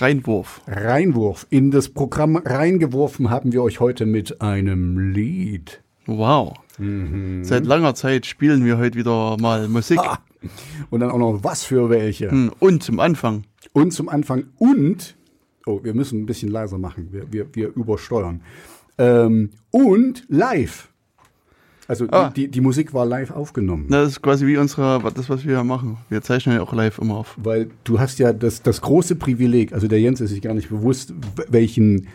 Reinwurf. Reinwurf. In das Programm reingeworfen haben wir euch heute mit einem Lied. Wow. Mhm. Seit langer Zeit spielen wir heute wieder mal Musik. Ah, und dann auch noch was für welche. Hm, Und zum Anfang. Und zum Anfang und, oh, wir müssen ein bisschen leiser machen, wir, wir, wir übersteuern. Ähm, und live. Also Ah. die, die, Musik war live aufgenommen. Das ist quasi wie unsere, das, was wir machen. Wir zeichnen ja auch live immer auf. Weil du hast ja das, das große Privileg, also der Jens ist sich gar nicht bewusst, welchen,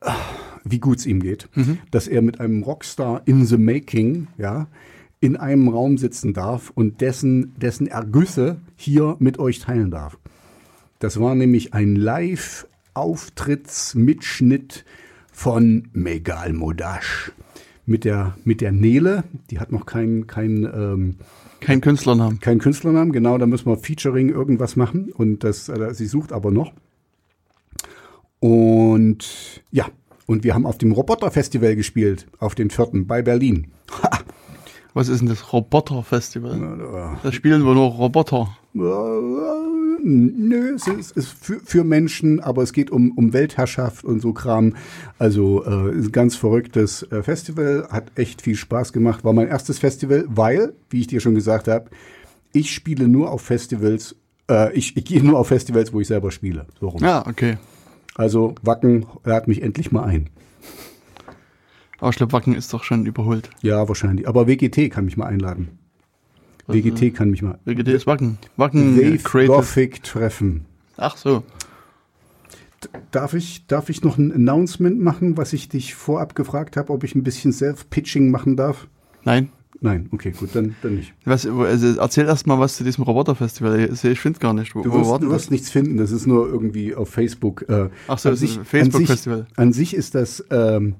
ah, wie gut es ihm geht, dass er mit einem Rockstar in the making, ja, in einem Raum sitzen darf und dessen, dessen Ergüsse hier mit euch teilen darf. Das war nämlich ein Live-Auftrittsmitschnitt von Megal Modash. Mit der, mit der Nele, die hat noch kein, kein ähm, Kein Künstlernamen. kein Künstlernamen, genau, da müssen wir Featuring irgendwas machen und das, äh, sie sucht aber noch. Und ja, und wir haben auf dem Roboter-Festival gespielt, auf den vierten bei Berlin. Was ist denn das Roboter-Festival? Ja, Da spielen wir nur Roboter. Nö, es ist, ist für, für Menschen, aber es geht um, um Weltherrschaft und so Kram. Also äh, ein ganz verrücktes äh, Festival, hat echt viel Spaß gemacht. War mein erstes Festival, weil, wie ich dir schon gesagt habe, ich spiele nur auf Festivals, äh, ich, ich gehe nur auf Festivals, wo ich selber spiele. So rum. Ja, okay. Also Wacken lad mich endlich mal ein. Aber ich glaube, Wacken ist doch schon überholt. Ja, wahrscheinlich. Aber WGT kann mich mal einladen. WGT kann mich mal. WGT ist Wacken. Wacken Wave Creative. Gothic Treffen. Ach so. Darf ich, darf ich noch ein Announcement machen, was ich dich vorab gefragt habe, ob ich ein bisschen Self-Pitching machen darf? Nein. Nein, okay, gut, dann, dann nicht. Was, also erzähl erst mal was zu diesem Roboter-Festival. Ich, ich finde gar nicht. Wo, Du wirst, du wirst nichts finden, das ist nur irgendwie auf Facebook. Äh, Ach so, an das ist sich- ein Facebook-Festival. An, sich- an sich ist das, ähm,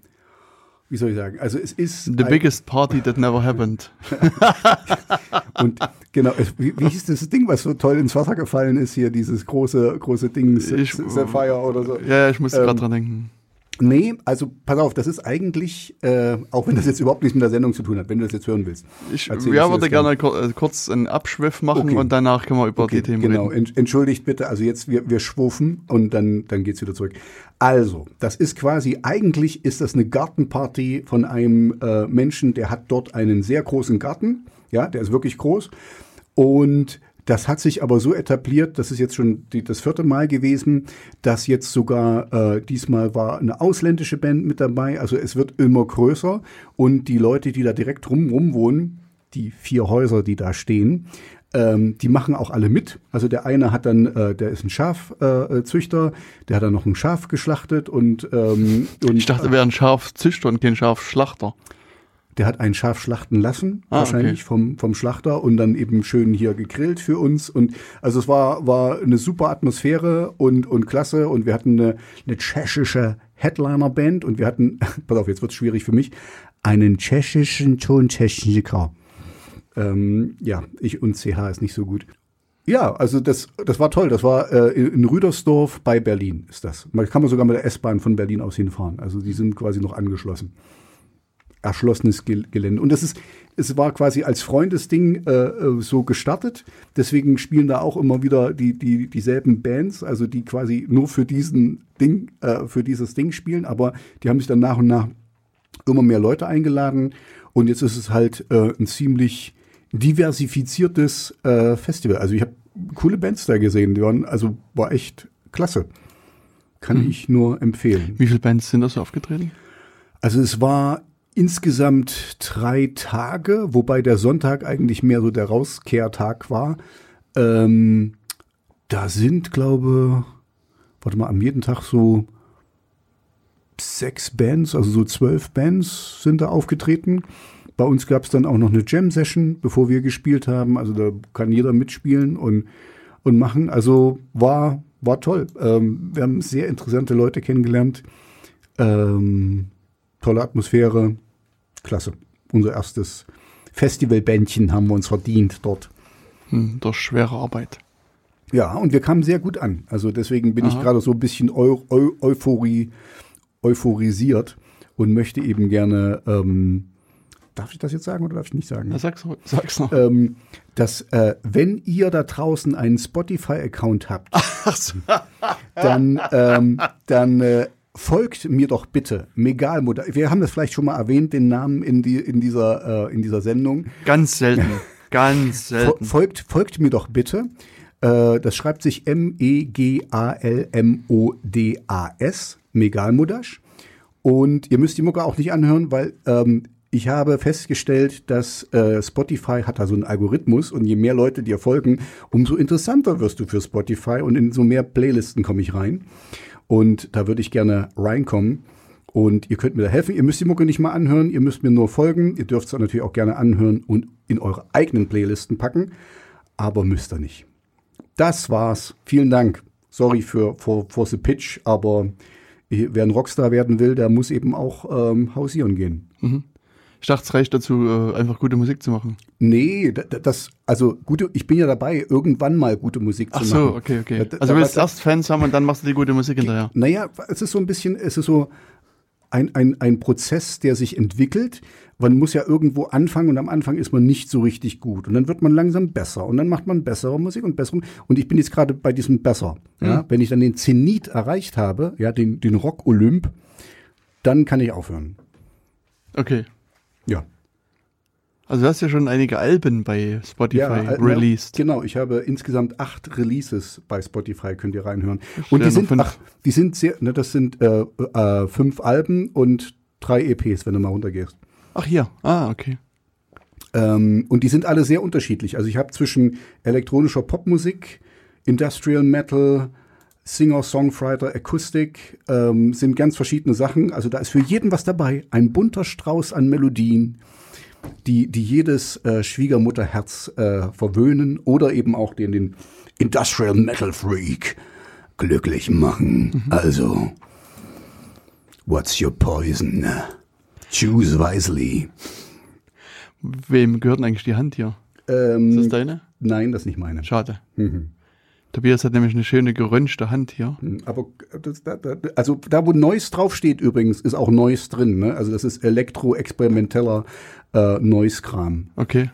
wie soll ich sagen, also es ist. The biggest party that never happened. Und genau, wie, wie hieß das Ding, was so toll ins Wasser gefallen ist hier, dieses große, große Ding, Ich- Sapphire oder so. Ja, ich musste Ähm, gerade dran denken. Nee, also pass auf, das ist eigentlich, äh, auch wenn das jetzt überhaupt nichts mit der Sendung zu tun hat, wenn du das jetzt hören willst. Ich ja, würde gerne äh, kurz einen Abschwiff machen Okay. und danach können wir über Okay, die Themen genau, reden. Ent- entschuldigt bitte, also jetzt wir, wir schwufen und dann, dann geht's wieder zurück. Also, das ist quasi, eigentlich ist das eine Gartenparty von einem äh, Menschen, der hat dort einen sehr großen Garten, ja, der ist wirklich groß und das hat sich aber so etabliert, das ist jetzt schon die, das vierte Mal gewesen, dass jetzt sogar äh, diesmal war eine ausländische Band mit dabei. Also es wird immer größer und die Leute, die da direkt rum, wohnen, die vier Häuser, die da stehen, ähm, die machen auch alle mit. Also der eine hat dann, äh, der ist ein Schafzüchter, äh, Züchter, der hat dann noch ein Schaf geschlachtet und, ähm, und Ich dachte, wir wären Schafzüchter und kein Schafschlachter. Der hat ein Schaf schlachten lassen, Ah, wahrscheinlich okay. vom, vom Schlachter und dann eben schön hier gegrillt für uns. Und also es war, war eine super Atmosphäre und, und klasse. Und wir hatten eine, eine tschechische Headliner-Band und wir hatten, pass auf, jetzt wird es schwierig für mich, einen tschechischen Tontechniker. Ähm, ja, ich und CH ist nicht so gut. Ja, also das, das war toll. Das war äh, in in Rüdersdorf bei Berlin ist das. Man kann man sogar mit der S-Bahn von Berlin aus hinfahren. Also die sind quasi noch angeschlossen erschlossenes Gel- Gelände. Und das ist, es war quasi als Freundesding äh, äh, so gestartet. Deswegen spielen da auch immer wieder die, die, dieselben Bands, also die quasi nur für diesen Ding, äh, für dieses Ding spielen. Aber die haben sich dann nach und nach immer mehr Leute eingeladen. Und jetzt ist es halt äh, ein ziemlich diversifiziertes äh, Festival. Also ich habe coole Bands da gesehen. Die waren, also war echt klasse. Kann ich nur empfehlen. Wie viele Bands sind da so aufgetreten? Also es war insgesamt drei Tage, wobei der Sonntag eigentlich mehr so der Rauskehrtag war. Ähm, da sind, glaube, warte mal, am jeden Tag so sechs Bands, also so zwölf Bands sind da aufgetreten. Bei uns gab es dann auch noch eine Jam-Session, bevor wir gespielt haben. Also da kann jeder mitspielen und, und machen. Also war, war toll. Ähm, wir haben sehr interessante Leute kennengelernt. Ähm, tolle Atmosphäre. Klasse. Unser erstes Festivalbändchen haben wir uns verdient dort. Hm, durch schwere Arbeit. Ja, und wir kamen sehr gut an. Also deswegen bin ich Aha. gerade so ein bisschen eu eu Euphorie, euphorisiert und möchte eben gerne ähm, darf ich das jetzt sagen oder darf ich nicht sagen? Na, sag's, sag's noch. Ähm, dass äh, wenn ihr da draußen einen Spotify-Account habt, dann, ähm, dann äh, folgt mir doch bitte, Megalmutter. Wir haben das vielleicht schon mal erwähnt, den Namen in, die, in, dieser, äh, in dieser Sendung. Ganz selten. Ganz selten. Folgt, folgt mir doch bitte. Äh, das schreibt sich M-E-G-A-L-M-O-D-A-S, Megalmudasch. Und ihr müsst die Mucke auch nicht anhören, weil ähm, ich habe festgestellt, dass äh, Spotify hat da so einen Algorithmus und je mehr Leute dir folgen, umso interessanter wirst du für Spotify und in so mehr Playlisten komme ich rein. Und da würde ich gerne reinkommen. Und ihr könnt mir da helfen. Ihr müsst die Mucke nicht mal anhören, ihr müsst mir nur folgen. Ihr dürft es natürlich auch gerne anhören und in eure eigenen Playlisten packen, aber müsst ihr nicht. Das war's. Vielen Dank. Sorry für for, for the pitch, aber wer ein Rockstar werden will, der muss eben auch ähm, hausieren gehen. Ich dachte, es reicht dazu, äh, einfach gute Musik zu machen. Nee, da- da- das, also gute, ich bin ja dabei, irgendwann mal gute Musik Ach zu so, machen. okay, okay. Da- Also du willst erst Fans haben und dann machst du die gute Musik hinterher. Naja, es ist so ein bisschen, es ist so ein, ein, ein Prozess, der sich entwickelt. Man muss ja irgendwo anfangen und am Anfang ist man nicht so richtig gut. Und dann wird man langsam besser und dann macht man bessere Musik und bessere. Und ich bin jetzt gerade bei diesem besser. Ja? Wenn ich dann den Zenit erreicht habe, ja, den, den Rock-Olymp, dann kann ich aufhören. Okay. Ja. Also du hast ja schon einige Alben bei Spotify äh, released. Genau, ich habe insgesamt acht Releases bei Spotify, könnt ihr reinhören. Und die sind, ach, die sind sehr, ne, das sind äh, äh, fünf Alben und drei EPs, wenn du mal runtergehst. Ach hier. Ah, okay. Ähm, und die sind alle sehr unterschiedlich. Also ich habe zwischen elektronischer Popmusik, Industrial Metal, Singer, Songwriter, Akustik, ähm, sind ganz verschiedene Sachen. Also da ist für jeden was dabei. Ein bunter Strauß an Melodien, die, die jedes äh, Schwiegermutterherz äh, verwöhnen oder eben auch den, den Industrial Metal Freak glücklich machen. Also, what's your poison? Choose wisely. Wem gehört denn eigentlich die Hand hier? Ähm, Ist das deine? Nein, das ist nicht meine. Schade. Mhm. Tobias hat nämlich eine schöne gerönschte Hand hier. Aber das, da, da, also da, wo Noise draufsteht übrigens, ist auch Noise drin. Ne? Also das ist elektro-experimenteller äh, Noise-Kram. Okay.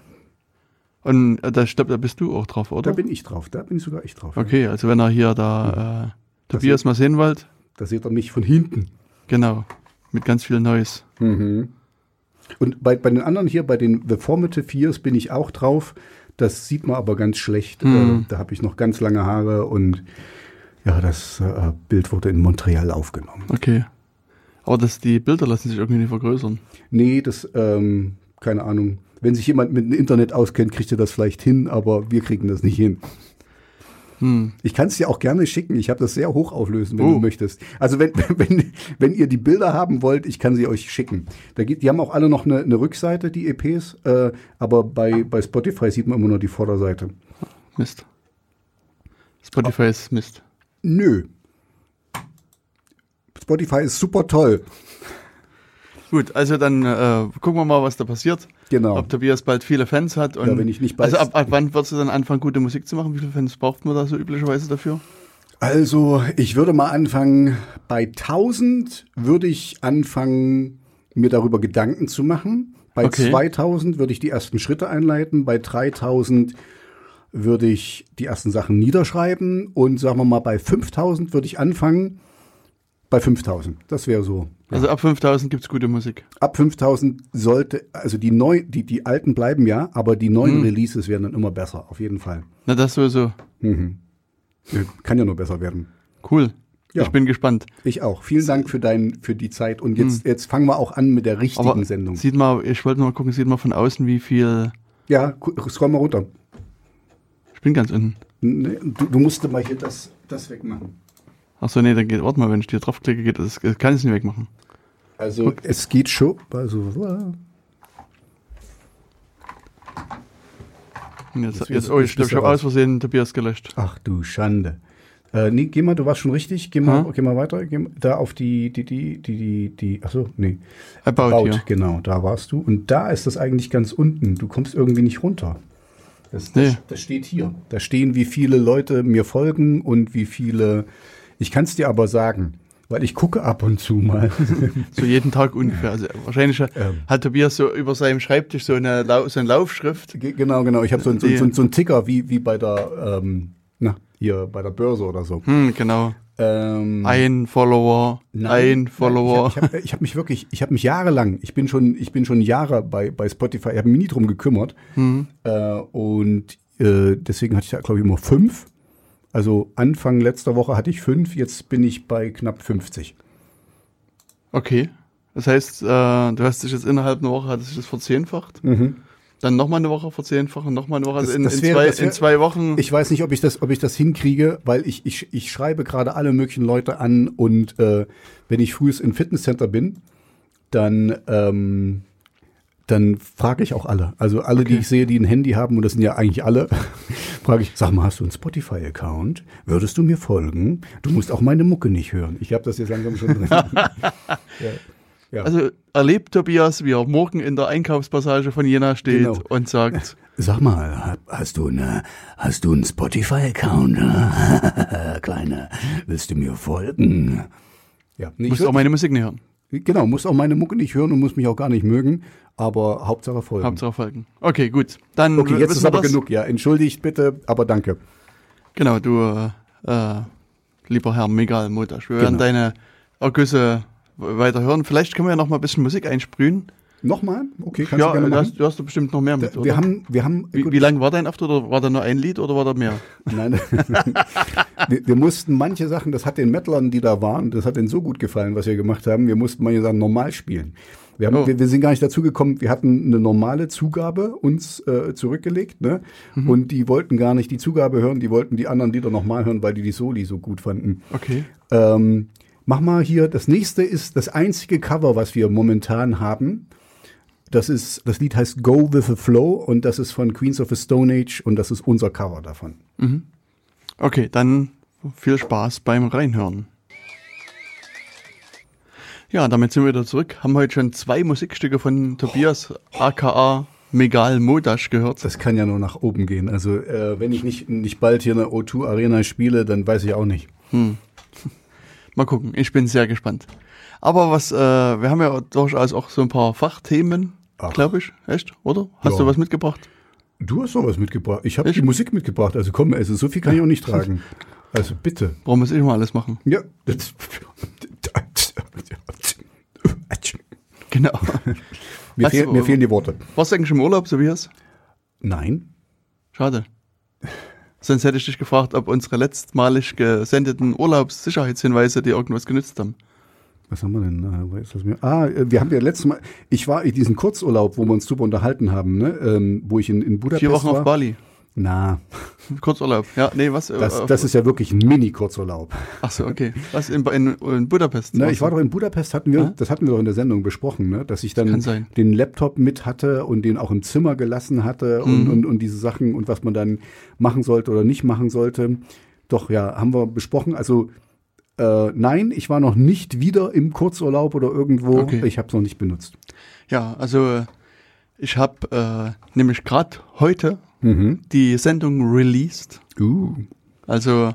Und äh, da, da bist du auch drauf, Da oder? bin ich drauf, da bin ich sogar ich drauf. Okay, also wenn er hier da äh, Tobias mal sehen wollt, Da seht ihr mich von hinten. genau. Mit ganz viel Noise. Und bei, bei den anderen hier, bei den The Formative Years bin ich auch drauf. Das sieht man aber ganz schlecht. Äh, da habe ich noch ganz lange Haare und ja, das äh, Bild wurde in Montreal aufgenommen. Okay. Aber das, die Bilder lassen sich irgendwie nicht vergrößern. Nee, das, ähm, keine Ahnung. Wenn sich jemand mit dem Internet auskennt, kriegt er das vielleicht hin, aber wir kriegen das nicht hin. Hm. Ich kann es dir auch gerne schicken. Ich habe das sehr hoch auflösen, wenn Oh. du möchtest. Also wenn, wenn, wenn ihr die Bilder haben wollt, ich kann sie euch schicken. Da geht, die haben auch alle noch eine, eine Rückseite, die EPs, äh, aber bei, bei Spotify sieht man immer nur die Vorderseite. Mist. Spotify ist Mist. Nö. Spotify ist super toll. Gut, also dann äh, gucken wir mal, was da passiert. Genau. Ob Tobias bald viele Fans hat. Und Ja, wenn ich nicht bald- Also ab, ab wann würdest du dann anfangen, gute Musik zu machen? Wie viele Fans braucht man da so üblicherweise dafür? Also, ich würde mal anfangen, bei 1000 würde ich anfangen, mir darüber Gedanken zu machen. Bei Okay. 2000 würde ich die ersten Schritte einleiten. Bei 3000 würde ich die ersten Sachen niederschreiben. Und sagen wir mal, bei 5000 würde ich anfangen. Bei 5000. Das wäre so. Also ab 5000 gibt's gute Musik. Ab 5000 sollte, also die neu, die, die alten bleiben ja, aber die neuen Hm. Releases werden dann immer besser, auf jeden Fall. Na, das sowieso. Mhm. Kann ja nur besser werden. Cool. Ja. Ich bin gespannt. Ich auch. Vielen Dank für, dein, für die Zeit. Und jetzt, jetzt fangen wir auch an mit der richtigen. Aber Sendung. sieht mal, ich wollte nur mal gucken, sieht mal von außen, wie viel. Ja, scroll mal runter. Ich bin ganz unten. Nee, Du, du musst mal hier das, das wegmachen. Achso, nee, dann geht, warte mal, wenn ich hier draufklicke, geht das, das kann ich es nicht wegmachen. Also es geht schon. Also, Und Jetzt, Jetzt oh, ich glaube, ich habe aus Versehen Tobias gelöscht. ach du Schande. Äh, nee, geh mal, du warst schon richtig. Geh mal, Hm? geh mal weiter. Geh mal, da auf die, die, die, die, die, die achso, nee. About, hier. genau, da warst du. Und da ist das eigentlich ganz unten. Du kommst irgendwie nicht runter. Das, das, Nee. das steht hier. Da stehen, wie viele Leute mir folgen und wie viele. Ich kann es dir aber sagen. Weil ich gucke ab und zu mal. So jeden Tag ungefähr. Also wahrscheinlich Ähm. hat Tobias so über seinem Schreibtisch so eine, so eine Laufschrift. Ge- genau, genau. Ich habe so, so, Die- so, so einen Ticker wie, wie bei der, ähm, na, hier bei der Börse oder so. Hm, genau. Ähm, Ein Follower, ein Follower. Ich habe ich hab mich wirklich, ich habe mich jahrelang, ich bin schon, ich bin schon Jahre bei, bei Spotify, ich habe mich nie drum gekümmert. Hm. Äh, und äh, deswegen hatte ich da, glaube ich, immer fünf. Also Anfang letzter Woche hatte ich fünf, jetzt bin ich bei knapp 50. Okay. Das heißt, äh, du hast dich jetzt innerhalb einer Woche, hat sich das verzehnfacht. Dann nochmal eine Woche verzehnfacht und nochmal eine Woche. Also Das- in, das in, wäre- zwei, wär- in zwei Wochen. Ich weiß nicht, ob ich das, ob ich das hinkriege, weil ich, ich, ich schreibe gerade alle möglichen Leute an und äh, wenn ich frühs im Fitnesscenter bin, dann, ähm, dann frage ich auch alle. Also alle, die ich sehe, die ein Handy haben, und das sind ja eigentlich alle, frage ich, sag mal, hast du einen Spotify-Account? Würdest du mir folgen? Du musst auch meine Mucke nicht hören. Ich habe das jetzt langsam schon drin. ja. Ja. also erlebt Tobias, wie er morgen in der Einkaufspassage von Jena steht Genau. und sagt, Sag mal, hast du eine, hast du einen Spotify-Account? Kleine, willst du mir folgen? Ja, nee, musst auch meine Musik nicht hören. Genau, muss auch meine Mucke nicht hören und muss mich auch gar nicht mögen, aber Hauptsache folgen. Hauptsache folgen. Okay, gut. Dann okay, jetzt ist aber das. genug, ja. Entschuldigt bitte, aber danke. Genau, du, äh, lieber Herr Megal Motasch, wir werden Genau. deine Ergüsse weiter hören. Vielleicht können wir ja noch mal ein bisschen Musik einsprühen. Nochmal? Okay, kannst du Ja, gerne du machen. hast, du hast bestimmt noch mehr mit, oder? wir haben, wir haben, wie, wie lang war dein Auftritt? Oder war da nur ein Lied oder war da mehr? Nein. wir, wir mussten manche Sachen, das hat den Mettlern, die da waren, das hat denen so gut gefallen, was wir gemacht haben, wir mussten manche Sachen normal spielen. Wir, haben, Oh. wir, wir sind gar nicht dazu gekommen, wir hatten eine normale Zugabe uns äh, zurückgelegt, ne? Mhm. Und die wollten gar nicht die Zugabe hören, die wollten die anderen Lieder nochmal hören, weil die die Soli so gut fanden. Okay. Ähm, mach mal hier, das nächste ist das einzige Cover, was wir momentan haben. Das ist, das Lied heißt Go with the Flow und das ist von Queens of the Stone Age und das ist unser Cover davon. Okay, dann viel Spaß beim Reinhören. Ja, damit sind wir wieder zurück. Haben heute schon zwei Musikstücke von Tobias aka Megal Modasch gehört. Das kann ja nur nach oben gehen. Also äh, wenn ich nicht, nicht bald hier eine O2 Arena spiele, dann weiß ich auch nicht. Mal gucken, ich bin sehr gespannt. Aber was, äh, wir haben ja durchaus auch so ein paar Fachthemen, Ach. glaube ich. Echt, oder? Hast Ja. du was mitgebracht? Du hast doch was mitgebracht. Ich habe die Musik mitgebracht. Also komm, also so viel kann ich auch nicht tragen. Also bitte. Warum muss ich mal alles machen? Ja. Genau. mir, fehl, mir fehlen die Worte. Warst du eigentlich im Urlaub, Tobias? Nein. Schade. Sonst hätte ich dich gefragt, ob unsere letztmalig gesendeten Urlaubssicherheitshinweise dir irgendwas genützt haben. Was haben wir denn? Ah, wo ist das mir? Ah, äh, wir haben ja letztes Mal, ich war in diesem Kurzurlaub, wo wir uns super unterhalten haben, ne? ähm, wo ich in, in Budapest Vier Wochen war. auf Bali. Na, Kurzurlaub. Ja, nee, was? äh, das, auf- das ist ja wirklich ein Mini-Kurzurlaub. Ach so, okay. Was in, in, in Budapest? Ne, warst ich war doch in Budapest, hatten wir, das hatten wir doch in der Sendung besprochen, ne? dass ich dann den Laptop mit hatte und den auch im Zimmer gelassen hatte und, Mhm. und, und diese Sachen und was man dann machen sollte oder nicht machen sollte. Doch, ja, haben wir besprochen. Also äh, nein, ich war noch nicht wieder im Kurzurlaub oder irgendwo. Okay. Ich habe es noch nicht benutzt. Ja, also ich habe äh, nämlich gerade heute Mhm. die Sendung released. Uh. Also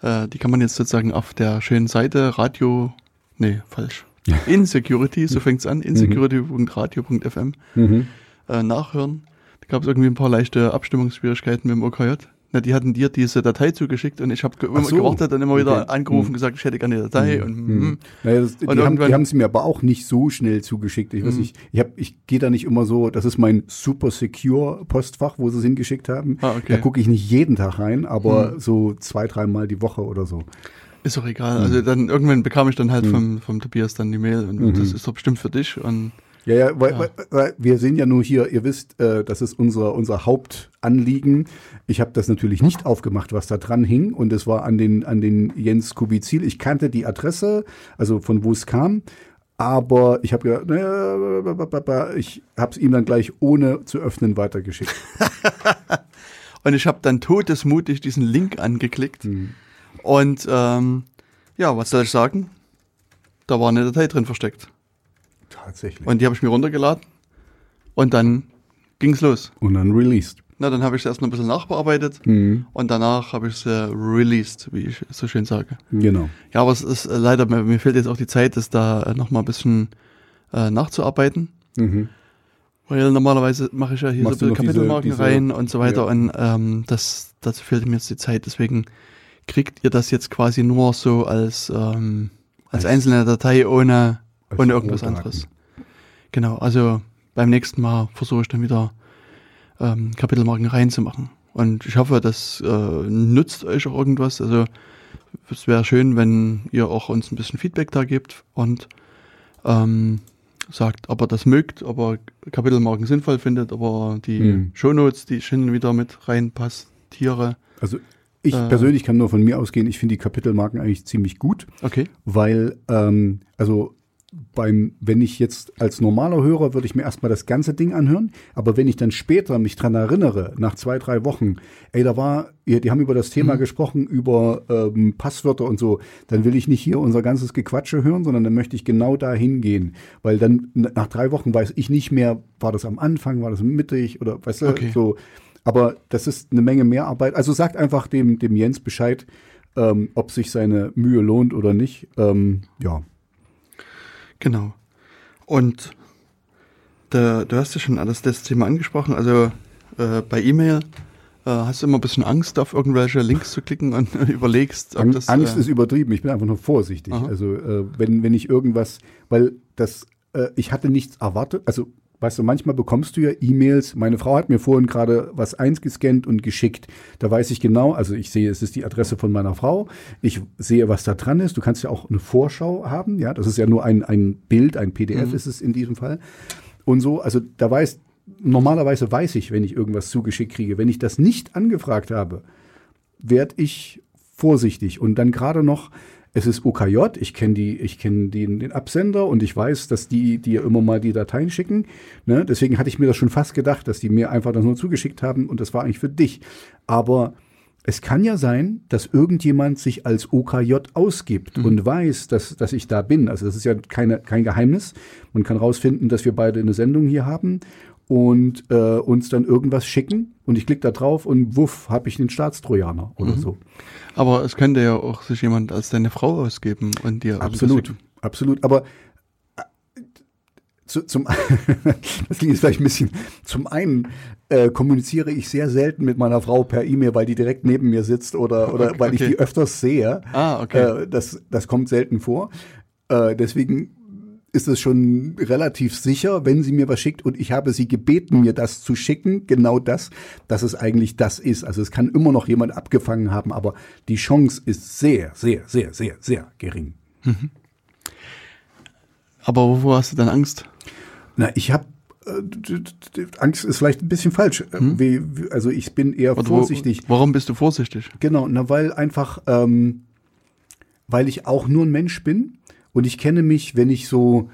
äh, die kann man jetzt sozusagen auf der schönen Seite Radio, nee, falsch. Insecurity, so fängt's an, insecurity.radio.fm Mhm. äh, nachhören. Da gab es irgendwie ein paar leichte Abstimmungsschwierigkeiten mit dem OKJ. Na, die hatten dir diese Datei zugeschickt und ich habe ge immer so. gewartet und immer wieder Okay. angerufen Mhm. gesagt, ich hätte gerne die Datei und mhm. Naja, das, die, Und haben, die haben sie mir aber auch nicht so schnell zugeschickt. Ich weiß Mhm. nicht, ich, hab, ich gehe da nicht immer so, das ist mein super secure Postfach, wo sie es hingeschickt haben. Ah, okay. Da gucke ich nicht jeden Tag rein, aber Mhm. so zwei, dreimal die Woche oder so. Ist doch egal. Mhm. Also dann irgendwann bekam ich dann halt vom, vom Tobias dann die Mail und Mhm. das ist doch bestimmt für dich. Und Ja, ja, weil, Ja. Weil, weil wir sehen ja nur hier, ihr wisst, äh, das ist unser, unser Hauptanliegen. Ich habe das natürlich nicht aufgemacht, was da dran hing. Und es war an den, an den Jens Kubizil. Ich kannte die Adresse, also von wo es kam. Aber ich habe gedacht, naja, ich habe es ihm dann gleich ohne zu öffnen weitergeschickt. Und ich habe dann todesmutig diesen Link angeklickt. Mhm. Und ähm, ja, was soll ich sagen? Da war eine Datei drin versteckt. Tatsächlich. Und die habe ich mir runtergeladen. Und dann ging's los. Und dann released. Na, dann habe ich es erst noch ein bisschen nachbearbeitet Mhm. und danach habe ich es äh, released, wie ich so schön sage. Genau. Ja, aber es ist äh, leider, mir, mir fehlt jetzt auch die Zeit, das da äh, nochmal ein bisschen äh, nachzuarbeiten. Mhm. Weil normalerweise mache ich ja hier Machst so du ein bisschen noch diese- Kapitelmarken diese- rein und so weiter ja. und ähm, das, dazu fehlt mir jetzt die Zeit. Deswegen kriegt ihr das jetzt quasi nur so als, ähm, als Als- einzelne Datei ohne, ohne irgendwas anderes. Genau, also beim nächsten Mal versuche ich dann wieder ähm, Kapitelmarken reinzumachen. Und ich hoffe, das äh, nützt euch auch irgendwas. Also es wäre schön, wenn ihr auch uns ein bisschen Feedback da gebt und ähm, sagt, ob ihr das mögt, ob ihr Kapitelmarken sinnvoll findet, ob ihr die Mhm. Shownotes, die ich hin und wieder mit reinpasst, Tiere. Also ich Äh. persönlich kann nur von mir ausgehen, ich finde die Kapitelmarken eigentlich ziemlich gut, Okay. weil, ähm, also beim, wenn ich jetzt als normaler Hörer, würde ich mir erstmal das ganze Ding anhören, aber wenn ich dann später mich dran erinnere, nach zwei, drei Wochen, ey, da war, ja, die haben über das Thema gesprochen, über ähm, Passwörter und so, dann will ich nicht hier unser ganzes Gequatsche hören, sondern dann möchte ich genau da hingehen, weil dann nach drei Wochen weiß ich nicht mehr, war das am Anfang, war das mittig oder weißt du, Okay. so. Aber das ist eine Menge mehr Arbeit. Also sagt einfach dem, dem Jens Bescheid, ähm, ob sich seine Mühe lohnt oder nicht. Ähm, ja. Genau. Und da, du hast ja schon alles das Thema angesprochen. Also äh, bei E-Mail äh, hast du immer ein bisschen Angst, auf irgendwelche Links zu klicken und überlegst, ob Ang das. Angst äh, ist übertrieben. Ich bin einfach nur vorsichtig. Aha. Also äh, wenn, wenn ich irgendwas, weil das, äh, ich hatte nichts erwartet. Also weißt du, manchmal bekommst du ja E-Mails. Meine Frau hat mir vorhin gerade was eingescannt und geschickt. Da weiß ich genau, also ich sehe, es ist die Adresse von meiner Frau. Ich sehe, was da dran ist. Du kannst ja auch eine Vorschau haben. Ja, das ist ja nur ein, ein Bild, ein PDF ist es in diesem Fall. Und so, also da weiß, normalerweise weiß ich, wenn ich irgendwas zugeschickt kriege. Wenn ich das nicht angefragt habe, werde ich vorsichtig. Und dann gerade noch, es ist OKJ, ich kenne die, ich kenne den, den Absender und ich weiß, dass die dir immer mal die Dateien schicken. Ne? Deswegen hatte ich mir das schon fast gedacht, dass die mir einfach das nur zugeschickt haben und das war eigentlich für dich. Aber es kann ja sein, dass irgendjemand sich als OKJ ausgibt und weiß, dass, dass ich da bin. Also das ist ja keine, kein Geheimnis. Man kann rausfinden, dass wir beide eine Sendung hier haben und äh, uns dann irgendwas schicken und ich klicke da drauf und wuff, habe ich den Staatstrojaner oder so. aber es könnte ja auch sich jemand als deine Frau ausgeben und dir. Absolut, absolut. Aber äh, zu, zum, das klingt jetzt vielleicht ein bisschen, zum einen äh, kommuniziere ich sehr selten mit meiner Frau per E-Mail, weil die direkt neben mir sitzt oder, oder Okay, weil ich die öfters sehe. Ah, okay. Äh, das, das kommt selten vor. Äh, deswegen ist es schon relativ sicher, wenn sie mir was schickt und ich habe sie gebeten, mir das zu schicken, genau das, dass es eigentlich das ist. Also es kann immer noch jemand abgefangen haben, aber die Chance ist sehr, sehr, sehr, sehr, sehr gering. Aber wovor hast du dann Angst? Na, ich habe Angst ist vielleicht ein bisschen falsch. Äh, Wie, also ich bin eher Oder wo- vorsichtig. Warum bist du vorsichtig? Genau, na, weil einfach, ähm, weil ich auch nur ein Mensch bin und ich kenne mich, wenn ich so,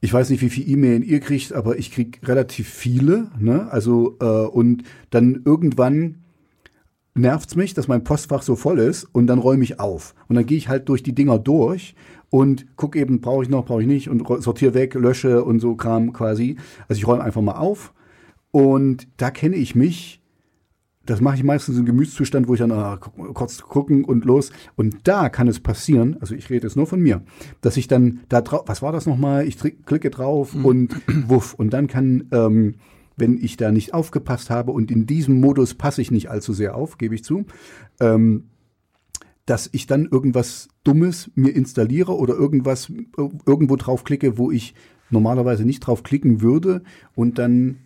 ich weiß nicht, wie viel E-Mail ihr kriegt, aber ich krieg relativ viele, ne? Also, äh, und dann irgendwann nervt's mich, dass mein Postfach so voll ist und dann räume ich auf. Und dann gehe ich halt durch die Dinger durch und guck eben, brauche ich noch, brauche ich nicht und sortiere weg, lösche und so Kram quasi. Also ich räume einfach mal auf und da kenne ich mich. Das mache ich meistens im Gemütszustand, wo ich dann ah, kurz gucken und los. Und da kann es passieren, also ich rede jetzt nur von mir, dass ich dann da drauf, was war das nochmal? Ich klicke drauf und wuff. Und dann kann, ähm, wenn ich da nicht aufgepasst habe und in diesem Modus passe ich nicht allzu sehr auf, gebe ich zu, ähm, dass ich dann irgendwas Dummes mir installiere oder irgendwas irgendwo draufklicke, wo ich normalerweise nicht draufklicken würde und dann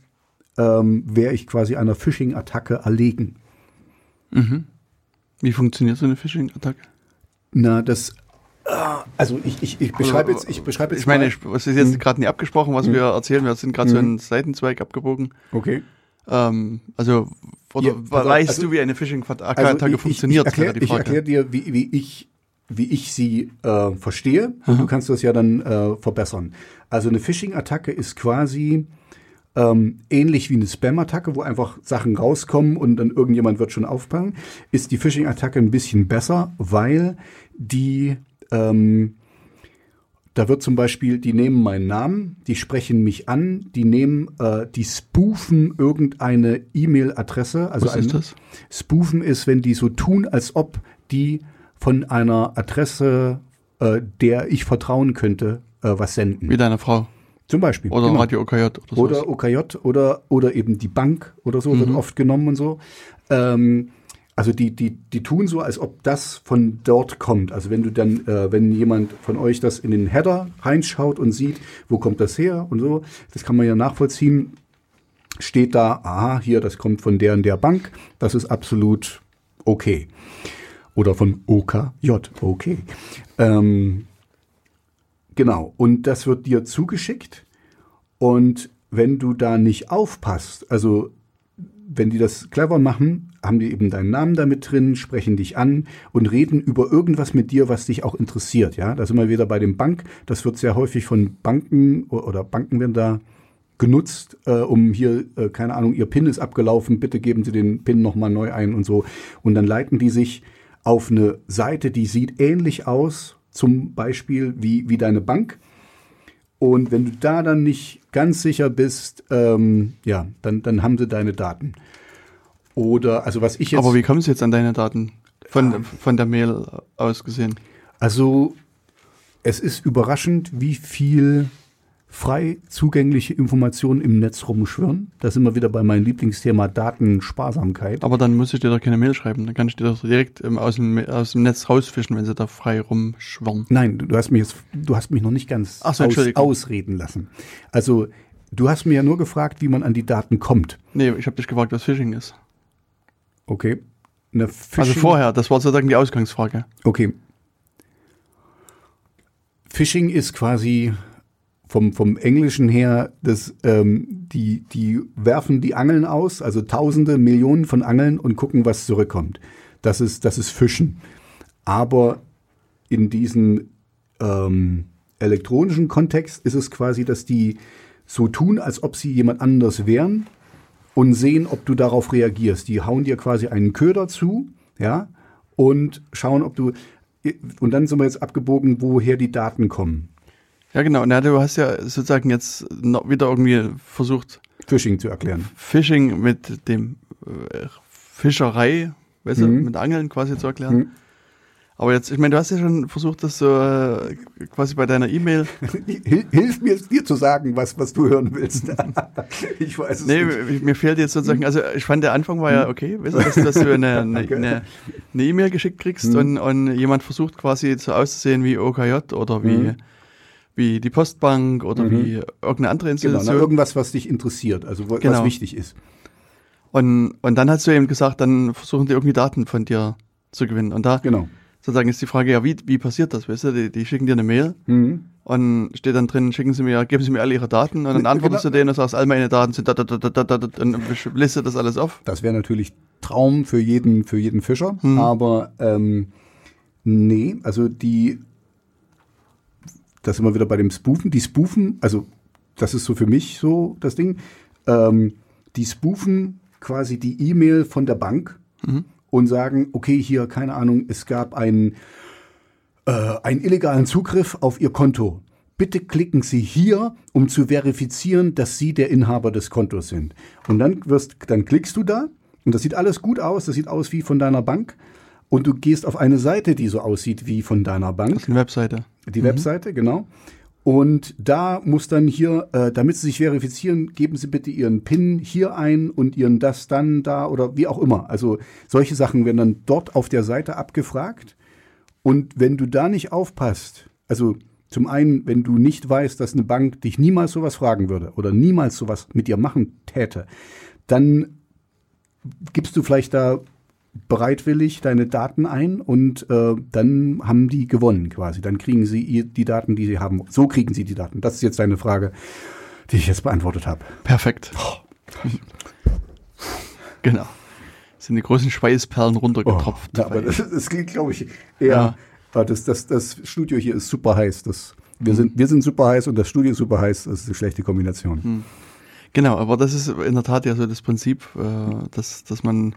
ähm, wäre ich quasi einer Phishing-Attacke erlegen. Wie funktioniert so eine Phishing-Attacke? Na, das ah, also ich, ich, ich beschreibe jetzt, ich beschreibe jetzt Ich meine, es ist jetzt gerade nie abgesprochen, was wir erzählen. Wir sind gerade so einen Seitenzweig abgebogen. okay. Ähm, also, oder Ja, weißt also- du, wie eine Phishing-Attacke Also funktioniert? Ich, ich erkläre erklär dir, wie, wie ich wie ich sie äh, verstehe und du kannst das ja dann äh, verbessern. Also eine Phishing-Attacke ist quasi ähm, ähnlich wie eine Spam-Attacke, wo einfach Sachen rauskommen und dann irgendjemand wird schon auffangen, ist die Phishing-Attacke ein bisschen besser, weil die ähm, Da wird zum Beispiel, die nehmen meinen Namen, die sprechen mich an, die nehmen, äh, die spoofen irgendeine E-Mail-Adresse. Also Was ist ein- das? Spoofen ist, wenn die so tun, als ob die von einer Adresse, äh, der ich vertrauen könnte, äh, was senden. Wie deine Frau. Zum Beispiel. Oder genau. Radio OKJ oder. Oder OKJ oder, oder eben die Bank oder so wird Mhm. oft genommen und so. Ähm, also die, die, die tun so, als ob das von dort kommt. Also wenn du dann, äh, wenn jemand von euch das in den Header reinschaut und sieht, wo kommt das her und so, das kann man ja nachvollziehen, steht da, aha, hier, das kommt von der und der Bank, das ist absolut okay. Oder von OKJ, okay. Ähm, genau, und das wird dir zugeschickt. Und wenn du da nicht aufpasst, also wenn die das clever machen, haben die eben deinen Namen damit drin, sprechen dich an und reden über irgendwas mit dir, was dich auch interessiert. Ja, da sind wir wieder bei dem Bank. Das wird sehr häufig von Banken oder Banken werden da genutzt, äh, um hier, äh, keine Ahnung, ihr PIN ist abgelaufen, bitte geben Sie den PIN nochmal neu ein und so. Und dann leiten die sich auf eine Seite, die sieht ähnlich aus, zum Beispiel wie, wie deine Bank. Und wenn du da dann nicht ganz sicher bist, ähm, ja, dann, dann haben sie deine Daten. Oder, also was ich jetzt. Aber wie kommst du jetzt an deine Daten? Von, von der Mail aus gesehen. Also, es ist überraschend, wie viel frei zugängliche Informationen im Netz rumschwirren. Da sind wir wieder bei meinem Lieblingsthema Datensparsamkeit. Aber dann muss ich dir doch keine Mail schreiben. Dann kann ich dir doch direkt ähm, aus, dem, aus dem Netz rausfischen, wenn sie da frei rumschwirren. Nein, du hast mich jetzt, du hast mich noch nicht ganz so, aus, ausreden lassen. Also, du hast mir ja nur gefragt, wie man an die Daten kommt. Nee, ich habe dich gefragt, was Phishing ist. Okay. Also vorher, das war sozusagen die Ausgangsfrage. Okay. Phishing ist quasi vom, vom Englischen her, das, ähm, die, die werfen die Angeln aus, also Tausende, Millionen von Angeln und gucken, was zurückkommt. Das ist, das ist Fischen. Aber in diesem ähm, elektronischen Kontext ist es quasi, dass die so tun, als ob sie jemand anders wären und sehen, ob du darauf reagierst. Die hauen dir quasi einen Köder zu, ja, und schauen, ob du. Und dann sind wir jetzt abgebogen, woher die Daten kommen. Ja, genau. Na, du hast ja sozusagen jetzt noch wieder irgendwie versucht, Phishing zu erklären. Phishing mit dem äh, Fischerei, weißt du, Mhm. mit Angeln quasi zu erklären. Mhm. Aber jetzt, ich meine, du hast ja schon versucht, das so äh, quasi bei deiner E-Mail. Hil- Hilf mir, dir zu sagen, was, was du hören willst. ich weiß es Nee, nicht. mir fehlt jetzt sozusagen, also ich fand der Anfang war ja okay, weißt du, dass, dass du eine eine- Danke. eine eine E-Mail geschickt kriegst Mhm. und, und jemand versucht quasi so auszusehen wie OKJ oder wie, Mhm. Wie die Postbank oder Mhm. wie irgendeine andere Genau, na, Institution. irgendwas, was dich interessiert, also wo- was Genau. wichtig ist. und, und dann hast du eben gesagt, dann versuchen die irgendwie Daten von dir zu gewinnen. Und da Genau. sozusagen ist die Frage, ja, wie, wie passiert das? Weißt du, die, die schicken dir eine Mail Mhm. und steht dann drin, schicken Sie mir, geben Sie mir alle Ihre Daten und dann Genau. antwortest du denen und sagst, all meine Daten sind da, da, da, da, da, da, und listet das alles auf. Das wäre natürlich Traum für jeden, für jeden Fischer. Hm. Aber ähm, nee, also die, da sind wir wieder bei dem Spoofen. Die Spoofen, also das ist so für mich so das Ding, ähm, die spoofen quasi die E-Mail von der Bank Mhm. und sagen, okay, hier, keine Ahnung, es gab einen, äh, einen illegalen Zugriff auf Ihr Konto. Bitte klicken Sie hier, um zu verifizieren, dass Sie der Inhaber des Kontos sind. Und dann wirst, dann klickst du da und das sieht alles gut aus, das sieht aus wie von deiner Bank. Und du gehst auf eine Seite, die so aussieht wie von deiner Bank. Das ist eine Webseite. Die Webseite, genau. Und da muss dann hier, äh, damit Sie sich verifizieren, geben Sie bitte Ihren PIN hier ein und Ihren das dann da oder wie auch immer. Also solche Sachen werden dann dort auf der Seite abgefragt. Und wenn du da nicht aufpasst, also zum einen, wenn du nicht weißt, dass eine Bank dich niemals sowas fragen würde oder niemals sowas mit dir machen täte, dann gibst du vielleicht da bereitwillig deine Daten ein und äh, dann haben die gewonnen quasi. Dann kriegen sie die Daten, die sie haben. So kriegen sie die Daten. Das ist jetzt deine Frage, die ich jetzt beantwortet habe. Perfekt. genau. Sind die großen Schweißperlen runtergetropft. Oh, ja, aber das, das klingt, glaube ich, eher. Ja. Ah, Das, das, das Studio hier ist super heiß. Das, wir, sind, wir sind super heiß und das Studio ist super heiß. Das ist eine schlechte Kombination. Genau, aber das ist in der Tat ja so das Prinzip, äh, dass, dass man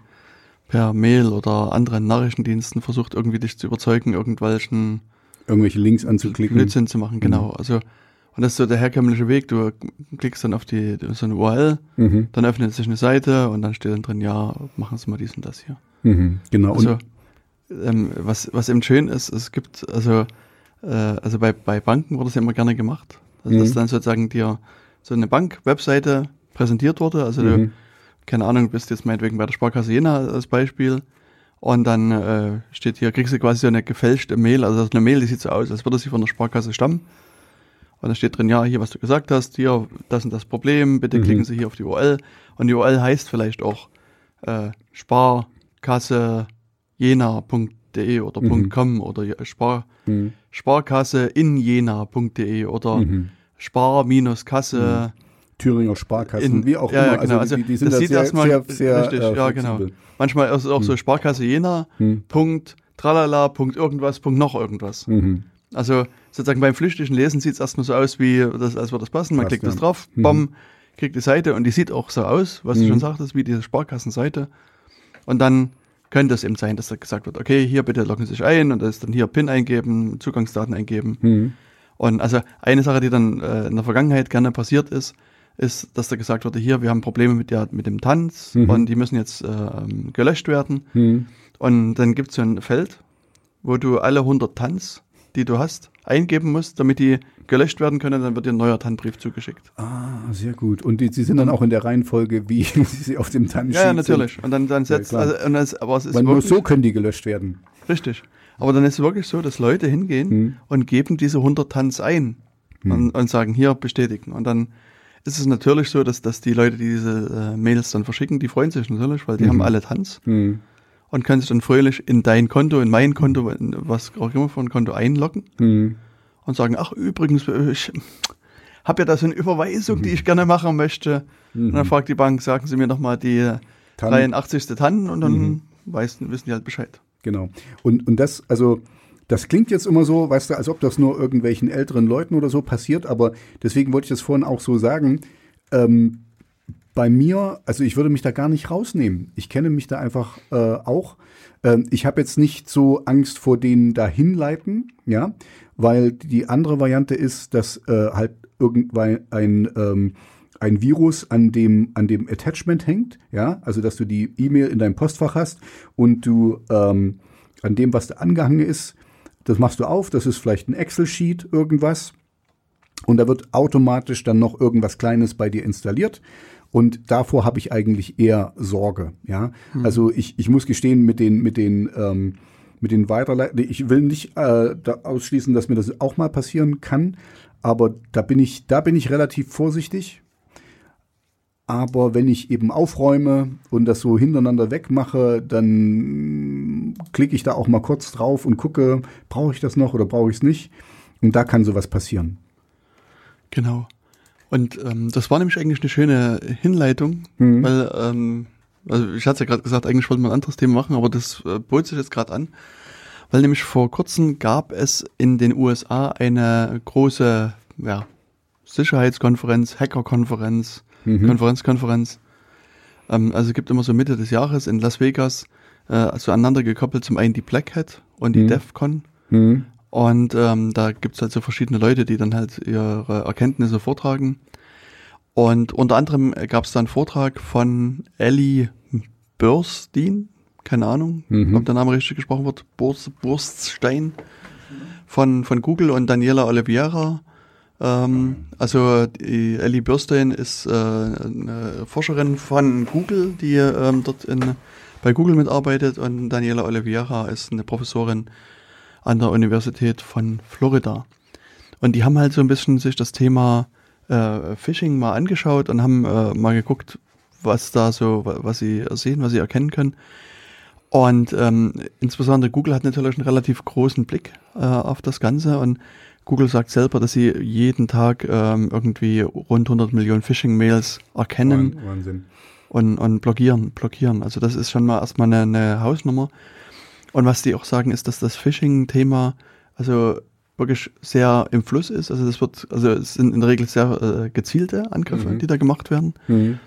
per Mail oder anderen Nachrichtendiensten versucht, irgendwie dich zu überzeugen, irgendwelchen Irgendwelche Links anzuklicken. Blödsinn zu machen, genau. Also, und das ist so der herkömmliche Weg. Du klickst dann auf die, so eine URL, Mhm. dann öffnet sich eine Seite und dann steht dann drin, ja, machen Sie mal dies und das hier. Mhm. Genau. Also, und, ähm, was, was eben schön ist, es gibt, also, äh, also bei, bei Banken wurde es ja immer gerne gemacht. Also, dass Mhm. dann sozusagen dir so eine Bank-Webseite präsentiert wurde. Also, du, mhm. Keine Ahnung, bist jetzt meinetwegen bei der Sparkasse Jena als Beispiel und dann äh, steht hier, kriegst du quasi so eine gefälschte Mail, also das ist eine Mail, die sieht so aus, als würde sie von der Sparkasse stammen. Und da steht drin, ja, hier, was du gesagt hast, hier, das und das Problem, bitte Mhm. klicken Sie hier auf die URL. Und die URL heißt vielleicht auch äh, Sparkasse jena.de oder Mhm. .com oder Spar, Mhm. Sparkasse in jena.de oder Mhm. Spar-Kasse. Thüringer Sparkassen, In- wie auch ja, ja, immer. genau. Also, die, die sind Das da sehr, erstmal sehr, sehr richtig, äh, ja, genau. Manchmal ist es auch so Sparkasse Jena, Mhm. Punkt, tralala, Punkt irgendwas, Punkt noch irgendwas. Mhm. Also sozusagen beim flüchtigen Lesen sieht es erstmal so aus, wie das, als würde das passen. Man Passt, klickt das ja. drauf, Mhm. bam, kriegt die Seite und die sieht auch so aus, was Mhm. du schon sagtest, wie diese Sparkassenseite. Und dann könnte es eben sein, dass da gesagt wird, okay, hier bitte loggen Sie sich ein und das ist dann hier PIN eingeben, Zugangsdaten eingeben. Mhm. Und also eine Sache, die dann äh, in der Vergangenheit gerne passiert ist, ist, dass da gesagt wurde, hier, wir haben Probleme mit, der, mit dem Tanz Mhm. und die müssen jetzt ähm, gelöscht werden. Mhm. Und dann gibt es so ein Feld, wo du alle 100 Tanz, die du hast, eingeben musst, damit die gelöscht werden können. Dann wird dir ein neuer TAN-Brief zugeschickt. Ah, sehr gut. Und die, sie sind dann auch in der Reihenfolge, wie sie auf dem Tanzsheet Ja, ja, natürlich. Und dann, dann setzt, klar. also, und das, aber es ist Weil nur wirklich, so können die gelöscht werden. richtig. Aber dann ist es wirklich so, dass Leute hingehen Mhm. und geben diese 100 Tanz ein und, und sagen, hier bestätigen. Und dann ist es natürlich so, dass, dass die Leute, die diese äh, Mails dann verschicken, die freuen sich natürlich, weil die Mhm. haben alle Tanz Mhm. und können sich dann fröhlich in dein Konto, in mein Konto, in was auch immer für ein Konto einloggen. Mhm. und sagen, ach übrigens, ich habe ja da so eine Überweisung, die ich gerne machen möchte. Und dann fragt die Bank, sagen Sie mir noch mal die Tannen. 83. Tannen und dann Mhm. weiß, wissen die halt Bescheid. Genau. Und, und das, also, das klingt jetzt immer so, weißt du, als ob das nur irgendwelchen älteren Leuten oder so passiert, aber deswegen wollte ich das vorhin auch so sagen. Ähm, bei mir, also ich würde mich da gar nicht rausnehmen. Ich kenne mich da einfach äh, auch. Ähm, ich habe jetzt nicht so Angst vor denen dahin leiten, ja, weil die andere Variante ist, dass äh, halt irgendwann ein ähm, ein Virus an dem, an dem Attachment hängt, ja, also dass du die E-Mail in deinem Postfach hast und du ähm, an dem, was da angehangen ist, das machst du auf, das ist vielleicht ein Excel-Sheet, irgendwas, und da wird automatisch dann noch irgendwas Kleines bei dir installiert. Und davor habe ich eigentlich eher Sorge, ja. Also ich, ich muss gestehen, mit den, mit den, ähm, mit den Weiterleitungen, ich will nicht äh, da ausschließen, dass mir das auch mal passieren kann, aber da bin ich, da bin ich relativ vorsichtig. Aber wenn ich eben aufräume und das so hintereinander wegmache, dann klicke ich da auch mal kurz drauf und gucke, brauche ich das noch oder brauche ich es nicht? Und da kann sowas passieren. Genau. Und ähm, das war nämlich eigentlich eine schöne Hinleitung, Mhm. weil, ähm, also ich hatte es ja gerade gesagt, eigentlich wollte man ein anderes Thema machen, aber das äh, bot sich jetzt gerade an, weil nämlich vor kurzem gab es in den USA eine große ja, Sicherheitskonferenz, Hackerkonferenz, Konferenzkonferenz. Ähm, also es gibt immer so Mitte des Jahres in Las Vegas äh, zueinander gekoppelt zum einen die Black Hat und die Mhm. DEFCON. Mhm. Und ähm, da gibt's halt so verschiedene Leute, die dann halt ihre Erkenntnisse vortragen. Und unter anderem gab's da einen Vortrag von Ellie Burstein, keine Ahnung, Mhm. ob der Name richtig gesprochen wird, Burs, Burstein von, von Google und Daniela Oliveira. Ähm, also die Ellie Burstein ist äh, eine Forscherin von Google, die ähm, dort in, bei Google mitarbeitet und Daniela Oliveira ist eine Professorin an der Universität von Florida. Und die haben halt so ein bisschen sich das Thema äh, Phishing mal angeschaut und haben äh, mal geguckt, was da so, wa- was sie sehen, was sie erkennen können. Und ähm, insbesondere Google hat natürlich einen relativ großen Blick äh, auf das Ganze und Google sagt selber, dass sie jeden Tag ähm, irgendwie rund 100 Millionen Phishing-Mails erkennen Wahnsinn. und, und blockieren, blockieren. Also das ist schon mal erstmal eine, eine Hausnummer. Und was die auch sagen, ist, dass das Phishing-Thema also wirklich sehr im Fluss ist. Also das wird, also es sind in der Regel sehr äh, gezielte Angriffe, Mhm. die da gemacht werden. Mhm.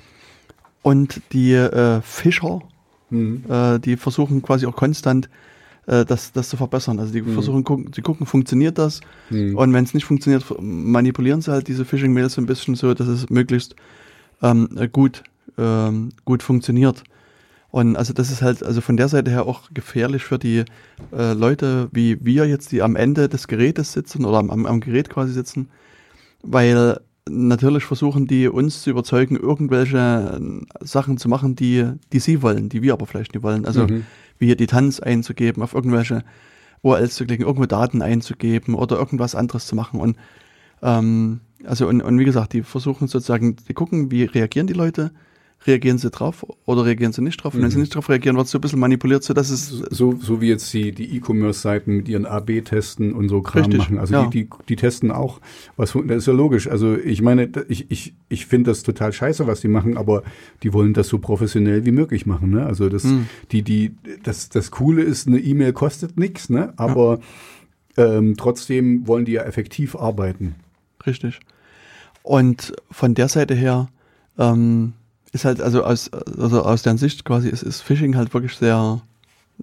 Und die äh, Fischer, Mhm. äh, die versuchen quasi auch konstant äh, das, das zu verbessern. Also die Mhm. versuchen, gucken, die gucken, funktioniert das? Mhm. Und wenn es nicht funktioniert, manipulieren sie halt diese Phishing-Mails so ein bisschen so, dass es möglichst ähm, äh, gut, ähm, gut funktioniert. Und also das ist halt also von der Seite her auch gefährlich für die äh, Leute wie wir jetzt, die am Ende des Gerätes sitzen oder am, am, am Gerät quasi sitzen, weil natürlich versuchen die uns zu überzeugen, irgendwelche äh, Sachen zu machen, die, die sie wollen, die wir aber vielleicht nicht wollen. Also Mhm. Wie hier die Tanz einzugeben, auf irgendwelche URLs zu klicken, irgendwo Daten einzugeben oder irgendwas anderes zu machen. Und ähm, also und, und wie gesagt, die versuchen sozusagen, die gucken, wie reagieren die Leute, reagieren sie drauf oder reagieren sie nicht drauf. Und wenn sie Mhm. nicht drauf reagieren, wird so ein bisschen manipuliert, so dass es So, so wie jetzt die, die E-Commerce-Seiten mit ihren AB-Testen und so Kram Richtig, machen. Also ja. die, die, die testen auch, was das ist ja logisch. Also ich meine, ich, ich, ich finde das total scheiße, was die machen, aber die wollen das so professionell wie möglich machen. Ne? Also das, Hm. die, die, das, das Coole ist, eine E-Mail kostet nichts, ne? aber ähm, trotzdem wollen die ja effektiv arbeiten. Richtig. Und von der Seite her ähm, ist halt, also aus, also aus deren Sicht quasi, ist, ist Phishing halt wirklich sehr,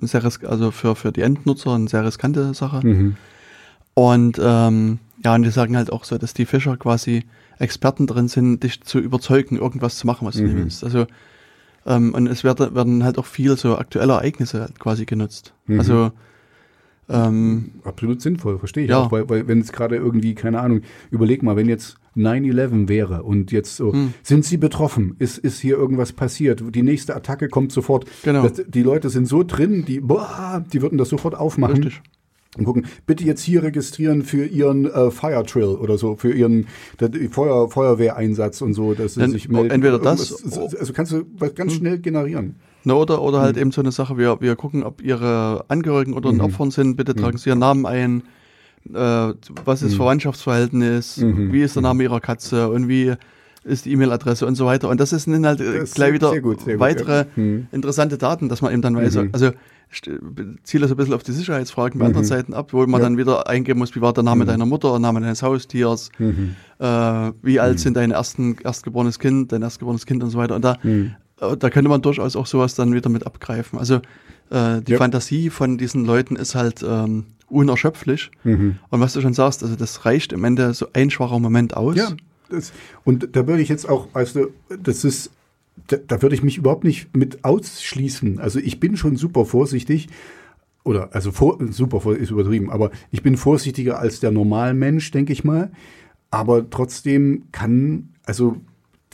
sehr risk also für, für die Endnutzer eine sehr riskante Sache. Mhm. Und ähm, ja, und die sagen halt auch so, dass die Fischer quasi Experten drin sind, dich zu überzeugen, irgendwas zu machen, was du Mhm. nicht willst. Also ähm, und es werden, werden halt auch viel so aktuelle Ereignisse halt quasi genutzt. Mhm. Also ähm, Absolut sinnvoll, verstehe ich Ja. auch. Weil, weil wenn es gerade irgendwie, keine Ahnung, überleg mal, wenn jetzt 9-11 wäre und jetzt so, Hm. sind Sie betroffen? Ist, ist hier irgendwas passiert? Die nächste Attacke kommt sofort. Genau. Das, die Leute sind so drin, die, boah, die würden das sofort aufmachen. richtig. Und gucken, bitte jetzt hier registrieren für Ihren äh, Fire Drill oder so, für Ihren der, Feuer, Feuerwehreinsatz und so, dass sie Dann sich melden. entweder das- Irgendwas- Also kannst du was ganz Hm. schnell generieren. Na, oder, oder halt eben so eine Sache, wir, wir gucken, ob ihre Angehörigen oder Mhm. Opfern sind, bitte tragen sie ihren Namen ein, äh, was ist Verwandtschaftsverhältnis, Mhm. wie ist der Name ihrer Katze und wie ist die E-Mail-Adresse und so weiter. Und das ist sind halt äh, Das gleich wieder sehr gut, sehr gut, weitere ja. Mhm. interessante Daten, dass man eben dann weiß, Mhm. also ziele so ein bisschen auf die Sicherheitsfragen bei anderen Mhm. Seiten ab, wo man Ja. dann wieder eingeben muss, wie war der Name Mhm. deiner Mutter, der Name deines Haustiers, Mhm. äh, wie alt Mhm. sind dein ersten, erstgeborenes Kind, dein erstgeborenes Kind und so weiter. Und da Mhm. Da könnte man durchaus auch sowas dann wieder mit abgreifen. Also äh, die Ja. Fantasie von diesen Leuten ist halt ähm, unerschöpflich. Mhm. Und was du schon sagst, also das reicht im Ende so ein schwacher Moment aus. Ja, das, und da würde ich jetzt auch, also das ist, da, da würde ich mich überhaupt nicht mit ausschließen. Also ich bin schon super vorsichtig. Oder, also vor, super ist übertrieben, aber ich bin vorsichtiger als der Normalmensch, denke ich mal. Aber trotzdem kann, also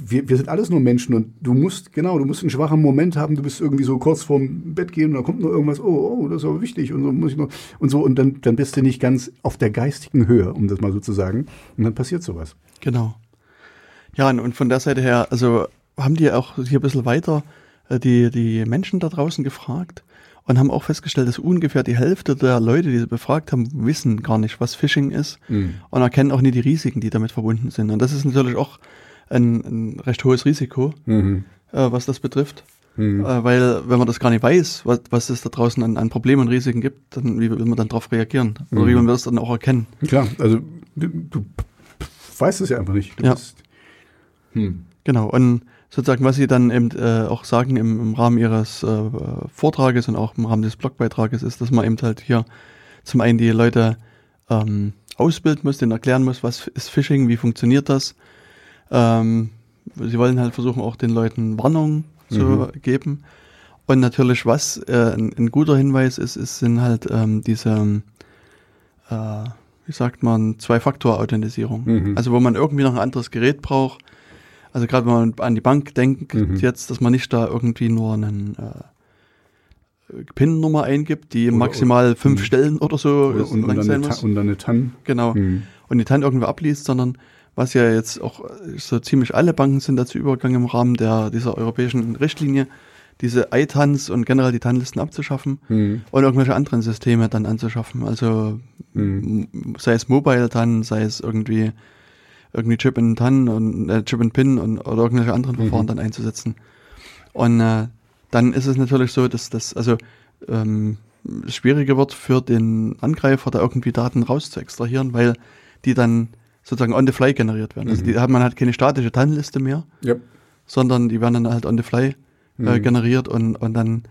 wir, wir sind alles nur Menschen und du musst, genau, du musst einen schwachen Moment haben, du bist irgendwie so kurz vorm Bett gehen und dann kommt noch irgendwas, oh, oh, das ist aber wichtig und so muss ich noch, und so, und dann, dann bist du nicht ganz auf der geistigen Höhe, um das mal so zu sagen. Und dann passiert sowas. Genau. Ja, und, von der Seite her, also haben die auch hier ein bisschen weiter äh, die, die Menschen da draußen gefragt und haben auch festgestellt, dass ungefähr die Hälfte der Leute, die sie befragt haben, wissen gar nicht, was Phishing ist Mhm. und erkennen auch nicht die Risiken, die damit verbunden sind. Und das ist natürlich auch ein, ein recht hohes Risiko, Mhm. äh, was das betrifft. Mhm. Äh, weil wenn man das gar nicht weiß, was, was es da draußen an, an Problemen und Risiken gibt, dann wie will man dann darauf reagieren? Oder Mhm. wie will man das dann auch erkennen? Klar, also du, du weißt es ja einfach nicht. Du Ja. bist, hm. Genau, und sozusagen, was Sie dann eben äh, auch sagen im, im Rahmen Ihres äh, Vortrages und auch im Rahmen des Blogbeitrages ist, dass man eben halt hier zum einen die Leute ähm, ausbilden muss, denen erklären muss, was ist Phishing, wie funktioniert das. Ähm, Sie wollen halt versuchen, auch den Leuten Warnung zu Mhm. geben. Und natürlich, was äh, ein, ein guter Hinweis ist, ist sind halt ähm, diese, äh, wie sagt man, Zwei-Faktor-Authentisierung. Mhm. Also wo man irgendwie noch ein anderes Gerät braucht. Also gerade wenn man an die Bank denkt Mhm. jetzt, dass man nicht da irgendwie nur einen äh, PIN-Nummer eingibt, die Oder- maximal fünf Mhm. Stellen oder so und, und, lang dann sein muss. Und dann eine TAN. Genau. Hm. Und die TAN irgendwo abliest, sondern was ja jetzt auch äh, so ziemlich alle Banken sind dazu übergegangen im Rahmen der, dieser europäischen Richtlinie, diese ITANs und generell die TAN-Listen abzuschaffen Hm. und irgendwelche anderen Systeme dann anzuschaffen. Also Hm. m- sei es Mobile TAN, sei es irgendwie irgendwie Chip in TAN und äh, Chip in PIN und oder irgendwelche anderen Verfahren Mhm. dann einzusetzen. Und äh, dann ist es natürlich so, dass das also ähm, schwieriger wird für den Angreifer, da irgendwie Daten raus zu extrahieren, weil die dann sozusagen on the fly generiert werden. Also Mhm. die hat man halt keine statische TAN-Liste mehr, Ja. sondern die werden dann halt on the fly äh, Mhm. generiert und, und dann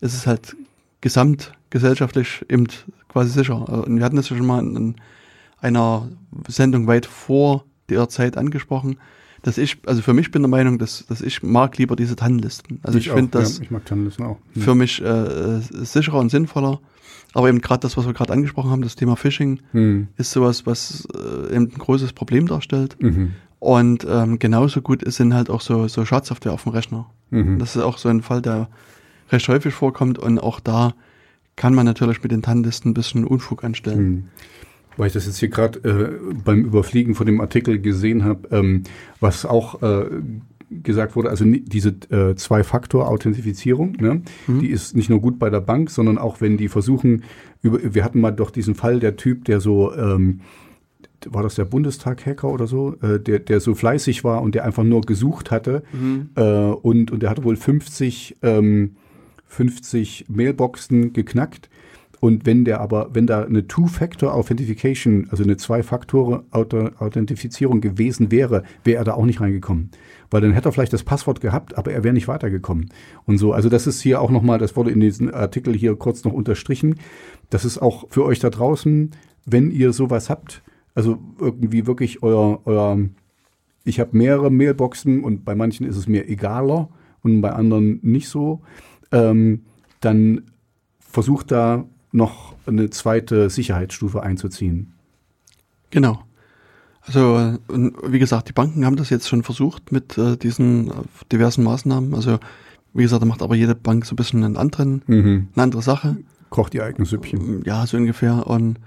ist es halt gesamtgesellschaftlich eben quasi sicher. Äh, und wir hatten das ja schon mal in einer Sendung weit vor der Zeit angesprochen, dass ich, also für mich bin der Meinung, dass, dass ich mag lieber diese Tannenlisten. Also ich, ich finde das ja, ich mag Tannenlisten auch. Hm. für mich äh, sicherer und sinnvoller. Aber eben gerade das, was wir gerade angesprochen haben, das Thema Phishing, hm. ist sowas, was äh, eben ein großes Problem darstellt. Mhm. Und ähm, genauso gut sind halt auch so, so Schadsoftware auf dem Rechner. Mhm. Das ist auch so ein Fall, der recht häufig vorkommt und auch da kann man natürlich mit den Tannenlisten ein bisschen Unfug anstellen. Mhm weil ich das jetzt hier gerade äh, beim Überfliegen von dem Artikel gesehen habe, ähm, was auch äh, gesagt wurde, also diese äh, Zwei-Faktor-Authentifizierung, ne, mhm. die ist nicht nur gut bei der Bank, sondern auch wenn die versuchen, über, wir hatten mal doch diesen Fall, der Typ, der so, ähm, war das der Bundestag-Hacker oder so, äh, der, der so fleißig war und der einfach nur gesucht hatte mhm. äh, und, und der hatte wohl 50, ähm, 50 Mailboxen geknackt und wenn der aber, wenn da eine Two-Factor-Authentification, also eine Zwei-Faktor-Authentifizierung gewesen wäre, wäre er da auch nicht reingekommen. Weil dann hätte er vielleicht das Passwort gehabt, aber er wäre nicht weitergekommen. Und so, also das ist hier auch nochmal, das wurde in diesem Artikel hier kurz noch unterstrichen. Das ist auch für euch da draußen, wenn ihr sowas habt, also irgendwie wirklich euer, euer ich habe mehrere Mailboxen und bei manchen ist es mir egaler und bei anderen nicht so, ähm, dann versucht da noch eine zweite Sicherheitsstufe einzuziehen. Genau. Also, wie gesagt, die Banken haben das jetzt schon versucht mit äh, diesen äh, diversen Maßnahmen. Also, wie gesagt, da macht aber jede Bank so ein bisschen einen anderen, mhm. eine andere Sache. Kocht ihr eigenes Süppchen. Ja, so ungefähr. Und,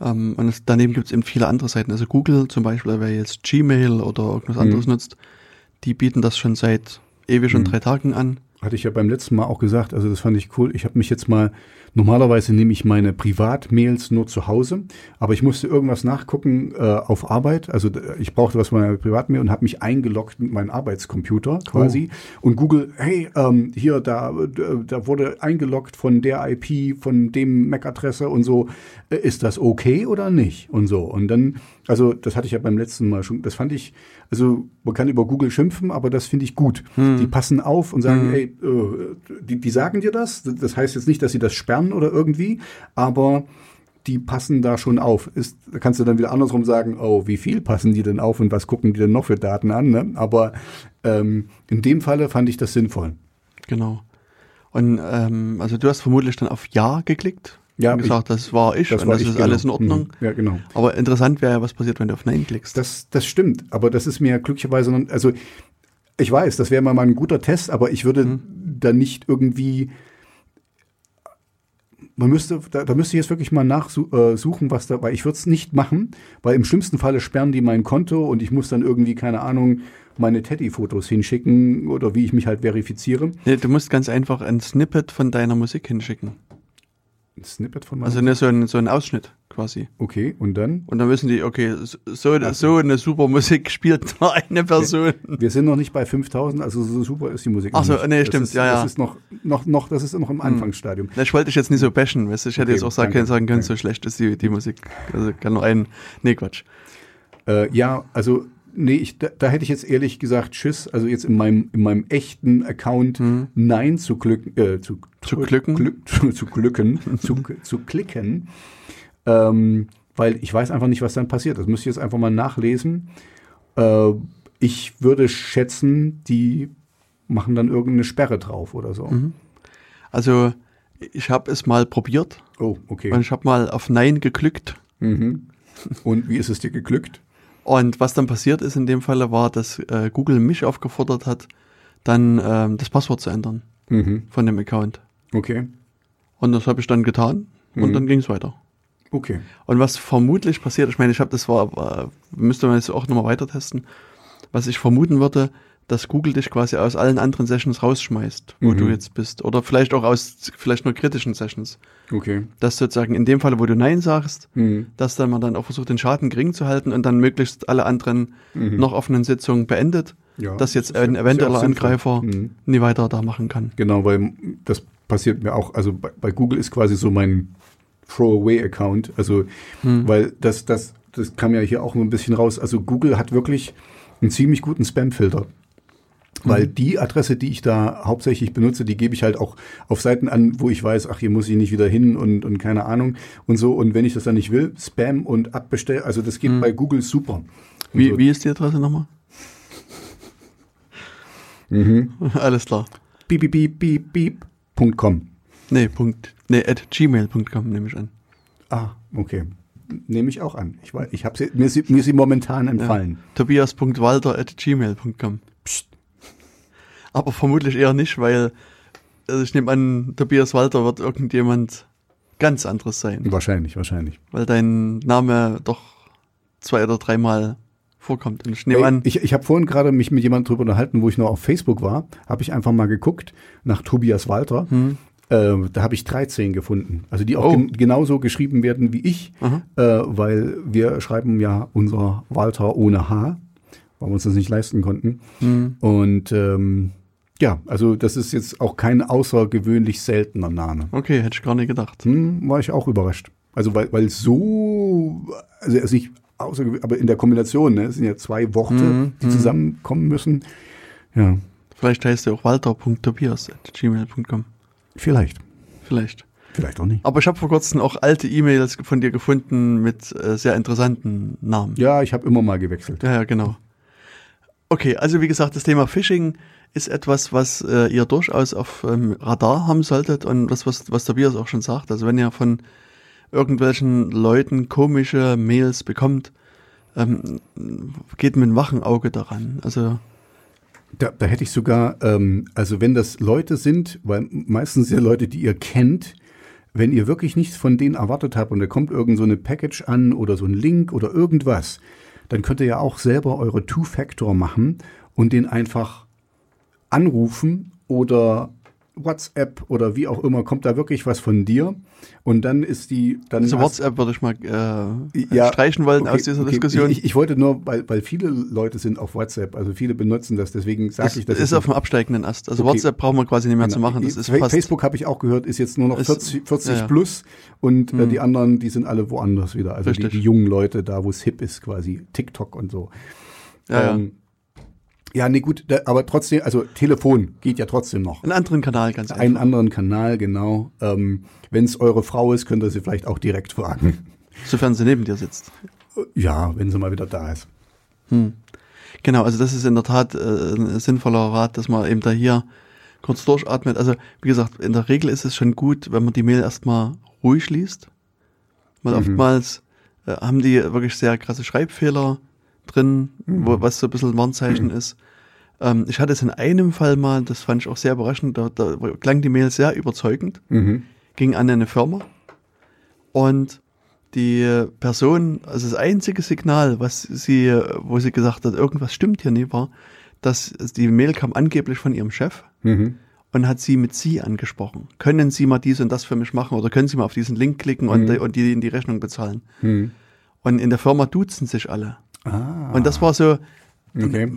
ähm, und es, daneben gibt es eben viele andere Seiten. Also Google zum Beispiel, wer jetzt Gmail oder irgendwas mhm. anderes nutzt, die bieten das schon seit ewig und mhm. drei Tagen an. Hatte ich ja beim letzten Mal auch gesagt, also das fand ich cool. Ich habe mich jetzt mal Normalerweise nehme ich meine Privatmails nur zu Hause, aber ich musste irgendwas nachgucken äh, auf Arbeit. Also ich brauchte was für meine Privatmail und habe mich eingeloggt mit meinem Arbeitscomputer quasi. Oh. Und Google, hey, ähm, hier, da, da wurde eingeloggt von der IP, von dem MAC-Adresse und so. Ist das okay oder nicht? Und so. Und dann, also das hatte ich ja beim letzten Mal schon, das fand ich, also man kann über Google schimpfen, aber das finde ich gut. Hm. Die passen auf und sagen, hm. ey, äh, die, die sagen dir das. Das heißt jetzt nicht, dass sie das sperren oder irgendwie, aber die passen da schon auf. Ist, da kannst du dann wieder andersrum sagen, oh, wie viel passen die denn auf und was gucken die denn noch für Daten an? Ne? Aber ähm, in dem Falle fand ich das sinnvoll. Genau. Und ähm, also du hast vermutlich dann auf Ja geklickt ja, und gesagt, ich, das war ich das und war das ich, ist genau. alles in Ordnung. Mhm. Ja, genau. Aber interessant wäre ja, was passiert, wenn du auf Nein klickst. Das, das stimmt, aber das ist mir glücklicherweise, also ich weiß, das wäre mal ein guter Test, aber ich würde mhm. da nicht irgendwie man müsste, da, da müsste ich jetzt wirklich mal nachsuchen, äh, was da, weil ich würde es nicht machen, weil im schlimmsten Falle sperren die mein Konto und ich muss dann irgendwie, keine Ahnung, meine Teddy-Fotos hinschicken oder wie ich mich halt verifiziere. Nee, du musst ganz einfach ein Snippet von deiner Musik hinschicken. Ein Snippet von Also ne, so, ein, so ein Ausschnitt quasi. Okay, und dann? Und dann wissen die, okay, so, so eine super Musik spielt nur eine Person. Wir, wir, sind noch nicht bei 5000, also so super ist die Musik Ach so, nee, das stimmt, ist, ja, ja. Das ist noch, noch, noch, das ist noch im hm. Anfangsstadium. Hm. Ich wollte dich jetzt nicht so bashen, weißt du, ich hätte okay, jetzt auch sagen, danke, sagen können, danke. so schlecht ist die, die Musik. Also kann nur ein, nee, Quatsch. Äh, ja, also Nee, ich, da, da, hätte ich jetzt ehrlich gesagt Tschüss, also jetzt in meinem, in meinem echten Account hm. Nein zu, glück, äh, zu, zu glücken, glück, zu, zu glücken, zu, zu klicken, ähm, weil ich weiß einfach nicht, was dann passiert. Das muss ich jetzt einfach mal nachlesen. Äh, ich würde schätzen, die machen dann irgendeine Sperre drauf oder so. Mhm. Also ich habe es mal probiert. Oh, okay. Und ich habe mal auf Nein geglückt. Mhm. Und wie ist es dir geglückt? Und was dann passiert ist in dem Falle war, dass äh, Google mich aufgefordert hat, dann ähm, das Passwort zu ändern mhm. von dem Account. Okay. Und das habe ich dann getan und mhm. dann ging es weiter. Okay. Und was vermutlich passiert, ich meine, ich habe das war, war müsste man jetzt auch nochmal weiter testen, was ich vermuten würde, dass Google dich quasi aus allen anderen Sessions rausschmeißt, wo mhm. du jetzt bist. Oder vielleicht auch aus vielleicht nur kritischen Sessions. Okay. Dass sozusagen in dem Fall, wo du Nein sagst, mhm. dass dann man dann auch versucht, den Schaden gering zu halten und dann möglichst alle anderen mhm. noch offenen Sitzungen beendet. Ja, dass jetzt ein eventueller Angreifer mhm. nie weiter da machen kann. Genau, weil das passiert mir auch, also bei, bei Google ist quasi so mein Throwaway-Account. Also, mhm. weil das, das, das kam ja hier auch nur ein bisschen raus. Also Google hat wirklich einen ziemlich guten Spam-Filter. Weil die Adresse, die ich da hauptsächlich benutze, die gebe ich halt auch auf Seiten an, wo ich weiß, ach, hier muss ich nicht wieder hin und, und keine Ahnung und so. Und wenn ich das dann nicht will, Spam und Abbestell, also das geht bei Google super. Wie, so. wie ist die Adresse nochmal? Alles klar. Beep, beep, beep, beep, beep. Punkt .com. Nee, Punkt. Nee, at gmail.com nehme ich an. Ah, okay. Nehme ich auch an. Ich weiß, ich habe sie, mir ist sie, mir sie momentan entfallen. Tobias.walter at gmail.com. Psst. Aber vermutlich eher nicht, weil also ich nehme an, Tobias Walter wird irgendjemand ganz anderes sein. Wahrscheinlich, wahrscheinlich. Weil dein Name doch zwei oder dreimal vorkommt. Und ich nehme an, ich ich habe vorhin gerade mich mit jemandem drüber unterhalten, wo ich noch auf Facebook war, habe ich einfach mal geguckt nach Tobias Walter. Äh, da habe ich 13 gefunden. Also die auch Hm. Oh. gen genauso geschrieben werden wie ich, äh, weil wir schreiben ja unser Walter ohne H, weil wir uns das nicht leisten konnten. Hm. Und ähm, ja, also das ist jetzt auch kein außergewöhnlich seltener Name. okay, hätte ich gar nicht gedacht. Hm, war ich auch überrascht. Also weil, weil so, also, also ich außergewöhnlich, aber in der Kombination, ne, es sind ja zwei Worte, Mhm, die zusammenkommen müssen. Ja, Vielleicht heißt er auch walter.tobias at gmail.com. vielleicht. Vielleicht. Vielleicht auch nicht. Aber ich habe vor kurzem auch alte E-Mails von dir gefunden mit äh, sehr interessanten Namen. Ja, ich habe immer mal gewechselt. Ja, ja, genau. Okay, also wie gesagt, das Thema Phishing ist etwas, was äh, ihr durchaus auf ähm, Radar haben solltet und was, was, was Tobias auch schon sagt. Also wenn ihr von irgendwelchen Leuten komische Mails bekommt, ähm, geht mit einem wachen Auge daran. Also Da, da hätte ich sogar, ähm, also wenn das Leute sind, weil meistens ja Leute, die ihr kennt, wenn ihr wirklich nichts von denen erwartet habt und da kommt irgend so eine Package an oder so ein Link oder irgendwas, dann könnt ihr ja auch selber eure Two-Factor machen und den einfach anrufen oder WhatsApp oder wie auch immer, kommt da wirklich was von dir und dann ist die, dann also WhatsApp würde ich mal äh, Ja, streichen wollen okay, aus dieser okay. Diskussion. Ich, ich wollte nur, weil, weil viele Leute sind auf WhatsApp, also viele benutzen das, deswegen sage das ich das. ist jetzt auf dem absteigenden Ast. Also Okay. WhatsApp brauchen wir quasi nicht mehr zu Genau. machen. Das ist Facebook habe ich auch gehört, ist jetzt nur noch Ist- 40, 40 ja, ja. plus und äh, die anderen, die sind alle woanders wieder. Also die, die jungen Leute da, wo es hip ist, quasi TikTok und so. Ja, ja. ähm, ja, nee, gut, da, aber trotzdem, also Telefon geht ja trotzdem noch. einen anderen Kanal ganz Einen einfach. anderen Kanal, genau. Ähm, Wenn es eure Frau ist, könnt ihr sie vielleicht auch direkt fragen. Sofern sie neben dir sitzt. Ja, wenn sie mal wieder da ist. Genau, also das ist in der Tat äh, ein sinnvoller Rat, dass man eben da hier kurz durchatmet. Also wie gesagt, in der Regel ist es schon gut, wenn man die Mail erstmal ruhig liest. Weil oftmals äh, haben die wirklich sehr krasse Schreibfehler drin, wo, was so ein bisschen ein Warnzeichen ist. Ähm, ich hatte es in einem Fall mal, das fand ich auch sehr überraschend, da, da klang die Mail sehr überzeugend, Mhm. ging an eine Firma und die Person, also das einzige Signal, was sie, wo sie gesagt hat, irgendwas stimmt hier nicht, war, dass die Mail kam angeblich von ihrem Chef Mhm. und hat sie mit sie angesprochen. Können Sie mal dies und das für mich machen oder können Sie mal auf diesen Link klicken und, die, und die in die Rechnung bezahlen? Mhm. Und in der Firma duzen sich alle. Ah, Und das war so, okay.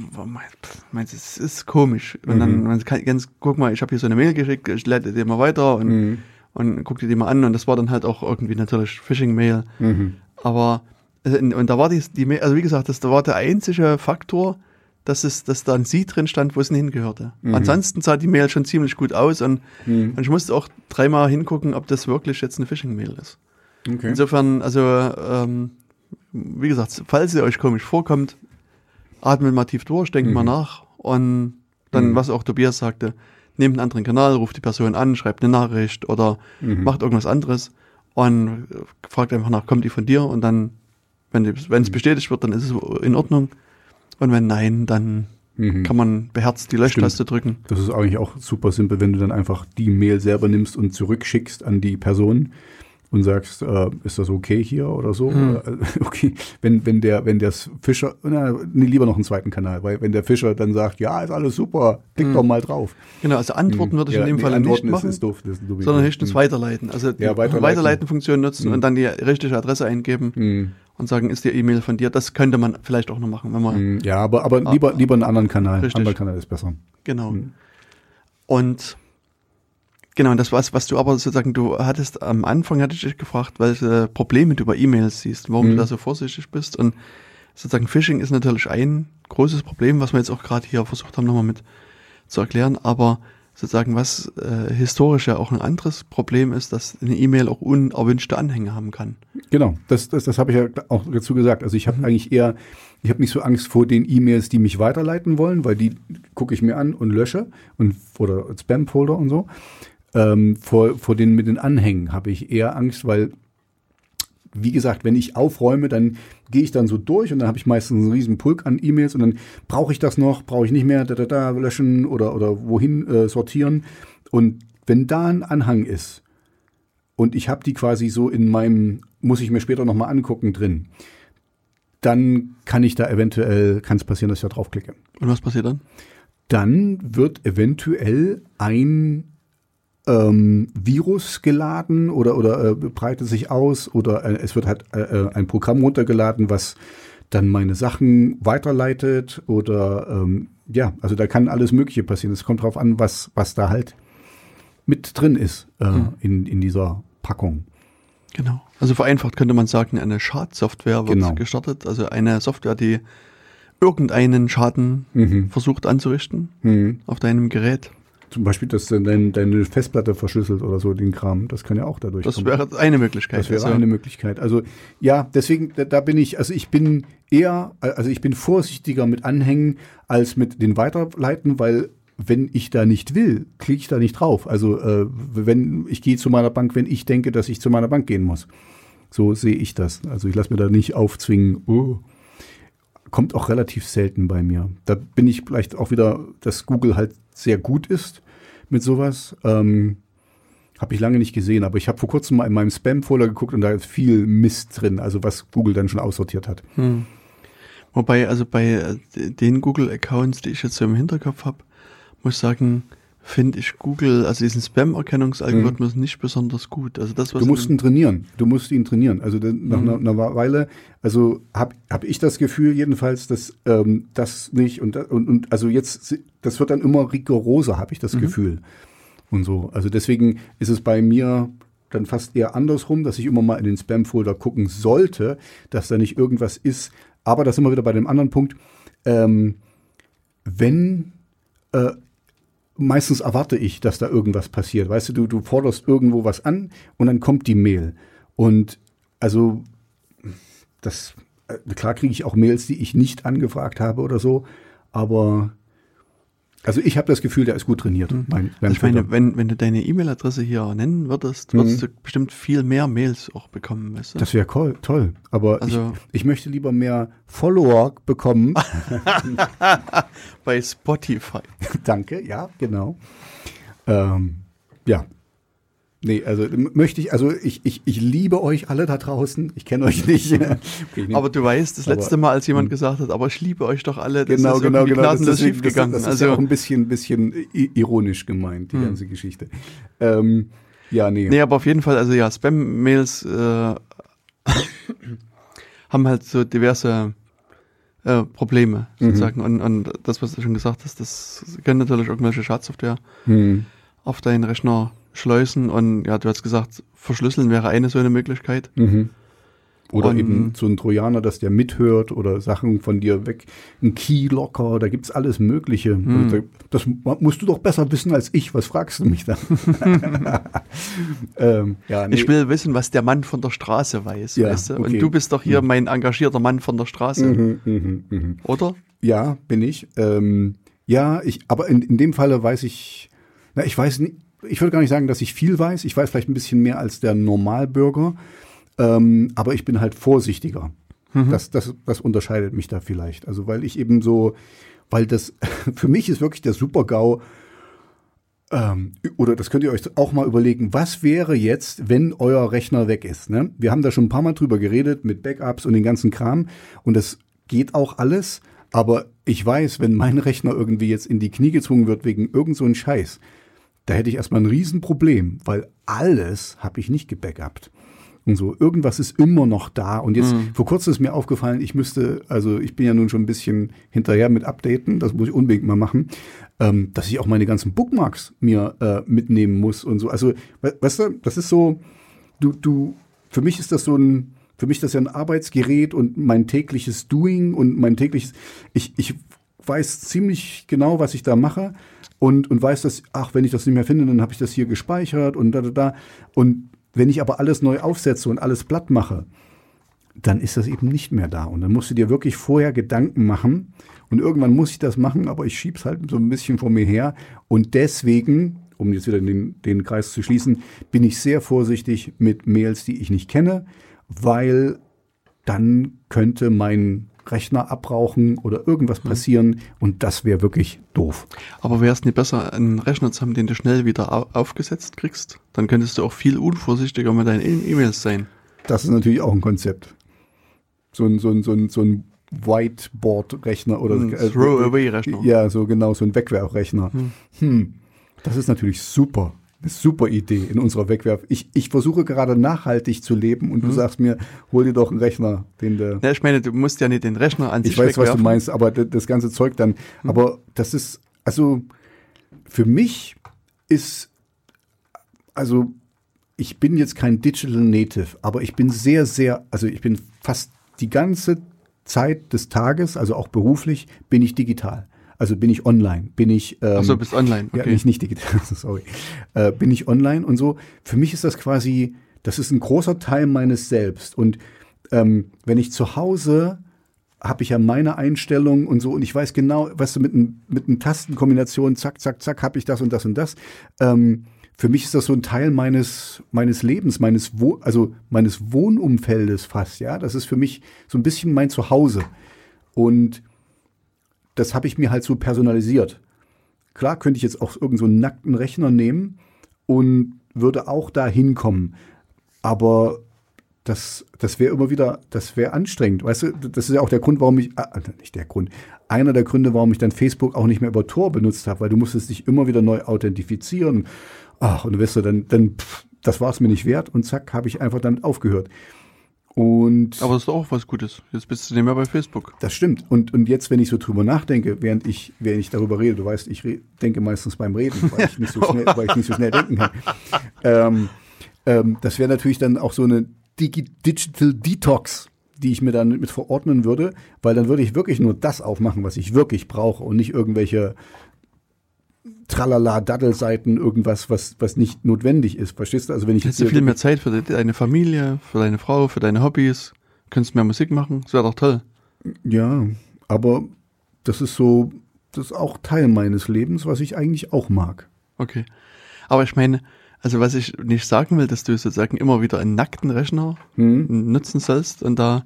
meinst du, es ist komisch. Und dann, man kann ganz, guck mal, ich habe hier so eine Mail geschickt, ich leite dir mal weiter und, Mhm. und guck dir die mal an. Und das war dann halt auch irgendwie natürlich Phishing-Mail. Mhm. Aber, äh, und da war die, die Mail, also wie gesagt, das da war der einzige Faktor, dass es, dass da ein Sie drin stand, wo es nicht hingehörte. Ansonsten sah die Mail schon ziemlich gut aus und, und ich musste auch dreimal hingucken, ob das wirklich jetzt eine Phishing-Mail ist. Okay. Insofern, also, ähm, wie gesagt, falls ihr euch komisch vorkommt, atmet mal tief durch, denkt mal nach und dann, was auch Tobias sagte, nehmt einen anderen Kanal, ruft die Person an, schreibt eine Nachricht oder macht irgendwas anderes und fragt einfach nach, kommt die von dir? Und dann, wenn es bestätigt wird, dann ist es in Ordnung. Und wenn nein, dann Mhm. kann man beherzt die Löschtaste drücken. Das ist eigentlich auch super simpel, wenn du dann einfach die Mail selber nimmst und zurückschickst an die Person und sagst, äh, ist das okay hier oder so? Hm. Äh, Okay, wenn, wenn der, wenn der Fischer, na, nee, lieber noch einen zweiten Kanal, weil wenn der Fischer dann sagt, ja, ist alles super, klick doch mal drauf. Genau, also Antworten würde ich in dem nee, Fall nicht Antworten machen. Ist, ist doof, das ist doof. sondern höchstens Hm. weiterleiten. Also die Ja, weiterleiten. Weiterleiten-Funktion nutzen und dann die richtige Adresse eingeben Hm. und sagen, ist die E-Mail von dir? Das könnte man vielleicht auch noch machen, wenn man, Hm, Ja, aber, aber lieber, lieber einen anderen Kanal. Richtig. Anderer Kanal ist besser. genau. Und genau, und das was, was du aber sozusagen, du hattest am Anfang, hatte ich dich gefragt, welche Probleme du bei E-Mails siehst, warum du da so vorsichtig bist und sozusagen Phishing ist natürlich ein großes Problem, was wir jetzt auch gerade hier versucht haben, nochmal mit zu erklären, aber sozusagen, was äh, historisch ja auch ein anderes Problem ist, dass eine E-Mail auch unerwünschte Anhänge haben kann. Genau, das, das, das habe ich ja auch dazu gesagt. Also ich habe mhm. eigentlich eher, ich habe nicht so Angst vor den E-Mails, die mich weiterleiten wollen, weil die gucke ich mir an und lösche und oder Spam-Folder und so. Ähm, vor, vor den mit den Anhängen habe ich eher Angst, weil wie gesagt, wenn ich aufräume, dann gehe ich dann so durch und dann habe ich meistens einen riesen Pulk an E-Mails und dann brauche ich das noch, brauche ich nicht mehr, da, da, da, löschen oder, oder wohin äh, sortieren. Und wenn da ein Anhang ist und ich habe die quasi so in meinem, muss ich mir später nochmal angucken drin, dann kann ich da eventuell, kann es passieren, dass ich da draufklicke. Und was passiert dann? Dann wird eventuell ein ähm, Virus geladen oder, oder äh, breitet sich aus oder äh, es wird halt äh, äh, ein Programm runtergeladen, was dann meine Sachen weiterleitet oder ähm, ja, also da kann alles Mögliche passieren. Es kommt drauf an, was, was da halt mit drin ist äh, mhm. in, in dieser Packung. Genau. Also vereinfacht könnte man sagen, eine Schadsoftware wird genau. gestartet. Also eine Software, die irgendeinen Schaden mhm. versucht anzurichten mhm. auf deinem Gerät. Zum Beispiel, dass dein, deine Festplatte verschlüsselt oder so, den Kram. Das kann ja auch dadurch Das kommen. wäre eine Möglichkeit. Das wäre also. eine Möglichkeit. Also ja, deswegen, da, da, bin ich, also ich bin eher, also ich bin vorsichtiger mit Anhängen als mit den Weiterleiten, weil wenn ich da nicht will, klicke ich da nicht drauf. Also äh, wenn ich gehe zu meiner Bank, wenn ich denke, dass ich zu meiner Bank gehen muss. So sehe ich das. Also ich lasse mir da nicht aufzwingen, oh, kommt auch relativ selten bei mir. Da bin ich vielleicht auch wieder, dass Google halt sehr gut ist mit sowas. Ähm, habe ich lange nicht gesehen, aber ich habe vor kurzem mal in meinem Spam-Folder geguckt und da ist viel Mist drin, also was Google dann schon aussortiert hat. Hm. Wobei, also bei äh, den Google-Accounts, die ich jetzt so im Hinterkopf habe, muss ich sagen, finde ich Google, also diesen Spam-Erkennungsalgorithmus mhm. nicht besonders gut. Also das, was du musst ihn trainieren. Du musst ihn trainieren. Also nach mhm. einer, einer, Weile, also habe hab ich das Gefühl jedenfalls, dass ähm, das nicht und, und, und also jetzt, das wird dann immer rigoroser, habe ich das mhm. Gefühl. Und so. Also deswegen ist es bei mir dann fast eher andersrum, dass ich immer mal in den Spam-Folder gucken sollte, dass da nicht irgendwas ist. Aber das sind wir wieder bei dem anderen Punkt. Ähm, wenn äh, meistens erwarte ich, dass da irgendwas passiert. Weißt du, du, du forderst irgendwo was an und dann kommt die Mail. Und also, das, äh, klar kriege ich auch Mails, die ich nicht angefragt habe oder so, aber also ich habe das Gefühl, der ist gut trainiert. Mhm. Mein, ich meine, wenn, wenn du deine E-Mail-Adresse hier nennen würdest, würdest mhm. du bestimmt viel mehr Mails auch bekommen. Weißt du? Das wäre cool, toll. Aber also, ich, ich möchte lieber mehr Follower bekommen. Bei Spotify. Danke, ja, genau. Ähm, ja, Nee, also möchte ich, also ich, ich, ich liebe euch alle da draußen. Ich kenne euch nicht. okay, aber du weißt, das letzte Mal, als jemand hm. gesagt hat, aber ich liebe euch doch alle, das genau, ist genau, genau. Das ist, schief gegangen. Das, das, das ist also, ja auch ein bisschen, bisschen ironisch gemeint, die hm. ganze Geschichte. Ähm, ja, nee. Nee, aber auf jeden Fall, also ja, Spam-Mails äh, haben halt so diverse äh, Probleme sozusagen. Mhm. Und, und das, was du schon gesagt hast, das können natürlich irgendwelche Schadsoftware mhm. auf deinen Rechner schleusen und ja, du hast gesagt, verschlüsseln wäre eine so eine Möglichkeit. Mhm. Oder und, eben so ein Trojaner, dass der mithört oder Sachen von dir weg, ein Keylocker, da gibt es alles Mögliche. Hm. Das musst du doch besser wissen als ich. Was fragst du mich da? ähm, ja, nee. Ich will wissen, was der Mann von der Straße weiß. Ja, weißt du? okay. Und du bist doch hier mhm. mein engagierter Mann von der Straße. Mhm, mh, mh. Oder? Ja, bin ich. Ähm, ja, ich, aber in, in dem Falle weiß ich, na, ich weiß nicht, ich würde gar nicht sagen, dass ich viel weiß. Ich weiß vielleicht ein bisschen mehr als der Normalbürger. Ähm, aber ich bin halt vorsichtiger. Mhm. Das, das, das unterscheidet mich da vielleicht. Also weil ich eben so, weil das, für mich ist wirklich der Super-GAU, ähm, oder das könnt ihr euch auch mal überlegen, was wäre jetzt, wenn euer Rechner weg ist? Ne? Wir haben da schon ein paar Mal drüber geredet mit Backups und den ganzen Kram und das geht auch alles, aber ich weiß, wenn mein Rechner irgendwie jetzt in die Knie gezwungen wird wegen irgend so ein Scheiß, da hätte ich erstmal ein Riesenproblem, weil alles habe ich nicht gebackupt. Und so, irgendwas ist immer noch da. Und jetzt, mhm. vor kurzem ist mir aufgefallen, ich müsste, also ich bin ja nun schon ein bisschen hinterher mit Updaten, das muss ich unbedingt mal machen, ähm, dass ich auch meine ganzen Bookmarks mir äh, mitnehmen muss und so. Also, we weißt du, das ist so, du, du, für mich ist das so ein, für mich ist das ja ein Arbeitsgerät und mein tägliches Doing und mein tägliches, ich, ich weiß ziemlich genau, was ich da mache. Und, und weiß, dass, ach, wenn ich das nicht mehr finde, dann habe ich das hier gespeichert und da, da, da. Und wenn ich aber alles neu aufsetze und alles platt mache, dann ist das eben nicht mehr da. Und dann musst du dir wirklich vorher Gedanken machen. Und irgendwann muss ich das machen, aber ich schieb's halt so ein bisschen vor mir her. Und deswegen, um jetzt wieder den, den Kreis zu schließen, bin ich sehr vorsichtig mit Mails, die ich nicht kenne, weil dann könnte mein Rechner abrauchen oder irgendwas passieren und das wäre wirklich doof. Aber wäre es nicht besser, einen Rechner zu haben, den du schnell wieder au aufgesetzt kriegst? Dann könntest du auch viel unvorsichtiger mit deinen E- E-Mails sein. Das ist natürlich auch ein Konzept. So ein, so ein, so ein, so ein Whiteboard-Rechner oder Ein äh, Throw-away-Rechner. Ja, so genau, so ein Wegwerfrechner. Hm. Das ist natürlich super. Eine super Idee in unserer Wegwerf. Ich, ich versuche gerade nachhaltig zu leben und du sagst mir, hol dir doch einen Rechner, den du. Ja, ich meine, du musst ja nicht den Rechner an sich Ich weiß, was du wegwerfen. meinst, aber das ganze Zeug dann. Aber das ist, also für mich ist, also ich bin jetzt kein Digital Native, aber ich bin sehr, sehr, also ich bin fast die ganze Zeit des Tages, also auch beruflich, bin ich digital. Also bin ich online, bin ich. Ähm, Ach so, bist online, Ja, okay. nicht, nicht digital, sorry. Äh, bin ich online und so. Für mich ist das quasi, das ist ein großer Teil meines Selbst. Und ähm, wenn ich zu Hause habe ich ja meine Einstellungen und so und ich weiß genau, weißt du, mit, ein, mit einer Tastenkombination, zack, zack, zack, habe ich das und das und das. Ähm, für mich ist das so ein Teil meines, meines Lebens, meines, Wo also meines Wohnumfeldes fast, ja. Das ist für mich so ein bisschen mein Zuhause. Und das habe ich mir halt so personalisiert. Klar könnte ich jetzt auch irgend so nackten Rechner nehmen und würde auch da hinkommen. Aber das, das wäre immer wieder, das wäre anstrengend. Weißt du, das ist ja auch der Grund, warum ich, ah, nicht der Grund, einer der Gründe, warum ich dann Facebook auch nicht mehr über Tor benutzt habe, weil du musstest dich immer wieder neu authentifizieren. Ach, und weißt du, dann, dann, pff, das war es mir nicht wert und zack, habe ich einfach damit aufgehört. Und Aber das ist auch was Gutes. Jetzt bist du nicht mehr bei Facebook. das stimmt. Und, und jetzt, wenn ich so drüber nachdenke, während ich, während ich darüber rede, du weißt, ich re denke meistens beim Reden, weil ich nicht so schnell, weil ich nicht so schnell denken kann. Ähm, ähm, das wäre natürlich dann auch so eine Digi Digital Detox, die ich mir dann mit verordnen würde, weil dann würde ich wirklich nur das aufmachen, was ich wirklich brauche und nicht irgendwelche Tralala, Daddelseiten, irgendwas, was, was nicht notwendig ist. Verstehst du? Also wenn ich Hättest du viel mehr Zeit für de- deine Familie, für deine Frau, für deine Hobbys. Könntest mehr Musik machen. Das wäre doch toll. Ja, aber das ist so, das ist auch Teil meines Lebens, was ich eigentlich auch mag. Okay. Aber ich meine, also was ich nicht sagen will, dass du sozusagen immer wieder einen nackten Rechner Hm? nutzen sollst und da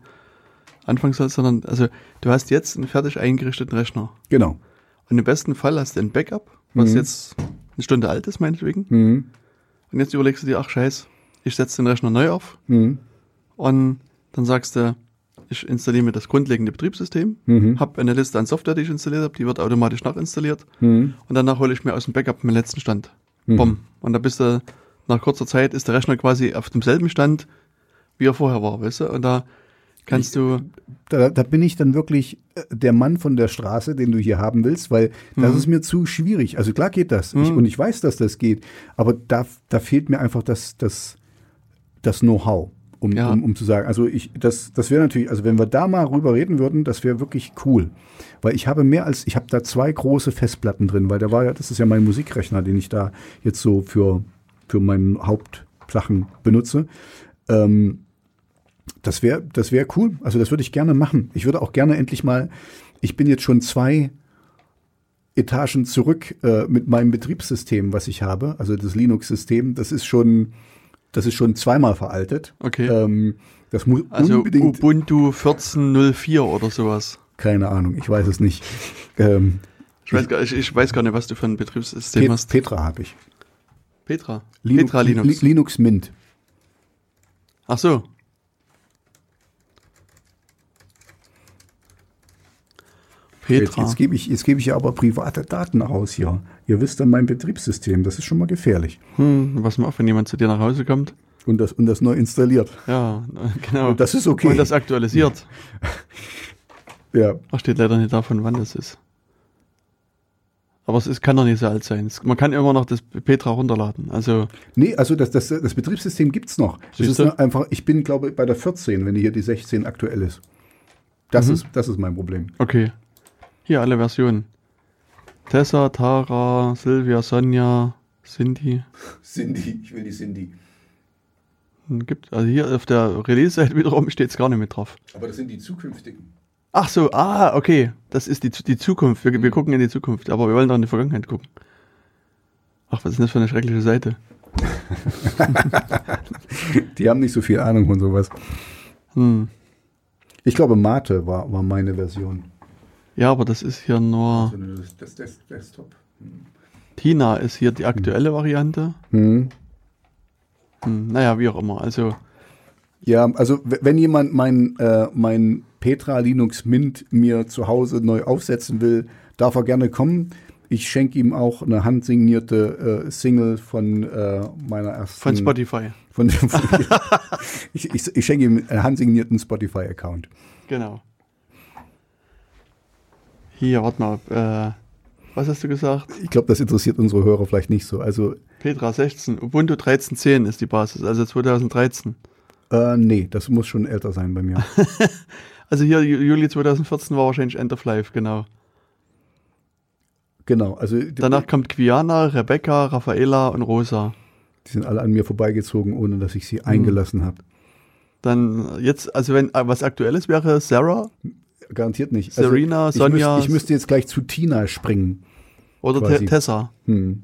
anfangen sollst, sondern also du hast jetzt einen fertig eingerichteten Rechner. Genau. Und im besten Fall hast du ein Backup, was Mhm. jetzt eine Stunde alt ist, meinetwegen. Hm? Und jetzt überlegst du dir, ach scheiß, ich setze den Rechner neu auf Hm? und dann sagst du, ich installiere mir das grundlegende Betriebssystem, Mhm. habe eine Liste an Software, die ich installiert habe, die wird automatisch nachinstalliert Hm? und danach hole ich mir aus dem Backup meinen letzten Stand. Mhm. Bumm. Und da bist du, nach kurzer Zeit ist der Rechner quasi auf demselben Stand, wie er vorher war, weißt du? Und da kannst du, Da, da bin ich dann wirklich äh, der Mann von der Straße, den du hier haben willst, weil das ist mir zu schwierig. Also klar geht das. Ich, und ich weiß, dass das geht. Aber da, da fehlt mir einfach das, das, das Know-how, um, Ja. um, um zu sagen. Also ich, das, das wäre natürlich, also wenn wir da mal rüber reden würden, das wäre wirklich cool. Weil ich habe mehr als, ich habe da zwei große Festplatten drin, weil da war ja, das ist ja mein Musikrechner, den ich da jetzt so für, für meinen Hauptsachen benutze. Ähm, das wäre das wäre cool. Also das würde ich gerne machen. Ich würde auch gerne endlich mal, ich bin jetzt schon zwei Etagen zurück äh, mit meinem Betriebssystem, was ich habe, also das Linux-System, das ist schon, das ist schon zweimal veraltet. Okay. Ähm, das muss also unbedingt, Ubuntu 14.04 oder sowas. keine Ahnung, ich weiß es nicht. Ähm, Ich weiß, gar, ich, ich weiß gar nicht, was du für ein Betriebssystem Pet hast. Petra habe ich. Petra. Linux, Petra Linux. Li Linux Mint. Ach so. Petra. jetzt gebe ich, jetzt gebe ich ja aber private Daten raus hier. Ihr wisst dann mein Betriebssystem, das ist schon mal gefährlich. Hm, was mal, wenn jemand zu dir nach Hause kommt. Und das, und das neu installiert. Ja, genau. Das ist okay. Und das aktualisiert. Ja, Da steht leider nicht davon, wann das ist. Aber es ist, kann doch nicht so alt sein. Es, man kann immer noch das Petra runterladen. Also, Nee, also das, das, das Betriebssystem gibt's noch. Das ist einfach, ich bin, glaube ich, bei der 14, wenn hier die 16 aktuell ist. Das, Mhm. ist. das ist mein Problem. okay. Hier alle Versionen. Tessa, Tara, Silvia, Sonja, Cindy. Cindy, ich will die Cindy. Hm, Gibt, also hier auf der Release-Seite wiederum steht es gar nicht mit drauf. Aber das sind die zukünftigen. Ach so, ah, okay. Das ist die, die Zukunft. Wir, wir gucken in die Zukunft, aber wir wollen doch in die Vergangenheit gucken. Ach, was ist das für eine schreckliche Seite? Die haben nicht so viel Ahnung von sowas. Hm. Ich glaube, Mate war, war meine Version. Ja, aber das ist hier nur. Also das, das, das Desktop. Tina ist hier die aktuelle Variante. Hm. Hm, naja, wie auch immer. Also, Ja, also wenn jemand mein, äh, mein Petra Linux Mint mir zu Hause neu aufsetzen will, darf er gerne kommen. Ich schenke ihm auch eine handsignierte äh, Single von äh, meiner ersten. von Spotify. Von, von, ich, ich, ich schenke ihm einen handsignierten Spotify-Account. Genau. Hier, warte mal. Äh, was hast du gesagt? Ich glaube, das interessiert unsere Hörer vielleicht nicht so. Also, Petra 16. Ubuntu 13.10 ist die Basis, also 2013. äh, nee, das muss schon älter sein bei mir. Also hier Ju- Juli 2014 war wahrscheinlich End of Life, genau. genau, also Danach kommt Quiana, Rebecca, Raffaela und Rosa. die sind alle an mir vorbeigezogen, ohne dass ich sie eingelassen habe. Dann jetzt, also wenn äh, was aktuelles wäre, Sarah Garantiert nicht. Serena, ich Sonja- Müsste, ich müsste jetzt gleich zu Tina springen. oder Quasi. Te Tessa Hm.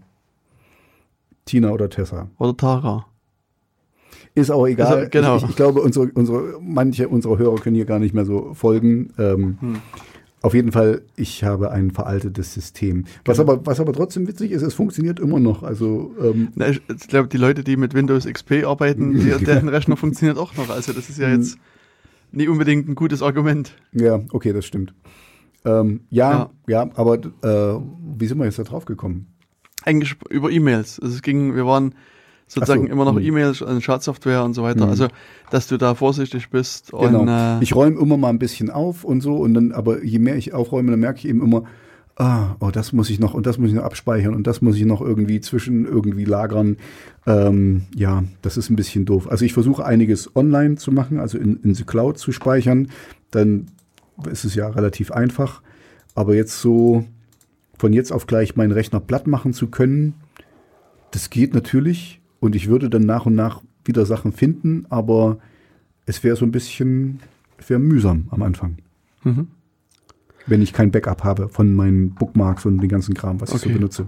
Tina oder Tessa. oder Tara. Ist auch egal. Also, genau. Ich, ich glaube, unsere, unsere, manche unserer Hörer können hier gar nicht mehr so folgen. Ähm, Hm. Auf jeden Fall, ich habe ein veraltetes System. Was, Genau. aber, was aber trotzdem witzig ist, es funktioniert immer noch. Also ähm, Na, ich ich glaube, die Leute, die mit Windows XP arbeiten, die, deren Rechner funktioniert auch noch. Also das ist ja jetzt nicht unbedingt ein gutes Argument. ja, okay, das stimmt. Ähm, ja, ja, aber äh, wie sind wir jetzt da drauf gekommen? Eigentlich über E-Mails. Also es ging, wir waren sozusagen so, immer noch hm. E-Mails, an Schadsoftware und so weiter. Hm. Also, dass du da vorsichtig bist Genau. und äh, ich räume immer mal ein bisschen auf und so und dann, aber je mehr ich aufräume, dann merke ich eben immer, ah, oh, das muss ich noch und das muss ich noch abspeichern und das muss ich noch irgendwie zwischen irgendwie lagern. Ähm, ja, das ist ein bisschen doof. Also ich versuche einiges online zu machen, also in, in the Cloud zu speichern. Dann ist es ja relativ einfach. Aber jetzt so von jetzt auf gleich meinen Rechner platt machen zu können, das geht natürlich. Und ich würde dann nach und nach wieder Sachen finden, aber es wäre so ein bisschen, es mühsam am Anfang. Mhm. Wenn ich kein Backup habe von meinen Bookmarks und den ganzen Kram, was ich Okay. so benutze.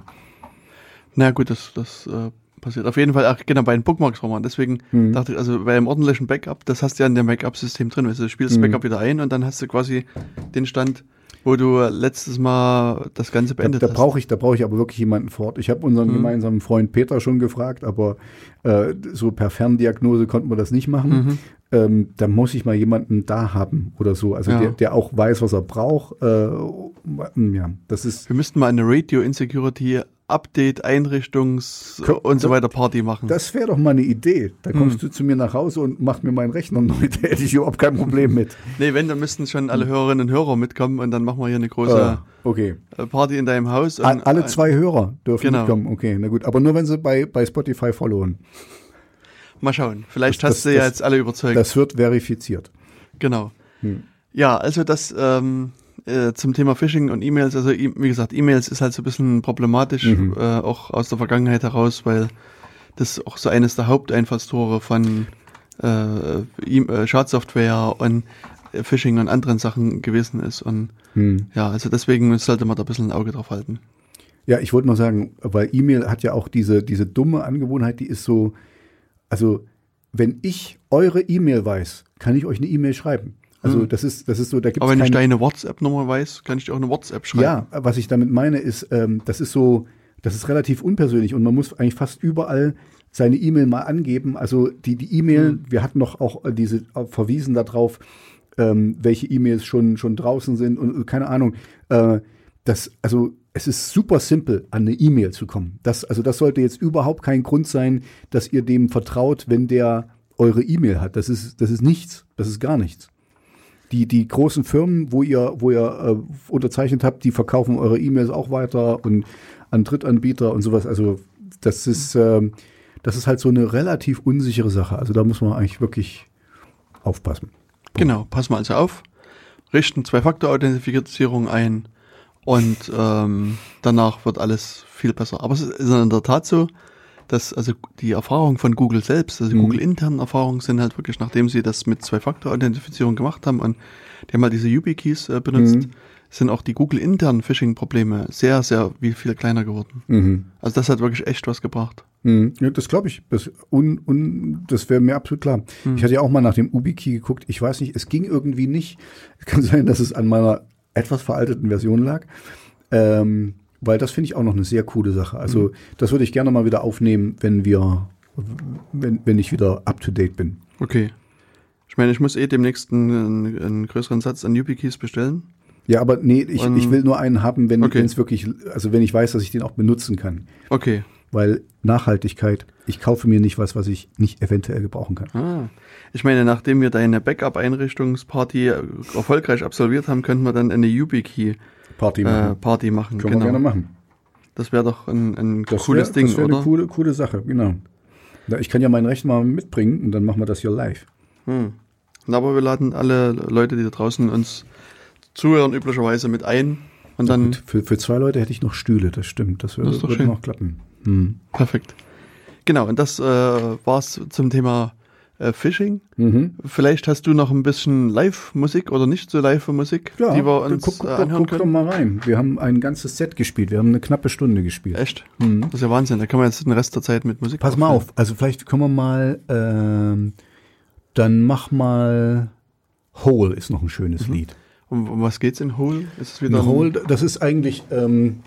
na gut, das, das äh, passiert. Auf jeden Fall, ach, genau, bei den Bookmarks war man. Deswegen Mhm. dachte ich, also bei einem ordentlichen Backup, das hast du ja in dem Backup-System drin. Also du spielst das Mhm. Backup wieder ein und dann hast du quasi den Stand, wo du letztes Mal das Ganze Da, beendet da hast. brauche ich, da brauche ich aber wirklich jemanden fort. Ich habe unseren Mhm. gemeinsamen Freund Peter schon gefragt, aber äh, so per Ferndiagnose konnten wir das nicht machen. Mhm. Ähm, da muss ich mal jemanden da haben oder so, also Ja. der, der auch weiß, was er braucht. Äh, ja, das ist Wir müssten mal eine Radio Insecurity Update, Einrichtungs Kö- und so weiter Party machen. Das wäre doch mal eine Idee. Da kommst Hm. du zu mir nach Hause und machst mir meinen Rechner neu. Da hätte ich überhaupt kein Problem mit. nee, wenn, dann müssten schon alle Hörerinnen und Hörer mitkommen und dann machen wir hier eine große Äh, okay. Party in deinem Haus. A- Alle äh, zwei Hörer dürfen Genau. mitkommen. Okay, na gut. Aber nur wenn sie bei, bei Spotify followen. Mal schauen. Vielleicht Das- hast du das- ja das- jetzt alle überzeugt. Das wird verifiziert. genau. Hm. Ja, also das ähm, äh, zum Thema Phishing und E-Mails. Also e wie gesagt, E-Mails ist halt so ein bisschen problematisch, Mhm. äh, auch aus der Vergangenheit heraus, weil das auch so eines der Haupteinfallstore von äh, e äh, Schadsoftware und Phishing und anderen Sachen gewesen ist. Und Hm. ja, also deswegen sollte man da ein bisschen ein Auge drauf halten. Ja, ich wollte noch sagen, weil E-Mail hat ja auch diese, diese dumme Angewohnheit, die ist so, also wenn ich eure E-Mail weiß, kann ich euch eine E-Mail schreiben. Also Hm. das ist, das ist so, da gibt Aber wenn ich deine WhatsApp-Nummer weiß, kann ich dir auch eine WhatsApp schreiben. Ja, was ich damit meine, ist, ähm, das ist so, das ist relativ unpersönlich und man muss eigentlich fast überall seine E-Mail mal angeben. Also die die E-Mail, Hm. wir hatten noch auch diese äh, verwiesen darauf, ähm, welche E-Mails schon schon draußen sind und äh, keine Ahnung. Äh, das also es ist super simpel, an eine E-Mail zu kommen. Das also das sollte jetzt überhaupt kein Grund sein, dass ihr dem vertraut, wenn der eure E-Mail hat. Das ist das ist nichts. Das ist gar nichts die, die großen Firmen, wo ihr, wo ihr äh, unterzeichnet habt, die verkaufen eure E-Mails auch weiter und an Drittanbieter und sowas. Also das ist, ähm, das ist halt so eine relativ unsichere Sache. Also da muss man eigentlich wirklich aufpassen. Genau, pass mal also auf, richten Zwei-Faktor-Authentifizierung ein Und ähm, danach wird alles viel besser. Aber es ist in der Tat so, dass also die Erfahrungen von Google selbst, also Mhm. Google internen Erfahrungen sind halt wirklich, nachdem sie das mit Zwei-Faktor-Authentifizierung gemacht haben und die haben halt diese YubiKeys äh, benutzt, Mhm. sind auch die Google internen Phishing-Probleme sehr, sehr wie viel kleiner geworden. Mhm. Also das hat wirklich echt was gebracht. Mhm. Ja, das glaube ich. Das, un, un, das wäre mir absolut klar. Hm. Ich hatte ja auch mal nach dem UbiKey geguckt. Ich weiß nicht, es ging irgendwie nicht. Es kann sein, dass es an meiner etwas veralteten Version lag. Ähm, weil das finde ich auch noch eine sehr coole Sache. Also Hm. das würde ich gerne mal wieder aufnehmen, wenn wir, wenn, wenn ich wieder up to date bin. Okay. Ich meine, ich muss eh demnächst einen, einen größeren Satz an YubiKeys bestellen. Ja, aber nee, ich, Und- ich will nur einen haben, wenn Okay. es wirklich, also wenn ich weiß, dass ich den auch benutzen kann. Okay. Weil Nachhaltigkeit, ich kaufe mir nicht was, was ich nicht eventuell gebrauchen kann. Ah. Ich meine, nachdem wir deine Backup-Einrichtungsparty erfolgreich absolviert haben, könnten wir dann eine YubiKey-Party Party machen. äh, Party machen. Können wir gerne machen. Das wäre doch ein, ein Das cooles wär, Ding, das oder? eine coole, coole Sache, genau. Ich kann ja mein Recht mal mitbringen und dann machen wir das hier live. Hm. Aber wir laden alle Leute, die da draußen uns zuhören, üblicherweise mit ein. Und dann, für, für zwei Leute hätte ich noch Stühle, das stimmt. Das würde, Das würde schön. noch klappen. Hm. perfekt. Genau, und das äh, war's zum Thema äh, Phishing. Mhm. Vielleicht hast du noch ein bisschen Live-Musik oder nicht so Live-Musik, Ja, die wir uns guck, guck, äh, guck, anhören guck doch können. mal rein. Wir haben ein ganzes Set gespielt. Wir haben eine knappe Stunde gespielt. Echt? Mhm. Das ist ja Wahnsinn. Da kann man jetzt den Rest der Zeit mit Musik Pass mal auffüllen. auf. Also vielleicht können wir mal, ähm, dann mach mal Hole ist noch ein schönes Lied. Um, um was geht's in Hole? Ist es wieder Hole, das ist eigentlich, ähm,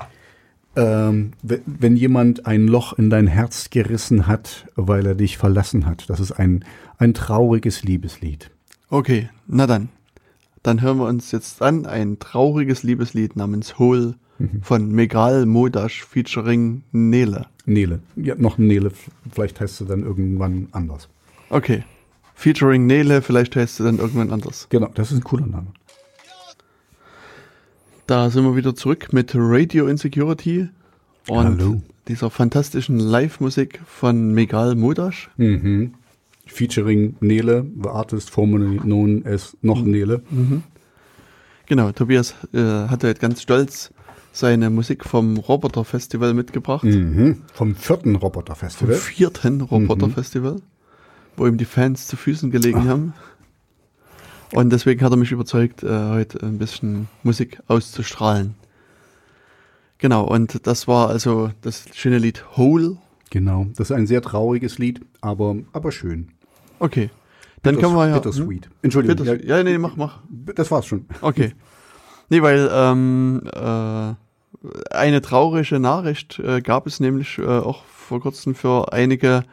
ähm, wenn, jemand ein Loch in dein Herz gerissen hat, weil er dich verlassen hat. Das ist ein, ein trauriges Liebeslied. Okay, na dann. Dann hören wir uns jetzt an ein trauriges Liebeslied namens Hole Mhm. von Megal Modash featuring Nele. Nele. Ja, noch Nele. Vielleicht heißt sie dann irgendwann anders. Okay. Featuring Nele, vielleicht heißt sie dann irgendwann anders. Genau, das ist ein cooler Name. Da sind wir wieder zurück mit Radio Insecurity und Hallo. dieser fantastischen Live-Musik von Megal Modash. Mhm. Featuring Nele, the artist formerly known as noch Nele. Genau, Tobias äh, hat heute ganz stolz seine Musik vom Roboter Festival mitgebracht. Mhm. Vom vierten Roboter Vom Festival. vierten Roboter Festival, wo ihm die Fans zu Füßen gelegen haben. Und deswegen hat er mich überzeugt, äh, heute ein bisschen Musik auszustrahlen. Genau, und das war also das schöne Lied Hole. Genau. Das ist ein sehr trauriges Lied, aber, aber schön. Okay. Dann Bitters- können wir ja. Bittersweet. Entschuldigung. Bitters, ja, nee, mach, mach. das war's schon. Okay. Nee, weil ähm, äh, eine traurige Nachricht äh, gab es nämlich äh, auch vor kurzem für einige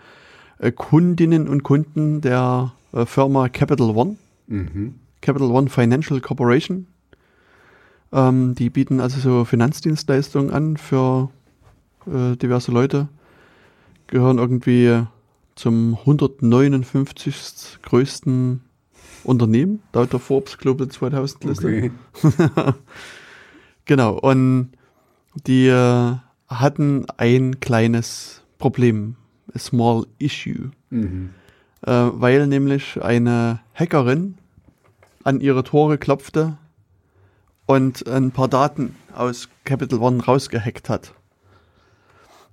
äh, Kundinnen und Kunden der äh, Firma Capital One, Mhm. Capital One Financial Corporation. Ähm, die bieten also so Finanzdienstleistungen an für äh, diverse Leute, gehören irgendwie zum 159. größten Unternehmen, laut der Forbes Global 2000 Liste. Okay. Genau, und die äh, hatten ein kleines Problem, a small issue, Mhm. Äh, weil nämlich eine Hackerin an ihre Tore klopfte und ein paar Daten aus Capital One rausgehackt hat.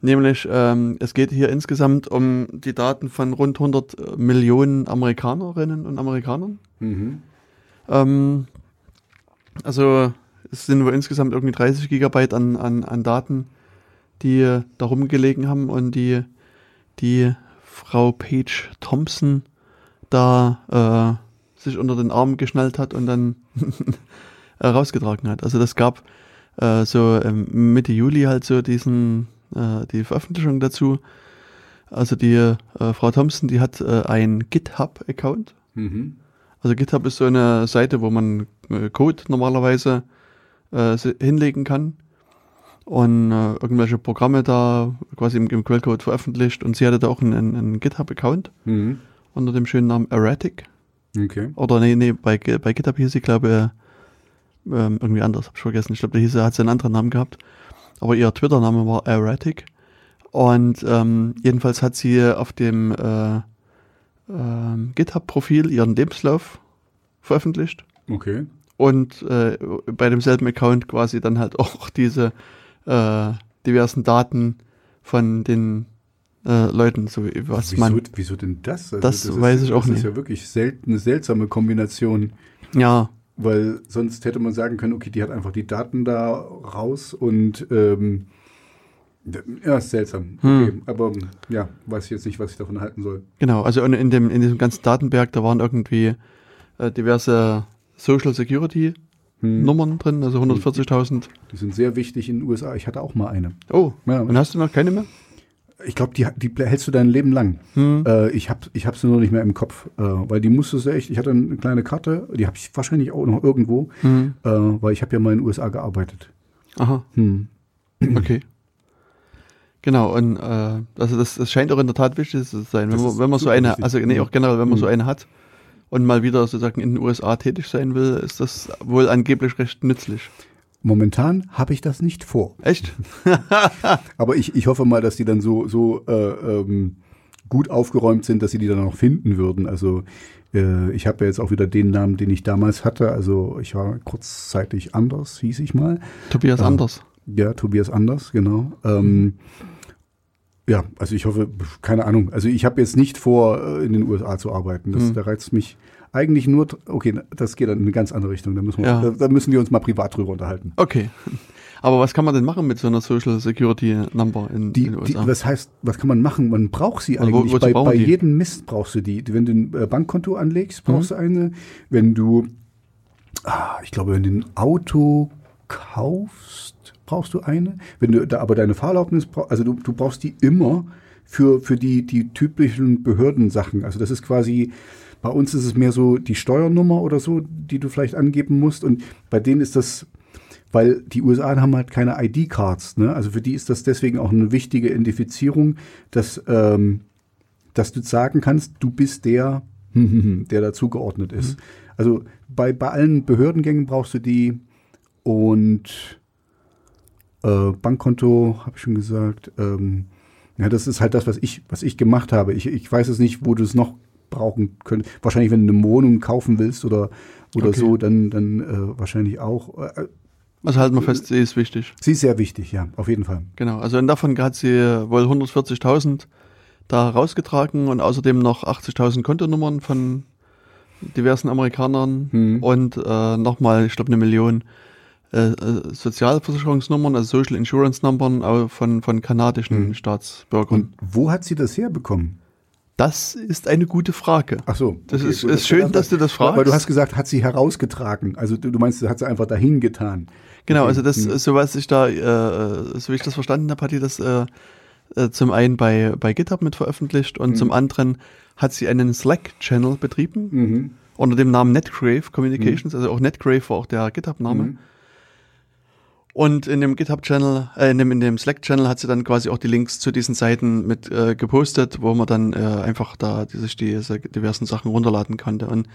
Nämlich, ähm, es geht hier insgesamt um die Daten von rund 100 Millionen Amerikanerinnen und Amerikanern. Mhm. Ähm, also es sind wohl insgesamt irgendwie 30 Gigabyte an, an, an Daten, die äh, da rumgelegen haben und die, die Frau Paige Thompson da äh, sich unter den Arm geschnallt hat und dann rausgetragen hat. Also das gab äh, so ähm, Mitte Juli halt so diesen äh, die Veröffentlichung dazu. Also die äh, Frau Thompson, die hat äh, einen GitHub-Account. Mhm. Also GitHub ist so eine Seite, wo man äh, Code normalerweise äh, hinlegen kann und äh, irgendwelche Programme da quasi im, im Quellcode veröffentlicht. Und sie hatte da auch einen, einen, GitHub-Account Mhm. unter dem schönen Namen Erratic. Okay. Oder nee, nee, bei, bei GitHub hieß sie, glaube ich, ähm, irgendwie anders, hab ich vergessen. Ich glaube, da hieß sie, hat sie einen anderen Namen gehabt. Aber ihr Twitter-Name war Erratic. Und ähm, jedenfalls hat sie auf dem äh, ähm, GitHub-Profil ihren Lebenslauf veröffentlicht Okay. und äh, bei demselben Account quasi dann halt auch diese äh, diversen Daten von den äh, Leuten, so wie was wieso, man. wieso denn das? Also Das weiß ich auch Das nicht. ist ja wirklich selten, eine seltsame Kombination, Ja, weil sonst hätte man sagen können, okay, die hat einfach die Daten da raus und ähm, ja, ist seltsam. Hm. Okay, aber ja, weiß ich jetzt nicht, was ich davon halten soll. genau. Also und in dem in diesem ganzen Datenberg, da waren irgendwie äh, diverse Social Security Hm. Nummern drin, also 140.000. Die sind sehr wichtig in den USA. Ich hatte auch mal eine. Oh, Ja. und hast du noch keine mehr? Ich glaube, die, die hältst du dein Leben lang. Hm. Äh, ich habe ich hab sie nur nicht mehr im Kopf, äh, weil die musstest du echt, ich hatte eine kleine Karte, die habe ich wahrscheinlich auch noch irgendwo, Hm. äh, weil ich habe ja mal in den USA gearbeitet. Aha. Hm. Okay. Genau, und äh, also das, das scheint auch in der Tat wichtig zu sein, wenn Das man, wenn man so eine, wichtig. also nee, Mhm. auch generell, wenn man so Mhm. eine hat und mal wieder sozusagen in den USA tätig sein will, ist das wohl angeblich recht nützlich. Momentan habe ich das nicht vor. Echt? Aber ich, ich hoffe mal, dass die dann so, so äh, ähm, gut aufgeräumt sind, dass sie die dann auch finden würden. Also äh, ich habe ja jetzt auch wieder den Namen, den ich damals hatte. Also ich war kurzzeitig anders, hieß ich mal. Tobias Ja. Anders. Ja, Tobias Anders, genau. Ähm, ja, also ich hoffe, keine Ahnung. Also ich habe jetzt nicht vor, äh, in den USA zu arbeiten. Das, Mhm. Da reizt mich eigentlich nur, okay, das geht dann in eine ganz andere Richtung. Da müssen wir, Ja. da, da müssen wir uns mal privat drüber unterhalten. Okay. Aber was kann man denn machen mit so einer Social Security Number in, Die, in den die, USA? was heißt, was kann man machen? Man braucht sie Also wo- eigentlich. wozu bei bei die? jedem Mist brauchst du die. Wenn du ein äh, Bankkonto anlegst, brauchst Mhm. du eine. Wenn du, ah, ich glaube, wenn du ein Auto kaufst, brauchst du eine. Wenn du da aber deine Fahrerlaubnis brauchst, also du, du brauchst die immer für, für die, die typischen Behördensachen. Also das ist quasi, bei uns ist es mehr so die Steuernummer oder so, die du vielleicht angeben musst. Und bei denen ist das, weil die USA haben halt keine ID-Cards. Ne? Also für die ist das deswegen auch eine wichtige Identifizierung, dass, ähm, dass du sagen kannst, du bist der, der dazugeordnet ist. Also bei, bei allen Behördengängen brauchst du die und äh, Bankkonto, habe ich schon gesagt. Ähm, ja, das ist halt das, was ich, was ich gemacht habe. Ich, ich weiß es nicht, wo du es noch brauchen könntest. Wahrscheinlich, wenn du eine Wohnung kaufen willst oder, oder Okay. so, dann, dann äh, wahrscheinlich auch. Äh, Also halten wir fest, sie ist wichtig. sie ist sehr wichtig, ja, auf jeden Fall. Genau, also davon hat sie wohl 140.000 da rausgetragen und außerdem noch 80.000 Kontonummern von diversen Amerikanern Hm. und äh, nochmal, ich glaube, eine Million äh, äh, Sozialversicherungsnummern, also Social Insurance Nummern au- von, von kanadischen Hm. Staatsbürgern. Und wo hat sie das herbekommen? das ist eine gute Frage. Ach so. Das ist- gut, ist schön, kann- dass du das Weil- Weil fragst. du hast gesagt, hat sie herausgetragen. Also du, du meinst, hat sie einfach dahin getan. Genau, Okay. also das, Hm. so was ich da, äh, so wie ich das verstanden habe, hat die das äh, zum einen bei, bei GitHub mit veröffentlicht und Mhm. zum anderen hat sie einen Slack-Channel betrieben Mhm. unter dem Namen Netgrave Communications, also auch Netgrave war auch der GitHub-Name. Und in dem GitHub-Channel, äh, in dem, in dem Slack-Channel hat sie dann quasi auch die Links zu diesen Seiten mit äh, gepostet, wo man dann äh, einfach da sich diese diversen Sachen runterladen konnte. Und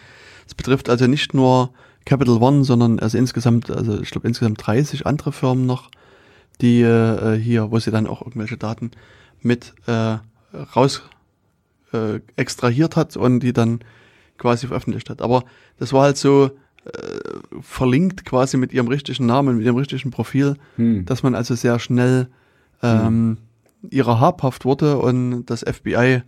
es betrifft also nicht nur Capital One, sondern also insgesamt, also ich glaube insgesamt 30 andere Firmen noch, die äh, hier, wo sie dann auch irgendwelche Daten mit äh, raus äh, extrahiert hat und die dann quasi veröffentlicht hat. Aber das war halt so äh, verlinkt quasi mit ihrem richtigen Namen, mit ihrem richtigen Profil, Hm. dass man also sehr schnell ähm, ihrer habhaft wurde und das FBI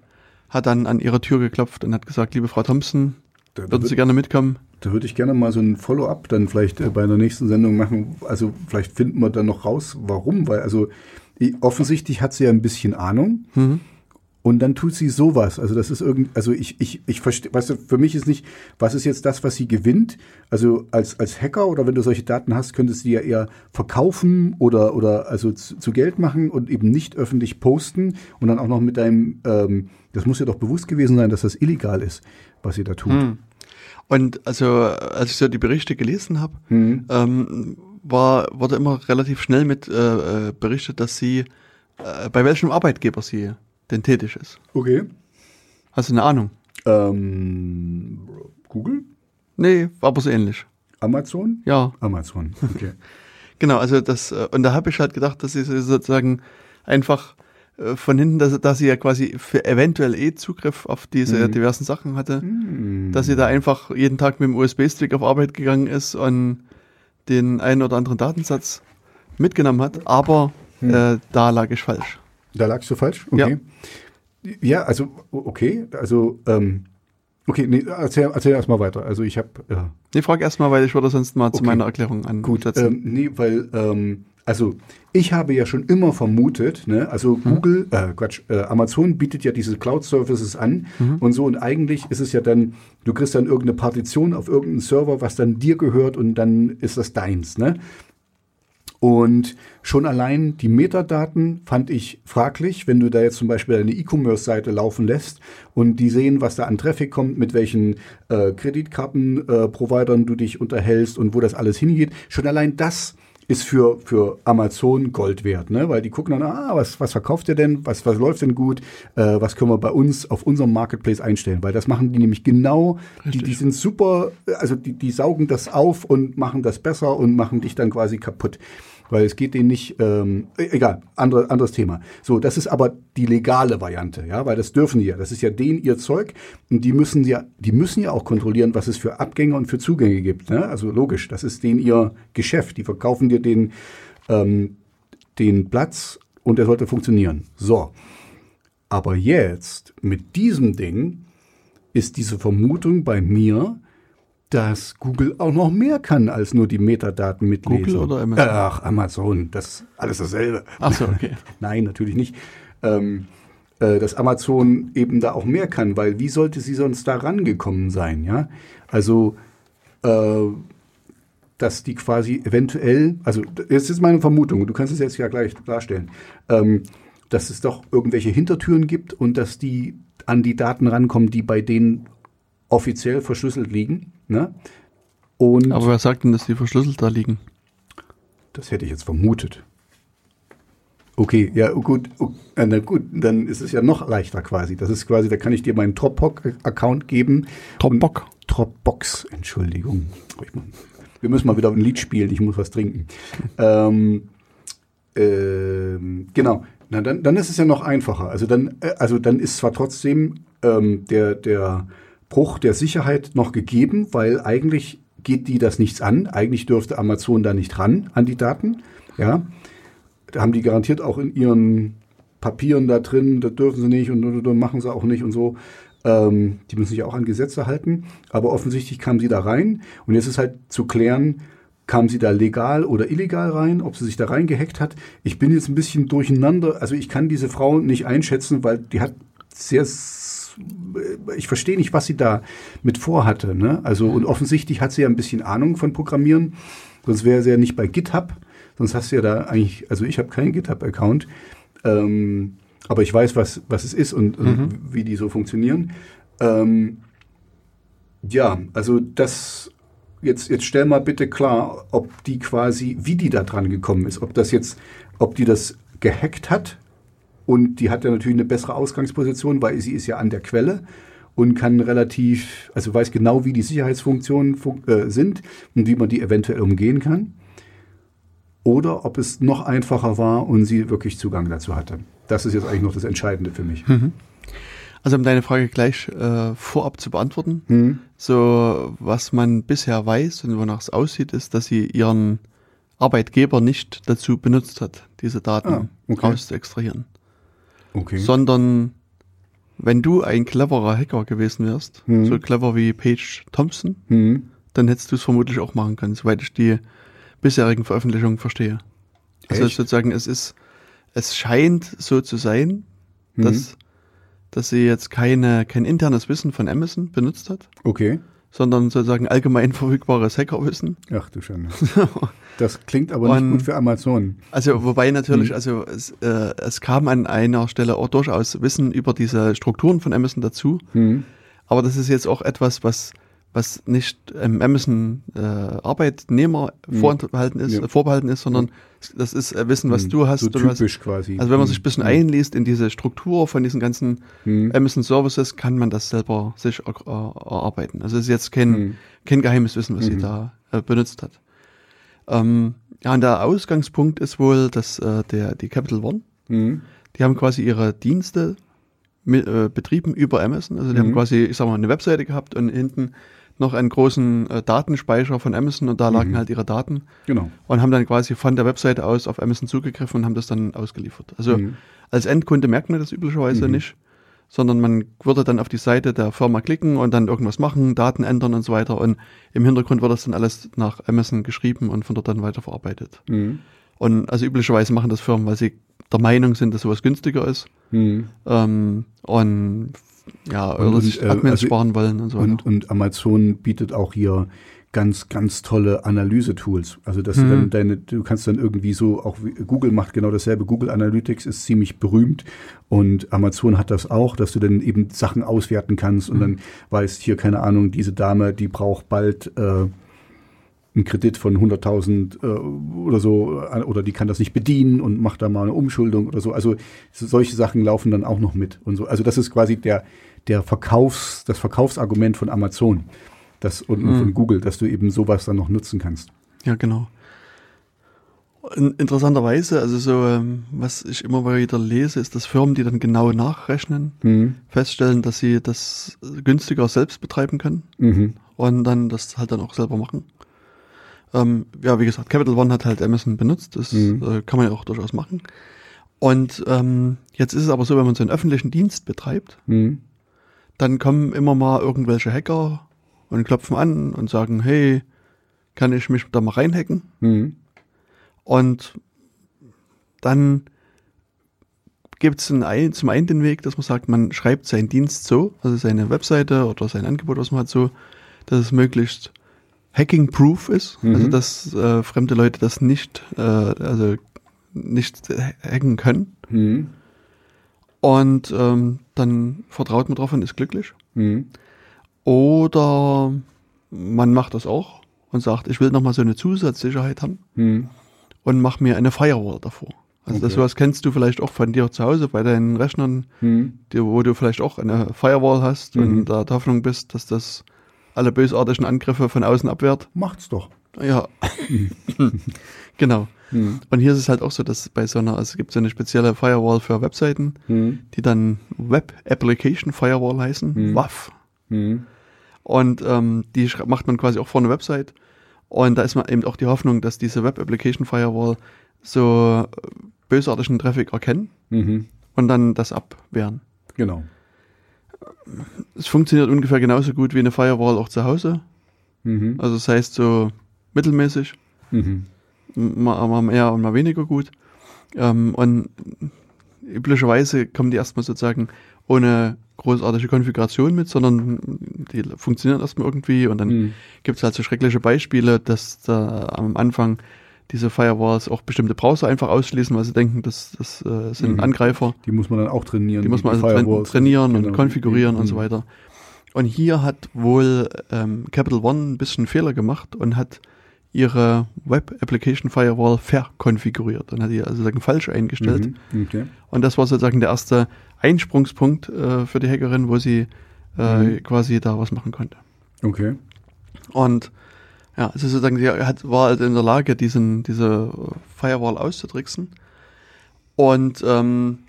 hat dann an ihre Tür geklopft und hat gesagt, liebe Frau Thompson, Da, da, würden Sie gerne mitkommen? da würde ich gerne mal so ein Follow-up dann vielleicht äh, bei der nächsten Sendung machen. Also vielleicht finden wir dann noch raus, warum. Weil also offensichtlich hat sie ja ein bisschen Ahnung. Mhm. Und dann tut sie sowas. Also das ist irgend, also ich, ich, ich verstehe, weißt du, für mich ist nicht, was ist jetzt das, was sie gewinnt? Also als, als Hacker oder wenn du solche Daten hast, könntest du die ja eher verkaufen oder, oder also zu, zu Geld machen und eben nicht öffentlich posten und dann auch noch mit deinem, ähm, das muss ja doch bewusst gewesen sein, dass das illegal ist, was sie da tut. Hm. Und also, als ich so die Berichte gelesen habe, Hm. ähm, war, wurde immer relativ schnell mit äh, äh, berichtet, dass sie, äh, bei welchem Arbeitgeber sie tätig ist. Okay. Hast du eine Ahnung? Ähm, Google? Nee, aber so ähnlich. Amazon? Ja, Amazon, okay. genau, also das, äh, und da habe ich halt gedacht, dass sie so sozusagen einfach äh, von hinten, dass, dass sie ja quasi für eventuell eh Zugriff auf diese Mhm. diversen Sachen hatte, Hm. dass sie da einfach jeden Tag mit dem USB-Stick auf Arbeit gegangen ist und den einen oder anderen Datensatz mitgenommen hat, aber Hm. äh, da lag ich falsch. Da lagst du falsch? Okay. Ja, also, o- okay, also, ähm, okay, nee, erzähl, erzähl erst mal weiter. Also ich habe, ja, Nee, frag erst mal, weil ich würde sonst mal zu Okay. meiner Erklärung an. Gut, ähm, nee, weil, ähm, also ich habe ja schon immer vermutet, ne, also Google, äh, Quatsch, äh, Amazon bietet ja diese Cloud-Services an und so und eigentlich ist es ja dann, du kriegst dann irgendeine Partition auf irgendeinen Server, was dann dir gehört und dann ist das deins, ne? Und schon allein die Metadaten fand ich fraglich, wenn du da jetzt zum Beispiel eine E-Commerce-Seite laufen lässt und die sehen, was da an Traffic kommt, mit welchen äh, Kreditkarten-Providern du dich unterhältst und wo das alles hingeht. Schon allein das ist für, für Amazon Gold wert, ne? weil die gucken dann, ah, was, was verkauft ihr denn, was, was läuft denn gut, äh, was können wir bei uns auf unserem Marketplace einstellen, weil das machen die nämlich genau, die, die sind super, also die, die saugen das auf und machen das besser und machen dich dann quasi kaputt. Weil es geht denen nicht, ähm, e- egal, andere, anderes Thema. So, das ist aber die legale Variante, ja, weil das dürfen die ja. Das ist ja denen ihr Zeug und die müssen ja, die müssen ja auch kontrollieren, was es für Abgänge und für Zugänge gibt. Ne? Also logisch, das ist denen ihr Geschäft. Die verkaufen dir den, ähm, den Platz und der sollte funktionieren. So. Aber jetzt, mit diesem Ding, ist diese Vermutung bei mir, dass Google auch noch mehr kann als nur die Metadaten mitlesen. Google oder Amazon? Ach, Amazon, das ist alles dasselbe. Ach so, okay. Nein, natürlich nicht. Ähm, äh, dass Amazon eben da auch mehr kann, weil wie sollte sie sonst da rangekommen sein, ja? Also, äh, dass die quasi eventuell, also das ist meine Vermutung, du kannst es jetzt ja gleich klarstellen, ähm, dass es doch irgendwelche Hintertüren gibt und dass die an die Daten rankommen, die bei denen offiziell verschlüsselt liegen. Ne? Und Aber wer sagt denn, dass die verschlüsselt da liegen? das hätte ich jetzt vermutet. Okay, ja gut, äh, na gut, dann ist es ja noch leichter quasi. Das ist quasi, da kann ich dir meinen Dropbox-Account geben. Dropbox? Dropbox, Entschuldigung. Wir müssen mal wieder ein Lied spielen, ich muss was trinken. ähm, ähm, genau, na dann, dann ist es ja noch einfacher. Also dann, äh, also dann ist zwar trotzdem ähm, der, der Bruch der Sicherheit noch gegeben, weil eigentlich geht die das nichts an. Eigentlich dürfte Amazon da nicht ran an die Daten. Ja, da haben die garantiert auch in ihren Papieren da drin, das dürfen sie nicht und, und, und machen sie auch nicht und so. Ähm, die müssen sich auch an Gesetze halten. Aber offensichtlich kamen sie da rein und jetzt ist halt zu klären, kam sie da legal oder illegal rein, ob sie sich da reingehackt hat. Ich bin jetzt ein bisschen durcheinander. Also ich kann diese Frau nicht einschätzen, weil die hat sehr, ich verstehe nicht, was sie da mit vorhatte. Ne? Also und offensichtlich hat sie ja ein bisschen Ahnung von Programmieren. Sonst wäre sie ja nicht bei GitHub. Sonst hast du ja da eigentlich, also ich habe keinen GitHub-Account. Ähm, aber ich weiß, was, was es ist und, und wie die so funktionieren. Ähm, ja, also das jetzt, jetzt stell mal bitte klar, ob die quasi, wie die da dran gekommen ist, ob das jetzt, ob die das gehackt hat und die hat ja natürlich eine bessere Ausgangsposition, weil sie ist ja an der Quelle und kann relativ, also weiß genau, wie die Sicherheitsfunktionen fun äh, sind und wie man die eventuell umgehen kann. Oder ob es noch einfacher war und sie wirklich Zugang dazu hatte. Das ist jetzt eigentlich noch das Entscheidende für mich. Also um deine Frage gleich äh, vorab zu beantworten. Hm. So, was man bisher weiß und wonach es aussieht, ist, dass sie ihren Arbeitgeber nicht dazu benutzt hat, diese Daten Ah, okay. raus zu extrahieren. Okay. Sondern wenn du ein cleverer Hacker gewesen wärst, Mhm. so clever wie Paige Thompson, Hm. dann hättest du es vermutlich auch machen können, soweit ich die bisherigen Veröffentlichungen verstehe. Also Echt? sozusagen, es ist, es scheint so zu sein, Mhm. dass, dass sie jetzt keine, kein internes Wissen von Amazon benutzt hat, Okay. Sondern sozusagen allgemein verfügbares Hackerwissen. Ach du Schande. Das klingt aber nicht gut für Amazon. Also wobei natürlich, Mhm. also es, äh, es kam an einer Stelle auch durchaus Wissen über diese Strukturen von Amazon dazu, Hm. aber das ist jetzt auch etwas, was was nicht ähm, Amazon äh, Arbeitnehmer vorbehalten ist, Ja. vorbehalten ist, sondern das ist äh, Wissen, was du hast. So und was, typisch quasi. also wenn man sich ein bisschen einliest in diese Struktur von diesen ganzen Hm. Amazon Services, kann man das selber sich äh, erarbeiten. Also es ist jetzt kein, Hm. kein geheimes Wissen, was sie Mhm. da äh, benutzt hat. Ähm, ja, und der Ausgangspunkt ist wohl, dass äh, der, die Capital One, die haben quasi ihre Dienste mit, äh, betrieben über Amazon. Also die Mhm. haben quasi, ich sag mal, eine Webseite gehabt und hinten noch einen großen äh, Datenspeicher von Amazon und da lagen Mhm. halt ihre Daten Genau. und haben dann quasi von der Webseite aus auf Amazon zugegriffen und haben das dann ausgeliefert. Also Mhm. als Endkunde merkt man das üblicherweise Mhm. nicht, sondern man würde dann auf die Seite der Firma klicken und dann irgendwas machen, Daten ändern und so weiter und im Hintergrund wird das dann alles nach Amazon geschrieben und von dort dann weiterverarbeitet. Mhm. Und also üblicherweise machen das Firmen, weil sie der Meinung sind, dass sowas günstiger ist Mhm. ähm, und ja, oder und, äh, Admins also- sparen wollen und so weiter. Und, und Amazon bietet auch hier ganz, ganz tolle Analyse-Tools. Also, dass du Mhm. dann deine, du kannst dann irgendwie so, auch Google macht genau dasselbe. Google Analytics ist ziemlich berühmt und Amazon hat das auch, dass du dann eben Sachen auswerten kannst und Mhm. dann weißt hier, keine Ahnung, diese Dame, die braucht bald, äh, einen Kredit von 100.000 äh, oder so, äh, oder die kann das nicht bedienen und macht da mal eine Umschuldung oder so. Also so- solche Sachen laufen dann auch noch mit und so. Also das ist quasi der, der Verkaufs, das Verkaufsargument von Amazon das, und Mhm. von Google, dass du eben sowas dann noch nutzen kannst. Ja, genau. In, interessanterweise, also so, ähm, was ich immer wieder lese, ist, dass Firmen, die dann genau nachrechnen, Mhm. feststellen, dass sie das günstiger selbst betreiben können Mhm. und dann das halt dann auch selber machen. Ähm, ja, wie gesagt, Capital One hat halt Amazon benutzt, das Mhm. äh, kann man ja auch durchaus machen. Und ähm, jetzt ist es aber so, wenn man so einen öffentlichen Dienst betreibt, Mhm. dann kommen immer mal irgendwelche Hacker und klopfen an und sagen, hey, kann ich mich da mal reinhacken? Mhm. Und dann gibt es zum einen den Weg, dass man sagt, man schreibt seinen Dienst so, also seine Webseite oder sein Angebot, was man hat, so, dass es möglichst hacking-proof ist, Mhm. also dass äh, fremde Leute das nicht, äh, also nicht hacken können. Mhm. Und ähm, dann vertraut man drauf und ist glücklich. Mhm. Oder man macht das auch und sagt, ich will nochmal so eine Zusatzsicherheit haben. Mhm. und mach mir eine Firewall davor. Also das Okay. sowas kennst du vielleicht auch von dir zu Hause bei deinen Rechnern, Mhm. die, wo du vielleicht auch eine Firewall hast Mhm. und da der Hoffnung bist, dass das alle bösartigen Angriffe von außen abwehrt. Macht's doch. Ja, genau. Mhm. Und hier ist es halt auch so, dass bei so einer, also es gibt so eine spezielle Firewall für Webseiten, Mhm. die dann Web Application Firewall heißen, Mhm. WAF. Mhm. Und ähm, die macht man quasi auch vor einer Website. Und da ist man eben auch die Hoffnung, dass diese Web Application Firewall so äh, bösartigen Traffic erkennen Mhm. und dann das abwehren. Genau. Es funktioniert ungefähr genauso gut wie eine Firewall auch zu Hause. Mhm. Also das heißt so mittelmäßig, Mhm. mal, mal mehr und mal weniger gut. Ähm, und üblicherweise kommen die erstmal sozusagen ohne großartige Konfiguration mit, sondern die funktionieren erstmal irgendwie und dann Mhm. gibt es halt so schreckliche Beispiele, dass da am Anfang diese Firewalls auch bestimmte Browser einfach ausschließen, weil sie denken, das, das äh, sind Mhm. Angreifer. Die muss man dann auch trainieren. Die muss man die also Firewalls. trainieren und Genau. konfigurieren und so Mhm. weiter. Und hier hat wohl ähm, Capital One ein bisschen Fehler gemacht und hat ihre Web Application Firewall verkonfiguriert und hat die also sozusagen falsch eingestellt. Mhm. Okay. Und das war sozusagen der erste Einsprungspunkt äh, für die Hackerin, wo sie äh, Mhm. quasi da was machen konnte. Okay. Und ja, also sozusagen, sie hat, war halt in der Lage, diesen, diese Firewall auszutricksen. Und ähm,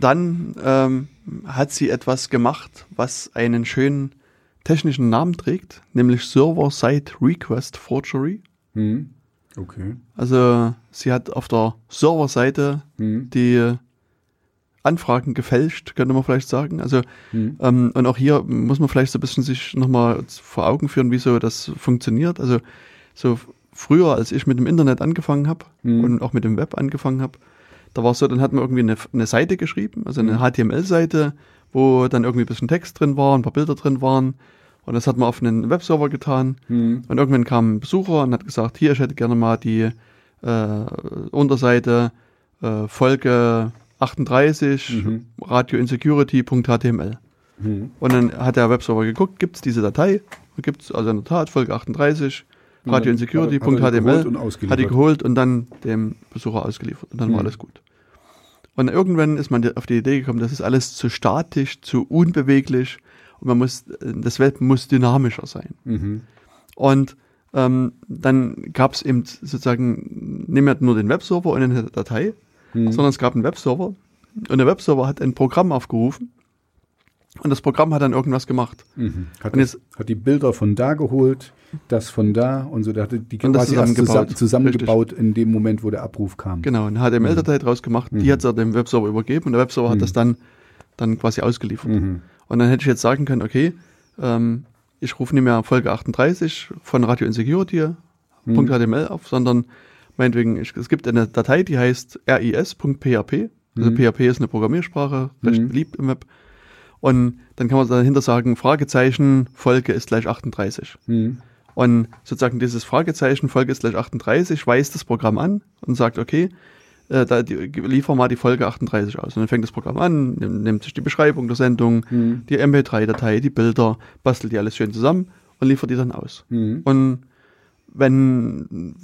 dann ähm, hat sie etwas gemacht, was einen schönen technischen Namen trägt, nämlich Server-Side Request Forgery. Mhm. Okay. Also sie hat auf der Serverseite Mhm. die Anfragen gefälscht, könnte man vielleicht sagen. Also Mhm. ähm, und auch hier muss man vielleicht so ein bisschen sich nochmal vor Augen führen, wie so das funktioniert. Also so früher, als ich mit dem Internet angefangen habe Mhm. und auch mit dem Web angefangen habe, da war es so, dann hat man irgendwie eine, eine Seite geschrieben, also eine Mhm. HTML-Seite, wo dann irgendwie ein bisschen Text drin war, ein paar Bilder drin waren. Und das hat man auf einen Webserver getan. Mhm. Und irgendwann kam ein Besucher und hat gesagt, hier, ich hätte gerne mal die äh, Unterseite äh, Folge 38 Mhm. radioinsecurity.html. Mhm. Und dann hat der Webserver geguckt, gibt es diese Datei? Gibt es also in der Tat Folge 38 Und dann hat hat die geholt radioinsecurity.html und hat die ausgeliefert. geholt und dann dem Besucher ausgeliefert. Und dann war Mhm. alles gut. Und irgendwann ist man auf die Idee gekommen, das ist alles zu statisch, zu unbeweglich und man muss, das Web muss dynamischer sein. Mhm. Und ähm, dann gab es eben sozusagen nicht mehr nur den Webserver und eine Datei, Mhm. sondern es gab einen Webserver Und der Webserver hat ein Programm aufgerufen und das Programm hat dann irgendwas gemacht. Mhm. Hat, Und jetzt- hat die Bilder von da geholt, das von da und so. Der hatte die quasi zusammengebaut. zusammen, zusammengebaut in dem Moment, wo der Abruf kam. Genau, eine HTML-Datei draus gemacht, die hat er dem Webserver übergeben und der Webserver hat das dann, dann quasi ausgeliefert. Mhm. Und dann hätte ich jetzt sagen können, okay, ähm, ich rufe nicht mehr Folge 38 von Radio Insecurity .html auf, sondern meinetwegen, ich, es gibt eine Datei, die heißt ris.php. Also PHP ist eine Programmiersprache, recht Mhm. beliebt im Web. Und dann kann man dahinter sagen, Fragezeichen, Folge ist gleich 38. Mhm. Und sozusagen dieses Fragezeichen, Folge ist gleich 38, weist das Programm an und sagt, okay, äh, da die, liefer mal die Folge 38 aus. Und dann fängt das Programm an, nimmt, nimmt sich die Beschreibung der Sendung, Mhm. die MP3-Datei, die Bilder, bastelt die alles schön zusammen und liefert die dann aus. Mhm. Und wenn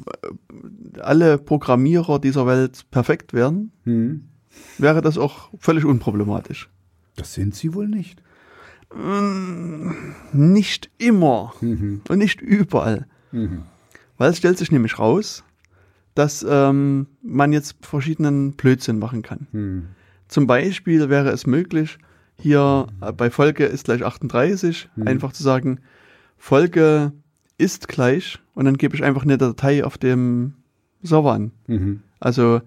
äh, alle Programmierer dieser Welt perfekt wären, Mhm. wäre das auch völlig unproblematisch. Das sind sie wohl nicht. Nicht immer Mhm. und nicht überall. Mhm. Weil es stellt sich nämlich raus, dass ähm, man jetzt verschiedenen Blödsinn machen kann. Mhm. Zum Beispiel wäre es möglich, hier äh, bei Folge ist gleich 38 einfach zu sagen, Folge ist gleich und dann gebe ich einfach eine Datei auf dem Server an. Mhm. Also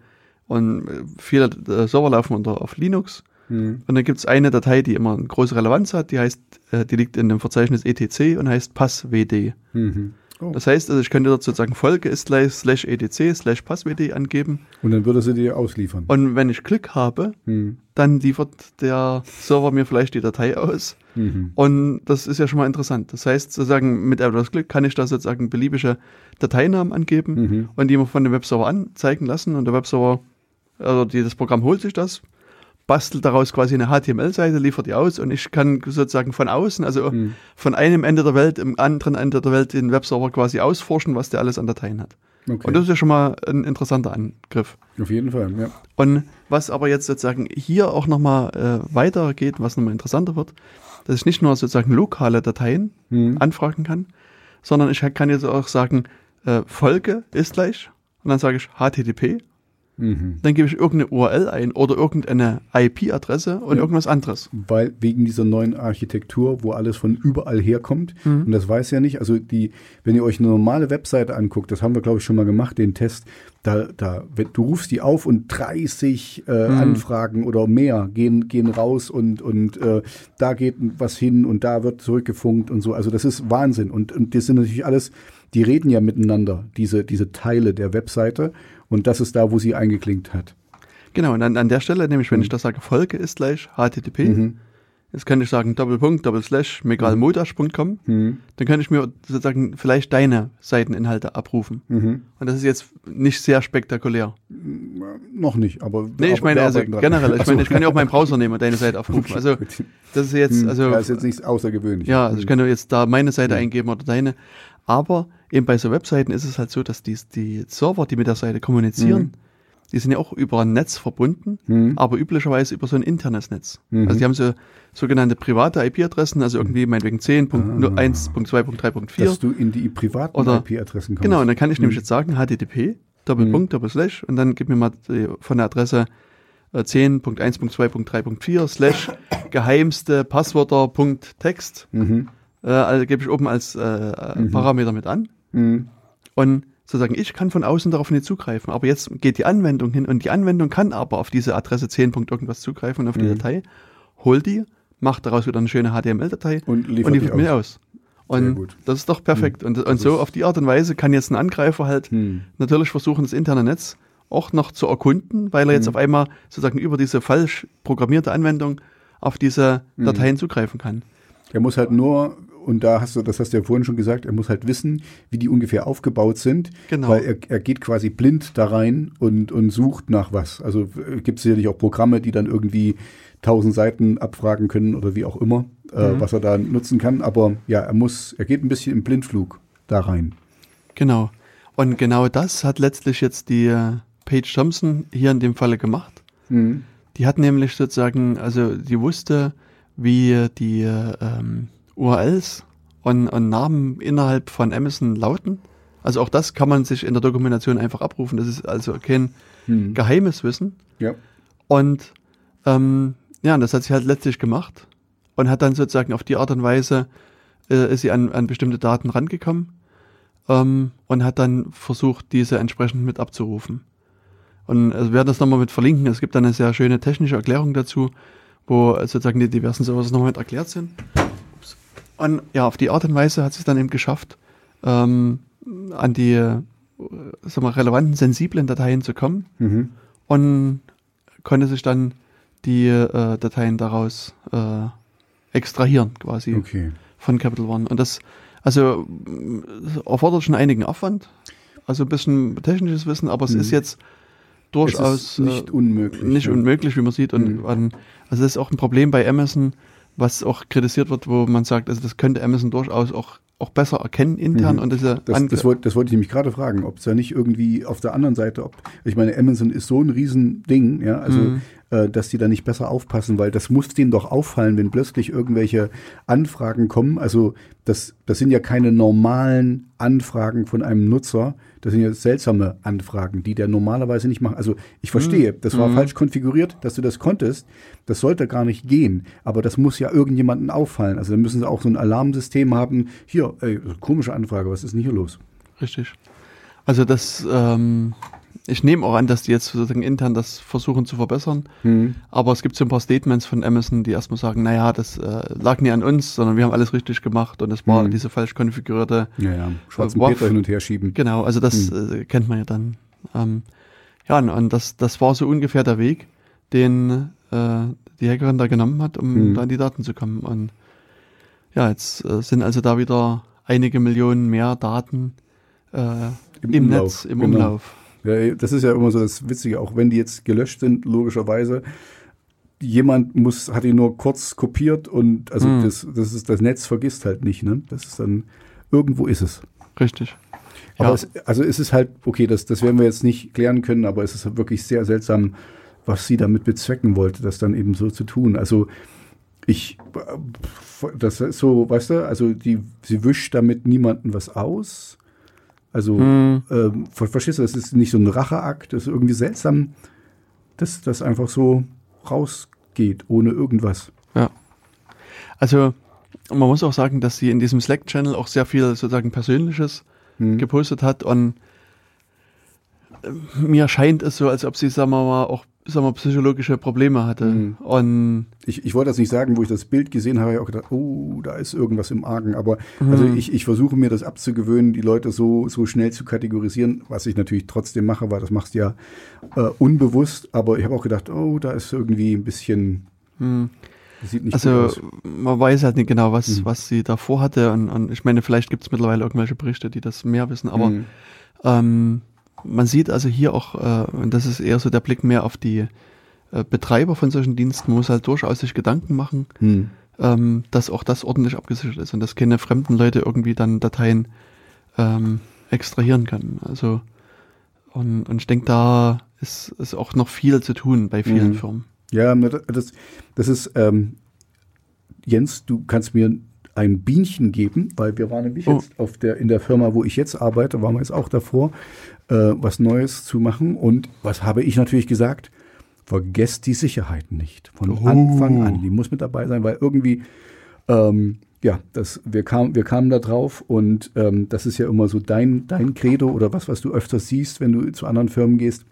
und äh, viele äh, Server laufen unter auf Linux Mhm. und dann gibt es eine Datei, die immer eine große Relevanz hat, die heißt, äh, die liegt in dem Verzeichnis etc und heißt passwd. Mhm. Oh. Das heißt, also ich könnte dort sozusagen Folge ist gleich slash etc slash passwd angeben Und dann würde sie dir ausliefern. und wenn ich Glück habe, Mhm. dann liefert der Server mir vielleicht die Datei aus Mhm. und das ist ja schon mal interessant. Das heißt, sozusagen mit etwas Glück kann ich da sozusagen beliebige Dateinamen angeben Mhm. und die mir von dem Webserver anzeigen lassen und der Webserver, also die, das Programm holt sich das, bastelt daraus quasi eine HTML-Seite, liefert die aus und ich kann sozusagen von außen, also Mhm. von einem Ende der Welt im anderen Ende der Welt den Webserver quasi ausforschen, was der alles an Dateien hat. Okay. Und das ist ja schon mal ein interessanter Angriff. Auf jeden Fall, ja. Und was aber jetzt sozusagen hier auch nochmal äh, weitergeht, was nochmal interessanter wird, dass ich nicht nur sozusagen lokale Dateien Mhm. anfragen kann, sondern ich kann jetzt auch sagen, äh, Folge ist gleich und dann sage ich HTTP, Mhm. dann gebe ich irgendeine URL ein oder irgendeine IP-Adresse und Ja. irgendwas anderes. Weil wegen dieser neuen Architektur, wo alles von überall herkommt, Mhm. und das weiß ja nicht, also die, wenn ihr euch eine normale Webseite anguckt, das haben wir glaube ich schon mal gemacht, den Test, da, da, wenn, du rufst die auf und 30 äh, Mhm. Anfragen oder mehr gehen, gehen raus und, und äh, da geht was hin und da wird zurückgefunkt und so. Also das ist Wahnsinn. Und, und das sind natürlich alles, die reden ja miteinander, diese, diese Teile der Webseite. Und das ist da, wo sie eingeklinkt hat. Genau, und an, an der Stelle, nämlich wenn ich das sage, Folge ist gleich HTTP, Mhm. jetzt kann ich sagen Doppelpunkt, Doppelslash, megalmodash.com, Mhm. dann kann ich mir sozusagen vielleicht deine Seiteninhalte abrufen. Mhm. Und das ist jetzt nicht sehr spektakulär. Noch nicht, aber. Nee, ich meine, also generell, ich meine, ich kann ja auch meinen Browser nehmen und deine Seite aufrufen. Also das ist jetzt, Hm, also das ist jetzt nichts Außergewöhnliches. ja, also ich kann ja jetzt da meine Seite eingeben oder deine. Aber eben bei so Webseiten ist es halt so, dass die, die Server, die mit der Seite kommunizieren, die sind ja auch über ein Netz verbunden, Mhm. aber üblicherweise über so ein internes Netz. Mhm. Also die haben so sogenannte private IP-Adressen, also irgendwie meinetwegen 10.1.2.3.4. Dass du in die privaten IP-Adressen kommst. Genau, und dann kann ich nämlich jetzt sagen, HTTP, Doppelpunkt, Doppelslash, und dann gib mir mal die, von der Adresse äh, 10.1.2.3.4 slash geheimste Passwörter Punkt Text. Mhm. Äh, also gebe ich oben als äh, Parameter mit an. Mhm. Und sozusagen, ich kann von außen darauf nicht zugreifen. Aber jetzt geht die Anwendung hin und die Anwendung kann aber auf diese Adresse 10. Punkt irgendwas zugreifen und auf die Mhm. Datei, holt die, macht daraus wieder eine schöne HTML-Datei Und liefert und die liefert mir aus. Und das ist doch perfekt. Und, und so auf die Art und Weise kann jetzt ein Angreifer halt Hm. natürlich versuchen, das interne Netz auch noch zu erkunden, weil er Mhm. jetzt auf einmal sozusagen über diese falsch programmierte Anwendung auf diese Mhm. Dateien zugreifen kann. Er muss halt nur, und da hast du, das hast du ja vorhin schon gesagt, er muss halt wissen, wie die ungefähr aufgebaut sind. Genau. Weil er, er geht quasi blind da rein und, und sucht nach was. Also gibt es sicherlich auch Programme, die dann irgendwie tausend Seiten abfragen können oder wie auch immer, äh, Mhm. was er da nutzen kann. Aber ja, er muss, er geht ein bisschen im Blindflug da rein. Genau. Und genau das hat letztlich jetzt die äh, Paige Thompson hier in dem Falle gemacht. Mhm. Die hat nämlich sozusagen, also die wusste, wie die äh, ähm, URLs und, und Namen innerhalb von Amazon lauten. Also auch das kann man sich in der Dokumentation einfach abrufen. Das ist also kein Mhm. geheimes Wissen. Ja. Und Ähm, ja, das hat sie halt letztlich gemacht und hat dann sozusagen auf die Art und Weise äh, ist sie an, an bestimmte Daten rangekommen ähm, und hat dann versucht, diese entsprechend mit abzurufen. Und also wir werden das nochmal mit verlinken. Es gibt dann eine sehr schöne technische Erklärung dazu, wo sozusagen die diversen Server nochmal mit erklärt sind. Und ja, auf die Art und Weise hat sie es dann eben geschafft, ähm, an die äh, sagen wir, relevanten, sensiblen Dateien zu kommen Mhm. und konnte sich dann die äh, Dateien daraus äh, extrahieren quasi Okay. von Capital One. Und das also mh, erfordert schon einigen Aufwand, also ein bisschen technisches Wissen, aber es Mhm. ist jetzt durchaus ist nicht äh, unmöglich. nicht ja. unmöglich, wie man sieht. Und Mhm. also das ist auch ein Problem bei Amazon, was auch kritisiert wird, wo man sagt, also das könnte Amazon durchaus auch, auch besser erkennen intern Mhm. und diese Das, An- das, wollte, das wollte ich nämlich gerade fragen, ob es da nicht irgendwie auf der anderen Seite, ob, ich meine, Amazon ist so ein Riesending, ja, also, Mhm. äh, dass die da nicht besser aufpassen, weil das muss denen doch auffallen, wenn plötzlich irgendwelche Anfragen kommen. Also, das, das sind ja keine normalen Anfragen von einem Nutzer, das sind ja seltsame Anfragen, die der normalerweise nicht macht. Also, ich verstehe, das war Mhm. falsch konfiguriert, dass du das konntest. Das sollte gar nicht gehen, aber das muss ja irgendjemandem auffallen. Also, da müssen sie auch so ein Alarmsystem haben. Hier, ey, komische Anfrage, was ist denn hier los? Richtig. Also das, ähm, ich nehme auch an, dass die jetzt sozusagen intern das versuchen zu verbessern. Aber es gibt so ein paar Statements von Amazon, die erstmal sagen, naja, das äh, lag nie an uns, sondern wir haben alles richtig gemacht und es war Mhm. diese falsch konfigurierte. Ja, ja. Schwarzen Waff- Peter hin und her schieben. Genau, also das äh, kennt man ja dann. Ähm, ja, und, und das, das war so ungefähr der Weg, den äh, die Hackerin da genommen hat, um Mhm. da an die Daten zu kommen. Und ja, jetzt äh, sind also da wieder einige Millionen mehr Daten äh, Im im, Umlauf, Netz, im genau. Umlauf. Ja, das ist ja immer so das Witzige, auch wenn die jetzt gelöscht sind, logischerweise. Jemand muss, hat die nur kurz kopiert und also Mhm. das, das ist, das Netz vergisst halt nicht, ne? Das ist dann, irgendwo ist es. Richtig. Aber Ja. es, also es ist halt, okay, das, das werden wir jetzt nicht klären können, aber es ist halt wirklich sehr seltsam, was sie damit bezwecken wollte, das dann eben so zu tun. Also ich, das ist so, weißt du, also die, sie wischt damit niemanden was aus. Also, Hm, ähm, ver verstehst du, das ist nicht so ein Racheakt, das ist irgendwie seltsam, dass das einfach so rausgeht, ohne irgendwas. also man muss auch sagen, dass sie in diesem Slack-Channel auch sehr viel sozusagen Persönliches Hm. gepostet hat und äh, mir scheint es so, als ob sie, sagen wir mal, auch sagen wir, psychologische Probleme hatte. Mhm. Und Ich, ich wollte das nicht sagen, wo ich das Bild gesehen habe, habe ich auch gedacht, oh, da ist irgendwas im Argen. Aber also Mhm. ich, ich versuche mir das abzugewöhnen, die Leute so, so schnell zu kategorisieren, was ich natürlich trotzdem mache, weil das machst du ja äh, unbewusst. Aber ich habe auch gedacht, oh, da ist irgendwie ein bisschen, hm, das sieht nicht also aus. man weiß halt nicht genau, was, Mhm. was sie davor hatte. Und, und ich meine, vielleicht gibt es mittlerweile irgendwelche Berichte, die das mehr wissen, aber Mhm. Ähm, man sieht also hier auch, äh, und das ist eher so der Blick mehr auf die äh, Betreiber von solchen Diensten, man muss halt durchaus sich Gedanken machen, Hm. ähm, dass auch das ordentlich abgesichert ist und dass keine fremden Leute irgendwie dann Dateien ähm, extrahieren können. Also und, und ich denke, da ist, ist auch noch viel zu tun bei vielen Mhm. Firmen. Ja, das, das ist, ähm, Jens, du kannst mir ein Bienchen geben, weil wir waren nämlich Oh. jetzt auf der, in der Firma, wo ich jetzt arbeite, waren wir jetzt auch davor, äh, was Neues zu machen. Und was habe ich natürlich gesagt? Vergesst die Sicherheit nicht. Von Oh. Anfang an. Die muss mit dabei sein, weil irgendwie, ähm, ja, das, wir, kam, wir kamen da drauf und ähm, das ist ja immer so dein, dein Credo oder was, was du öfters siehst, wenn du zu anderen Firmen gehst.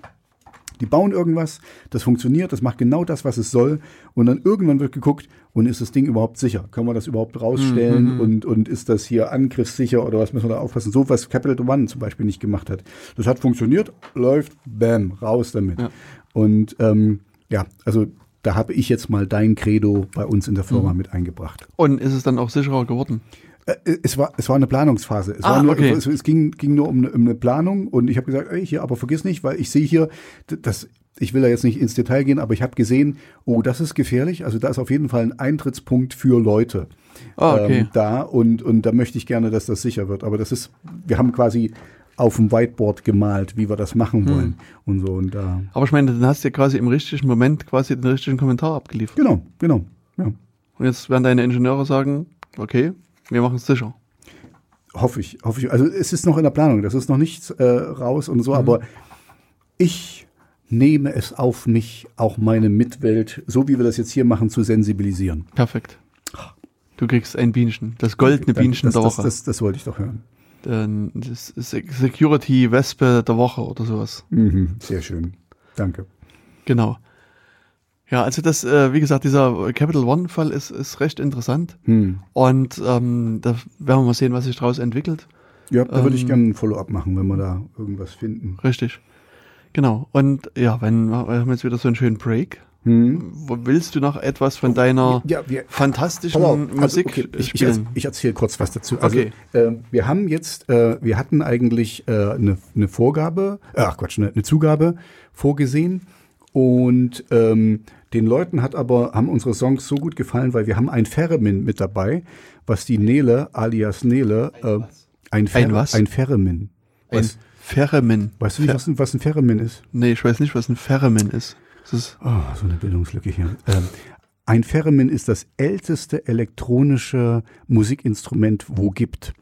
Die bauen irgendwas, das funktioniert, das macht genau das, was es soll. Und dann irgendwann wird geguckt, und ist das Ding überhaupt sicher? Können wir das überhaupt rausstellen? Mhm. Und, und ist das hier angriffssicher oder was müssen wir da aufpassen? So was Capital One zum Beispiel nicht gemacht hat. Das hat funktioniert, läuft, bam, raus damit. Ja. Und ähm, ja, also da habe ich jetzt mal dein Credo bei uns in der Firma Mhm. mit eingebracht. Und ist es dann auch sicherer geworden? Äh, Es war, es war eine Planungsphase. Es, Ah, war nur, okay. es, es ging, ging nur um eine, um eine Planung und ich habe gesagt, ey, hier, aber vergiss nicht, weil ich sehe hier, das, ich will da jetzt nicht ins Detail gehen, aber ich habe gesehen, oh, das ist gefährlich. Also da ist auf jeden Fall ein Eintrittspunkt für Leute Ah, okay. ähm, da und, und da möchte ich gerne, dass das sicher wird. Aber das ist, wir haben quasi auf dem Whiteboard gemalt, wie wir das machen Hm. wollen und so und da. Aber ich meine, dann hast du ja quasi im richtigen Moment quasi den richtigen Kommentar abgeliefert. Genau, genau. Ja. Und jetzt werden deine Ingenieure sagen, okay, wir machen es sicher. Hoffe ich, hoffe ich. Also es ist noch in der Planung, das ist noch nicht äh, raus und so, Mhm. aber ich nehme es auf mich, auch meine Mitwelt, so wie wir das jetzt hier machen, zu sensibilisieren. Perfekt. Du kriegst ein Bienchen. Das goldene Dann- Bienchen das, der das, Woche. das, das wollte ich doch hören. Das Se- Security Wespe der Woche oder sowas. Mhm, sehr schön. Danke. Genau. Ja, also das, äh, wie gesagt, dieser Capital One-Fall ist, ist recht interessant. Hm. Und ähm, da werden wir mal sehen, was sich daraus entwickelt. Ja, da würde ich Ähm, gerne ein Follow-up machen, wenn wir da irgendwas finden. Richtig. Genau. Und ja, wenn wir haben jetzt wieder so einen schönen Break. Hm. Willst du noch etwas von deiner Ja, wir, fantastischen also, Musik okay, ich, ich, spielen? ich erzähle kurz was dazu. Also, Okay. äh, wir haben jetzt, äh, wir hatten eigentlich äh, eine, eine Vorgabe, äh, ach Quatsch, eine, eine Zugabe vorgesehen und ähm, den Leuten hat aber, haben unsere Songs so gut gefallen, weil wir haben ein Theremin mit dabei, was die Nele, alias Nele, äh, ein, Fer Ein was? Ein Theremin. ein Was, Theremin. weißt du nicht, was, ein- was ein Theremin ist? Nee, ich weiß nicht, was ein Theremin ist. Das ist Oh, so eine Bildungslücke hier. Ähm, ein Theremin ist das älteste elektronische Musikinstrument, wo gibt.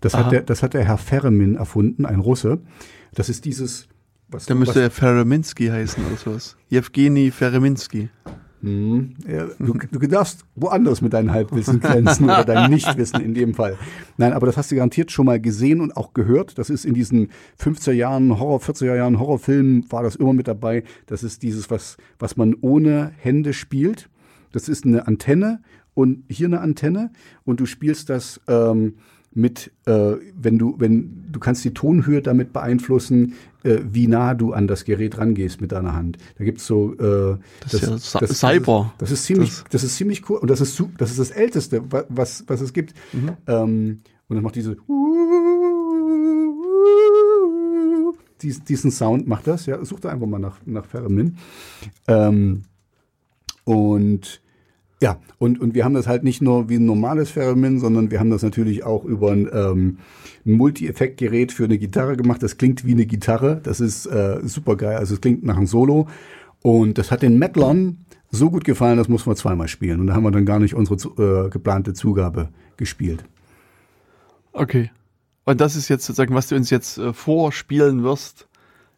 Das Aha. hat, der, das hat der Herr Theremin erfunden, ein Russe. Das ist dieses. Was, der müsste Fereminski heißen oder sowas. Jewgeni Fereminski. Hm, ja, du, du darfst woanders mit deinem Halbwissen glänzen oder deinem Nichtwissen in dem Fall. Nein, aber das hast du garantiert schon mal gesehen und auch gehört. Das ist in diesen 50er Jahren Horror, 40er Jahren Horrorfilmen war das immer mit dabei. Das ist dieses, was, was man ohne Hände spielt. Das ist eine Antenne und hier eine Antenne und du spielst das ähm, mit, äh, wenn du, wenn du kannst die Tonhöhe damit beeinflussen, äh, wie nah du an das Gerät rangehst mit deiner Hand. Da gibt's so äh, Das ist ja Cy- Cyber. Das ist ziemlich, Das- das, ist ziemlich cool und das ist das ist das älteste, wa- was was es gibt. Mhm. Ähm, und dann macht diese dies- diesen Sound macht das. Ja, such da einfach mal nach nach Theremin. Ähm, und ja, und, und wir haben das halt nicht nur wie ein normales Theremin, sondern wir haben das natürlich auch über ein, ähm, ein Multi-Effekt-Gerät für eine Gitarre gemacht. Das klingt wie eine Gitarre. Das ist äh, super geil. Also es klingt nach einem Solo. Und das hat den Metlern so gut gefallen, das mussten wir zweimal spielen. Und da haben wir dann gar nicht unsere äh, geplante Zugabe gespielt. Okay. Und das ist jetzt sozusagen, was du uns jetzt äh, vorspielen wirst,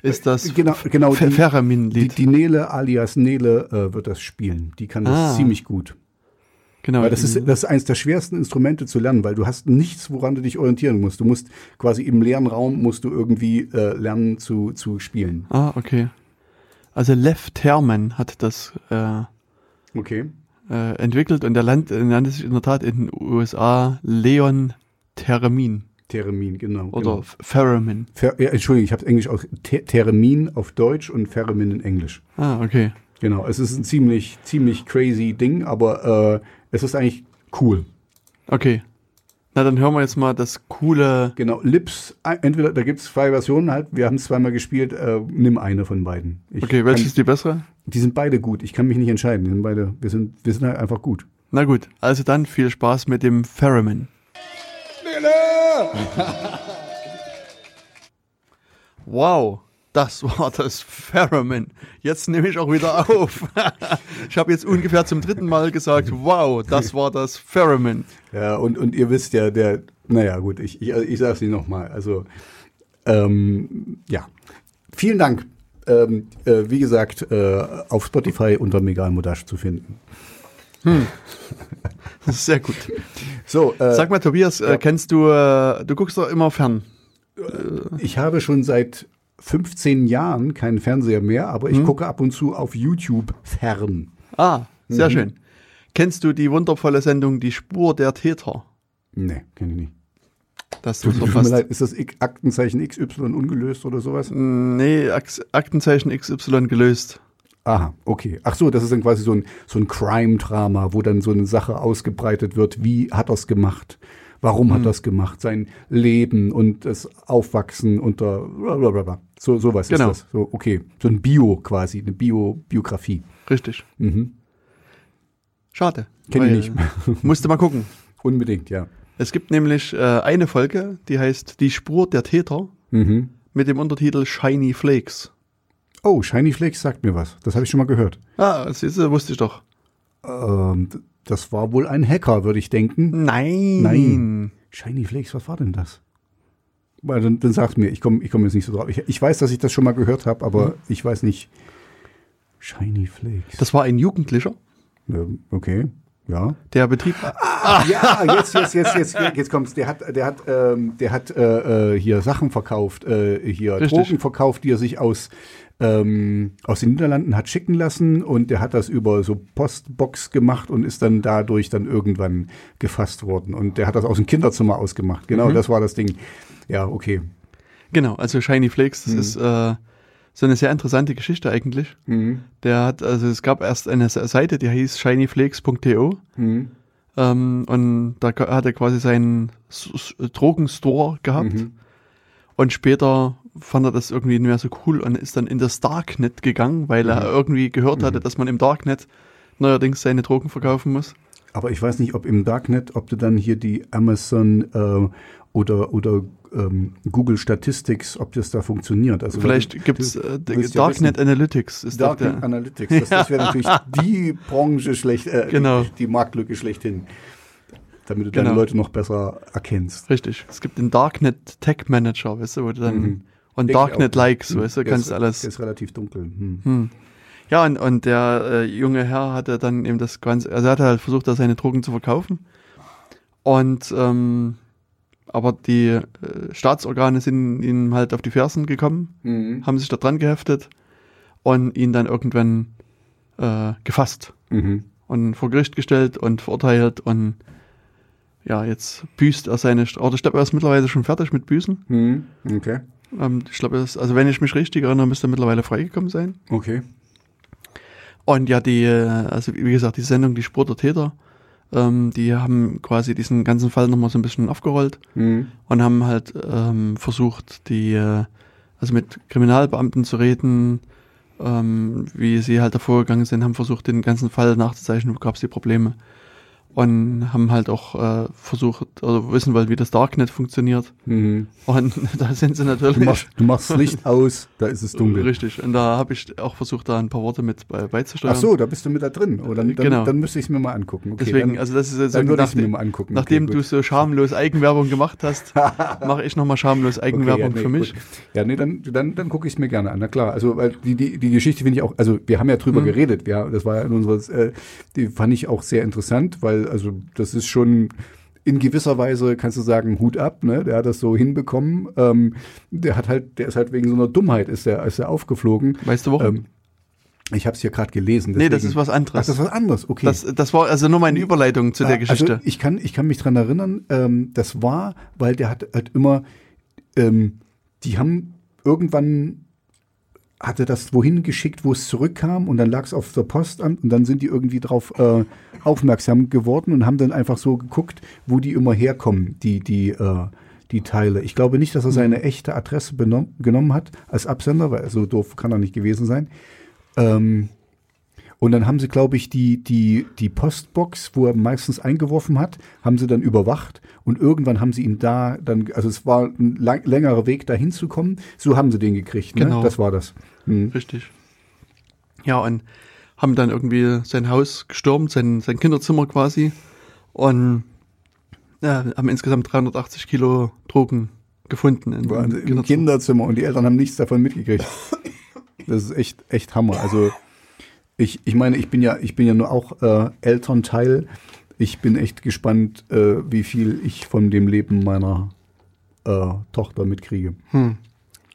ist das Genau, genau. Fe- Die, die, Nele alias Nele äh, wird das spielen. Die kann das Ah. ziemlich gut. Genau. Weil das ist, das ist eines der schwersten Instrumente zu lernen, weil du hast nichts, woran du dich orientieren musst. Du musst quasi im leeren Raum musst du irgendwie äh, lernen zu, zu spielen. ah, okay. Also Lev Terman hat das äh, Okay. äh, entwickelt und der Land äh, nannte sich in der Tat in den USA Leon Theremin Theremin, genau. oder genau. F- Theremin. Fer ja, Entschuldigung, ich habe Englisch aus The Theremin auf Deutsch und Theremin in Englisch. Ah, okay. Genau. Es ist ein ziemlich, ziemlich crazy Ding, aber äh, es ist eigentlich cool. Okay. Na, dann hören wir jetzt mal das coole. Genau. Lips, äh, entweder, da gibt es zwei Versionen halt, wir haben es zweimal gespielt, äh, nimm eine von beiden. Ich Okay, welche kann, ist die bessere? Die sind beide gut. Ich kann mich nicht entscheiden. Die sind beide, wir sind, wir sind halt einfach gut. Na gut, also dann viel Spaß mit dem Theremin. Wow, das war das Theremin. Jetzt nehme ich auch wieder auf. ich habe jetzt ungefähr zum dritten Mal gesagt, wow, das war das Theremin. Ja, und, und ihr wisst ja, der, naja, gut, ich, ich, ich sage es nicht nochmal. Also, ähm, ja. Vielen Dank. Ähm, äh, wie gesagt, äh, auf Spotify unter Megal Modash zu finden. Ist sehr gut. So, äh, Sag mal, Tobias, äh, ja. kennst du, äh, du guckst doch immer fern. ich habe schon seit 15 Jahren keinen Fernseher mehr, aber Hm? ich gucke ab und zu auf YouTube fern. Ah, sehr Mhm. schön. Kennst du die wundervolle Sendung Die Spur der Täter? Nee, kenne ich nicht. Das Tut ist mir leid, ist das Aktenzeichen XY ungelöst oder sowas? Nee, Ak Aktenzeichen XY gelöst. Aha, okay. Ach so, das ist dann quasi so ein, so ein Crime-Drama, wo dann so eine Sache ausgebreitet wird. Wie hat er es gemacht? Warum Hm. hat er es gemacht? Sein Leben und das Aufwachsen unter blablabla. so sowas Genau. ist das. So okay, so ein Bio quasi, eine Bio Biografie. Richtig. Mhm. Schade. Kenn ich nicht. Musste mal gucken. Unbedingt, ja. Es gibt nämlich äh, eine Folge, die heißt Die Spur der Täter Mhm. mit dem Untertitel Shiny Flakes. Oh, Shiny Flakes sagt mir was. Das habe ich schon mal gehört. Ah, du, wusste ich doch. Ähm, das war wohl ein Hacker, würde ich denken. Nein. Nein. Shiny Flakes, was war denn das? Weil dann, dann sag's mir, ich komme ich komm jetzt nicht so drauf. Ich, ich weiß, dass ich das schon mal gehört habe, aber Mhm. ich weiß nicht. Shiny Flakes. Das war ein Jugendlicher, Ja, okay, ja. der Betrieb. Ja, jetzt, jetzt, jetzt, jetzt, jetzt kommt's. Der hat, der hat, ähm, der hat äh, äh, hier Sachen verkauft, äh, hier Richtig. Drogen verkauft, die er sich aus ähm, aus den Niederlanden hat schicken lassen und der hat das über so Postbox gemacht und ist dann dadurch dann irgendwann gefasst worden und der hat das aus dem Kinderzimmer ausgemacht. Genau, Mhm. das war das Ding. Ja, okay. Genau, also Shiny Flakes, das Mhm. ist äh, so eine sehr interessante Geschichte eigentlich. Mhm. Der hat, also es gab erst eine Se- Seite, die hieß shinyflakes.to Mhm. ähm, und da hat er quasi seinen Drogenstore gehabt Mhm. und später fand er das irgendwie nicht mehr so cool und ist dann in das Darknet gegangen, weil er Mhm. irgendwie gehört hatte, dass man im Darknet neuerdings seine Drogen verkaufen muss. Aber ich weiß nicht, ob im Darknet, ob du dann hier die Amazon äh, oder, oder ähm, Google Statistics, ob das da funktioniert. Also Vielleicht gibt's du äh, willst ja Darknet Analytics. Ist Darknet Analytics, das, das wäre natürlich die Branche schlecht, äh, Genau. die, die Marktlücke schlechthin, damit du Genau. deine Leute noch besser erkennst. richtig. Es gibt den Darknet Tech Manager, weißt du, wo du dann Mhm. Und Darknet. Likes, Mhm. weißt du, kannst ist, alles. Der ist relativ dunkel. Hm. Hm. Ja, und, und der äh, junge Herr hatte dann eben das Ganze, also er hatte halt versucht, da seine Drogen zu verkaufen. Und ähm, aber die äh, Staatsorgane sind ihm halt auf die Fersen gekommen, Mhm. haben sich da dran geheftet und ihn dann irgendwann äh, gefasst Mhm. und vor Gericht gestellt und verurteilt und ja, jetzt büßt er seine, oder ich glaube, er ist mittlerweile schon fertig mit Büßen. Mhm. Okay. Ähm, ich glaube, also wenn ich mich richtig erinnere, müsste er mittlerweile freigekommen sein. Okay. Und ja, die, äh, also wie gesagt, die Sendung Die Spur der Täter, ähm, die haben quasi diesen ganzen Fall nochmal so ein bisschen aufgerollt Mhm. und haben halt ähm, versucht, die, äh, also mit Kriminalbeamten zu reden, ähm, wie sie halt davor gegangen sind, haben versucht, den ganzen Fall nachzuzeichnen, wo gab es die Probleme. Und haben halt auch äh, versucht, oder wissen wollen, wie das Darknet funktioniert. Mhm. Und da sind sie natürlich. Du, machst, du machst Licht aus, da ist es dunkel. Richtig. Und da habe ich auch versucht, da ein paar Worte mit bei, beizusteuern. Ach so, da bist du mit da drin. Oder dann, dann, Genau. dann müsste ich es mir mal angucken. Okay, Deswegen, dann, also das ist jetzt dann würde ich mir mal angucken. nachdem okay, du so schamlos Eigenwerbung gemacht hast, mache ich nochmal schamlos Eigenwerbung Okay, ja, für nee, mich. gut. Ja, nee, dann, dann, dann gucke ich es mir gerne an. Na klar, also weil die, die, die Geschichte finde ich auch, also wir haben ja drüber Mhm. geredet, ja, das war ja in unseres, äh, die fand ich auch sehr interessant, weil also das ist schon in gewisser Weise kannst du sagen Hut ab, ne? Der hat das so hinbekommen. Ähm, der hat halt, der ist halt wegen so einer Dummheit ist der, ist der aufgeflogen. Weißt du warum? Ähm, ich habe es hier gerade gelesen. nee, das deswegen- ist was Ach, anderes. das ist was anderes. Okay. das, das war also nur meine Überleitung zu der Ah, Geschichte. Also ich kann, ich kann mich dran erinnern, ähm, das war, weil der hat halt immer, ähm, die haben irgendwann hatte das wohin geschickt, wo es zurückkam und dann lag es auf der Postamt und dann sind die irgendwie drauf äh, aufmerksam geworden und haben dann einfach so geguckt, wo die immer herkommen, die, die, äh, die Teile. Ich glaube nicht, dass er seine echte Adresse genommen hat als Absender, weil so doof kann er nicht gewesen sein. Ähm, und dann haben sie, glaube ich, die, die, die Postbox, wo er meistens eingeworfen hat, haben sie dann überwacht. Und irgendwann haben sie ihn da dann, also es war ein lang, längerer Weg, da hinzukommen. So haben sie den gekriegt. Ne? Genau. Das war das. Hm. Richtig. Ja, und haben dann irgendwie sein Haus gestürmt, sein, sein Kinderzimmer quasi. Und ja, haben insgesamt 380 Kilo Drogen gefunden. In, Im Kinderzimmer. Kinderzimmer und die Eltern haben nichts davon mitgekriegt. Das ist echt, echt Hammer. Also ich, ich meine, ich bin ja, ich bin ja nur auch äh, Elternteil. Ich bin echt gespannt, äh, wie viel ich von dem Leben meiner äh, Tochter mitkriege. Hm.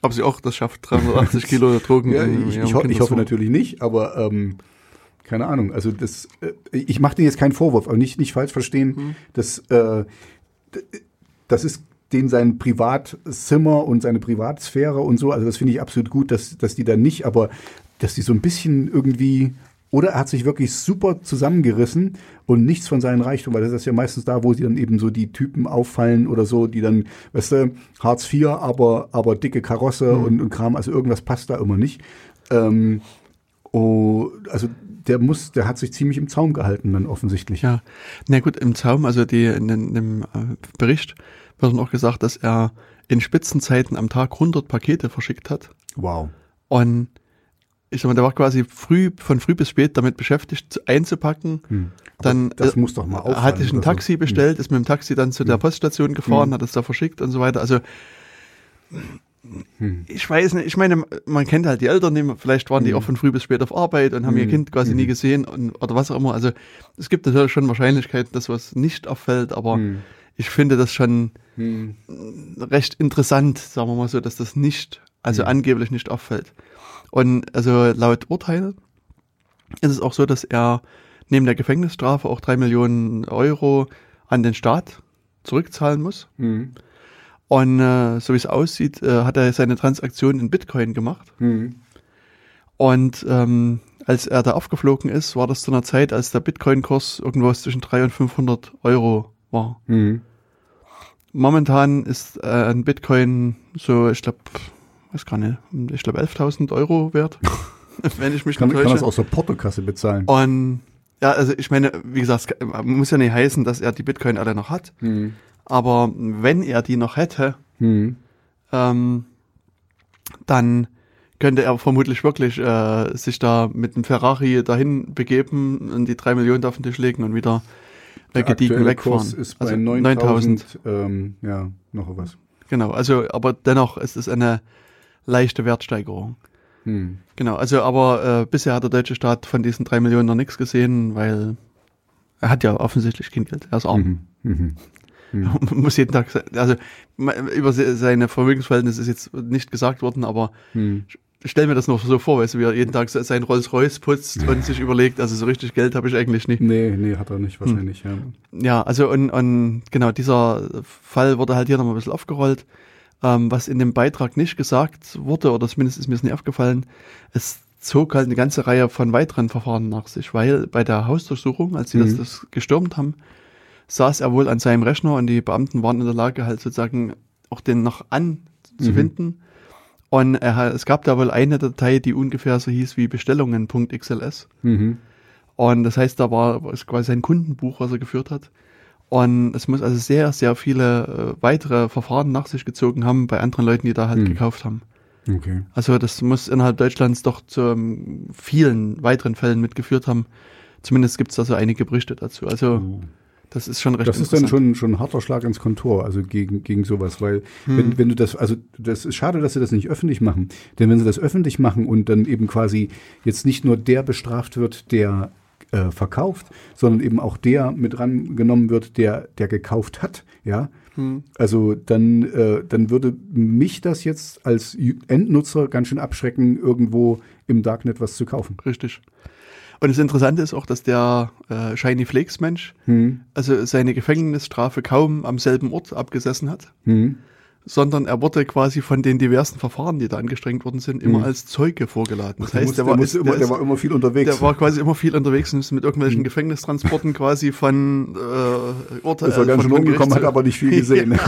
Ob sie auch das schafft, 380 Kilo Drogen Ja, ich, ich, ho ich hoffe natürlich nicht, aber ähm, keine Ahnung. Also das, äh, ich mache dir jetzt keinen Vorwurf, aber nicht, nicht falsch verstehen. Mhm. Das, äh, das ist den sein Privatzimmer und seine Privatsphäre und so. Also das finde ich absolut gut, dass, dass die da nicht, aber dass die so ein bisschen irgendwie oder er hat sich wirklich super zusammengerissen und nichts von seinen Reichtum, weil das ist ja meistens da, wo sie dann eben so die Typen auffallen oder so, die dann, weißt du, Hartz IV, aber, aber dicke Karosse und, und Kram, also irgendwas passt da immer nicht. Ähm, oh, also der muss, der hat sich ziemlich im Zaum gehalten dann offensichtlich. Ja, na gut, im Zaum, also die, in, in dem äh, Bericht wird dann auch gesagt, dass er in Spitzenzeiten am Tag 100 Pakete verschickt hat. Wow. Und ich sag mal, der war quasi früh, von früh bis spät damit beschäftigt, zu- einzupacken. Hm. Dann das äh, muss doch mal Er auffallen. hat sich ein oder so. Taxi bestellt, ist mit dem Taxi dann zu der Poststation gefahren, Mhm. hat es da verschickt und so weiter. Also hm. Ich weiß nicht, ich meine, man kennt halt die Eltern, vielleicht waren die hm. auch von früh bis spät auf Arbeit und haben hm. ihr Kind quasi nie hm. gesehen und, oder was auch immer. Also es gibt natürlich schon Wahrscheinlichkeiten, dass was nicht auffällt, aber hm. ich finde das schon hm. recht interessant, sagen wir mal so, dass das nicht, also angeblich nicht auffällt. Und also laut Urteil ist es auch so, dass er neben der Gefängnisstrafe auch drei Millionen Euro an den Staat zurückzahlen muss. Mhm. Und äh, so wie es aussieht, äh, hat er seine Transaktion in Bitcoin gemacht. Mhm. Und ähm, als er da aufgeflogen ist, war das zu einer Zeit, als der Bitcoin-Kurs irgendwas zwischen 300 und 500 Euro war. Mhm. Momentan ist äh, ein Bitcoin so, ich glaube, weiß gar nicht, ich glaube 11.000 Euro wert, wenn ich mich kann, nicht täusche. Kann das aus der Portokasse bezahlen. Und ja, also ich meine, wie gesagt, muss ja nicht heißen, dass er die Bitcoin alle noch hat. Mhm. Aber wenn er die noch hätte, mhm. ähm, dann könnte er vermutlich wirklich äh, sich da mit einem Ferrari dahin begeben und die drei Millionen auf den Tisch legen und wieder äh, gediegen wegfahren. Kurs ist bei also 9000, ähm, ja, noch was. Genau, also aber dennoch ist es eine leichte Wertsteigerung. Hm. Genau, also aber äh, bisher hat der deutsche Staat von diesen drei Millionen noch nichts gesehen, weil er hat ja offensichtlich kein Geld. Er ist arm. Mhm. Mhm. Mhm. muss jeden Tag, also über seine Vermögensverhältnisse ist jetzt nicht gesagt worden, aber mhm. stell mir das noch so vor, weißt du, wie er jeden Tag sein Rolls-Royce putzt und sich überlegt, also so richtig Geld habe ich eigentlich nicht. Nee, nee, hat er nicht, wahrscheinlich, hm. ja. Ja, also und, und genau, dieser Fall wurde halt hier nochmal ein bisschen aufgerollt. Ähm, was in dem Beitrag nicht gesagt wurde, oder zumindest ist mir es nicht aufgefallen, es zog halt eine ganze Reihe von weiteren Verfahren nach sich, weil bei der Hausdurchsuchung, als sie mhm. das, das gestürmt haben, saß er wohl an seinem Rechner und die Beamten waren in der Lage, halt sozusagen auch den noch anzufinden. Mhm. Und er, es gab da wohl eine Datei, die ungefähr so hieß wie Bestellungen.xls. Mhm. Und das heißt, da war es quasi sein Kundenbuch, was er geführt hat. Und es muss also sehr, sehr viele äh, weitere Verfahren nach sich gezogen haben bei anderen Leuten, die da halt mhm. gekauft haben. Okay. Also das muss innerhalb Deutschlands doch zu ähm, vielen weiteren Fällen mitgeführt haben. Zumindest gibt es da so einige Berichte dazu. Also oh. das ist schon recht Das ist dann schon, schon ein harter Schlag ins Kontor, also gegen, gegen sowas, weil hm. wenn, wenn du das, also das ist schade, dass sie das nicht öffentlich machen. Denn wenn sie das öffentlich machen und dann eben quasi jetzt nicht nur der bestraft wird, der äh, verkauft, sondern eben auch der mit rangenommen wird, der, der gekauft hat, ja. Hm. Also dann, äh, dann würde mich das jetzt als Endnutzer ganz schön abschrecken, irgendwo im Darknet was zu kaufen. Richtig. Und das Interessante ist auch, dass der äh, Shiny Flakes Mensch hm. also seine Gefängnisstrafe kaum am selben Ort abgesessen hat. Hm sondern er wurde quasi von den diversen Verfahren, die da angestrengt worden sind, immer mhm. als Zeuge vorgeladen. Das heißt, der, der, war, ist, immer, der, war, immer, viel unterwegs. Der war quasi immer viel unterwegs und ist mit irgendwelchen mhm. Gefängnistransporten quasi von äh, Urteil. Ist er ganz schön umgekommen, hat aber nicht viel gesehen.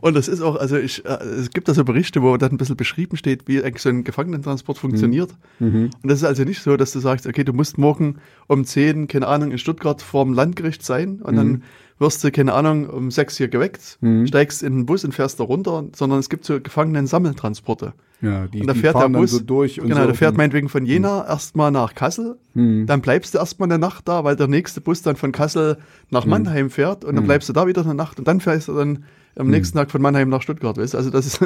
und das ist auch, also ich, äh, es gibt da so Berichte, wo dann ein bisschen beschrieben steht, wie eigentlich so ein Gefangenentransport funktioniert. Mhm. Und das ist also nicht so, dass du sagst, okay, du musst morgen um 10, keine Ahnung, in Stuttgart vorm Landgericht sein und dann wirst du, keine Ahnung, um sechs hier geweckt, mhm. steigst in den Bus und fährst da runter, sondern es gibt so Gefangenen-Sammeltransporte. Ja, die, und da die fährt der Bus, so durch und Genau, so der fährt meinetwegen von Jena mhm. erstmal nach Kassel, mhm. dann bleibst du erstmal eine Nacht da, weil der nächste Bus dann von Kassel nach mhm. Mannheim fährt und dann mhm. bleibst du da wieder eine Nacht und dann fährst du dann am mhm. nächsten Tag von Mannheim nach Stuttgart, weißt Also das ist,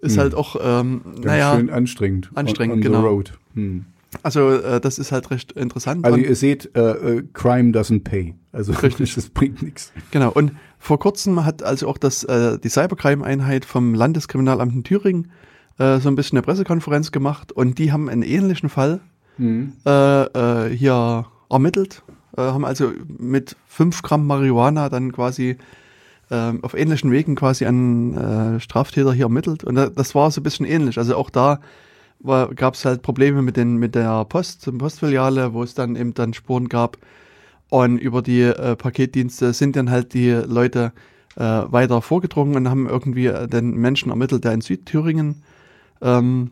ist halt auch, ähm, naja. Schön anstrengend. Anstrengend, on, on genau. Road. Also äh, das ist halt recht interessant. Also ihr seht, äh, Crime doesn't pay. Also richtig. das bringt nichts. Genau. Und vor kurzem hat also auch das äh, die Cybercrime-Einheit vom Landeskriminalamt in Thüringen äh, so ein bisschen eine Pressekonferenz gemacht und die haben einen ähnlichen Fall mhm. äh, äh, hier ermittelt, äh, haben also mit fünf Gramm Marihuana dann quasi äh, auf ähnlichen Wegen quasi einen äh, Straftäter hier ermittelt und das war so ein bisschen ähnlich. Also auch da gab es halt Probleme mit, den, mit der Post, Postfiliale, wo es dann eben dann Spuren gab. Und über die äh, Paketdienste sind dann halt die Leute äh, weiter vorgedrungen und haben irgendwie äh, den Menschen ermittelt, der in Südthüringen ähm,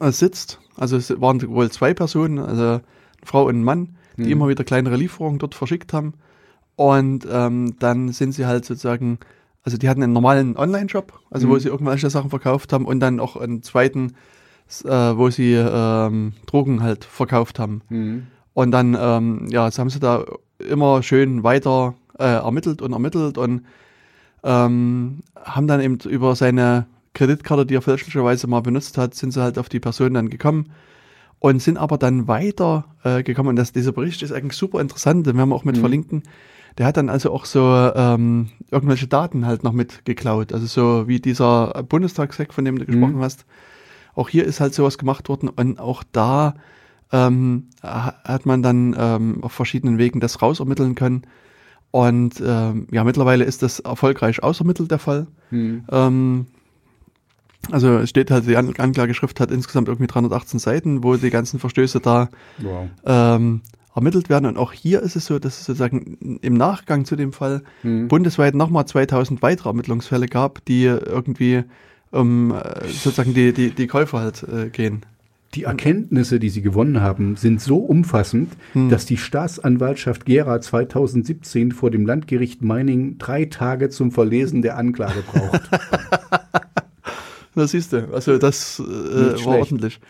äh, sitzt. Also es waren wohl zwei Personen, also eine Frau und ein Mann, die mhm. immer wieder kleinere Lieferungen dort verschickt haben. Und ähm, dann sind sie halt sozusagen, also die hatten einen normalen Online-Shop, also mhm. wo sie irgendwelche Sachen verkauft haben und dann auch einen zweiten äh, wo sie ähm, Drogen halt verkauft haben. Mhm. Und dann, ähm, ja, jetzt haben sie da immer schön weiter äh, ermittelt und ermittelt und ähm, haben dann eben über seine Kreditkarte, die er fälschlicherweise mal benutzt hat, sind sie halt auf die Person dann gekommen und sind aber dann weiter äh, gekommen. Und das, dieser Bericht ist eigentlich super interessant, den werden wir auch mit mhm. verlinken. Der hat dann also auch so ähm, irgendwelche Daten halt noch mit geklaut. Also so wie dieser Bundestagshack, von dem du gesprochen mhm. hast. Auch hier ist halt sowas gemacht worden und auch da ähm, hat man dann ähm, auf verschiedenen Wegen das rausermitteln können. Und ähm, ja, mittlerweile ist das erfolgreich ausermittelt der Fall. Mhm. Ähm, also es steht halt, die Anklageschrift hat insgesamt irgendwie 318 Seiten, wo die ganzen Verstöße da wow. ähm, ermittelt werden. Und auch hier ist es so, dass es sozusagen im Nachgang zu dem Fall mhm. bundesweit nochmal 2000 weitere Ermittlungsfälle gab, die irgendwie um äh, sozusagen die, die, die Käufer halt äh, gehen. Die Erkenntnisse, die sie gewonnen haben, sind so umfassend, hm. dass die Staatsanwaltschaft Gera 2017 vor dem Landgericht Meining drei Tage zum Verlesen der Anklage braucht. das siehst du, also das äh, war ordentlich.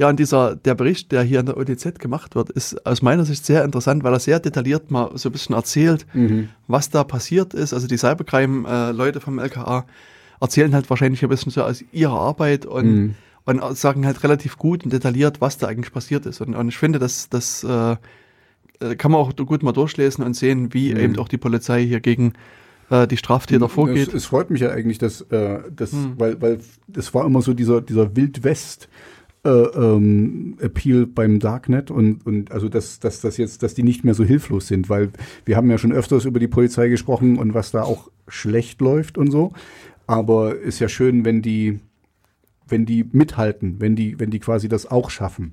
Ja, und dieser, der Bericht, der hier an der OTZ gemacht wird, ist aus meiner Sicht sehr interessant, weil er sehr detailliert mal so ein bisschen erzählt, mhm. was da passiert ist. Also die Cybercrime-Leute äh, vom LKA erzählen halt wahrscheinlich ein bisschen so aus ihrer Arbeit und, mhm. und sagen halt relativ gut und detailliert, was da eigentlich passiert ist. Und, und ich finde, das, das äh, äh kann man auch gut mal durchlesen und sehen, wie mhm. eben auch die Polizei hier gegen äh, die Straftäter vorgeht. Es, es, freut mich ja eigentlich, dass, äh, das, mhm. weil, weil das war immer so dieser, dieser Wildwest. Äh, ähm, Appeal beim Darknet und, und also dass, dass das jetzt, dass die nicht mehr so hilflos sind, weil wir haben ja schon öfters über die Polizei gesprochen und was da auch schlecht läuft und so. Aber ist ja schön, wenn die, wenn die mithalten, wenn die, wenn die quasi das auch schaffen.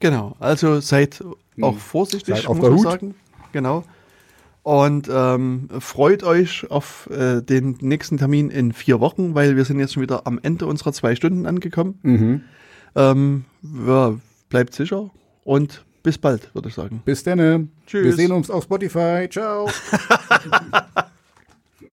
Genau, also seid auch hm. vorsichtig, seid auf muss man sagen. Genau. Und ähm, freut euch auf äh, den nächsten Termin in vier Wochen, weil wir sind jetzt schon wieder am Ende unserer zwei Stunden angekommen. Mhm. Ähm, ja, bleibt sicher und bis bald, würde ich sagen. Bis dann. Tschüss. Wir sehen uns auf Spotify. Ciao.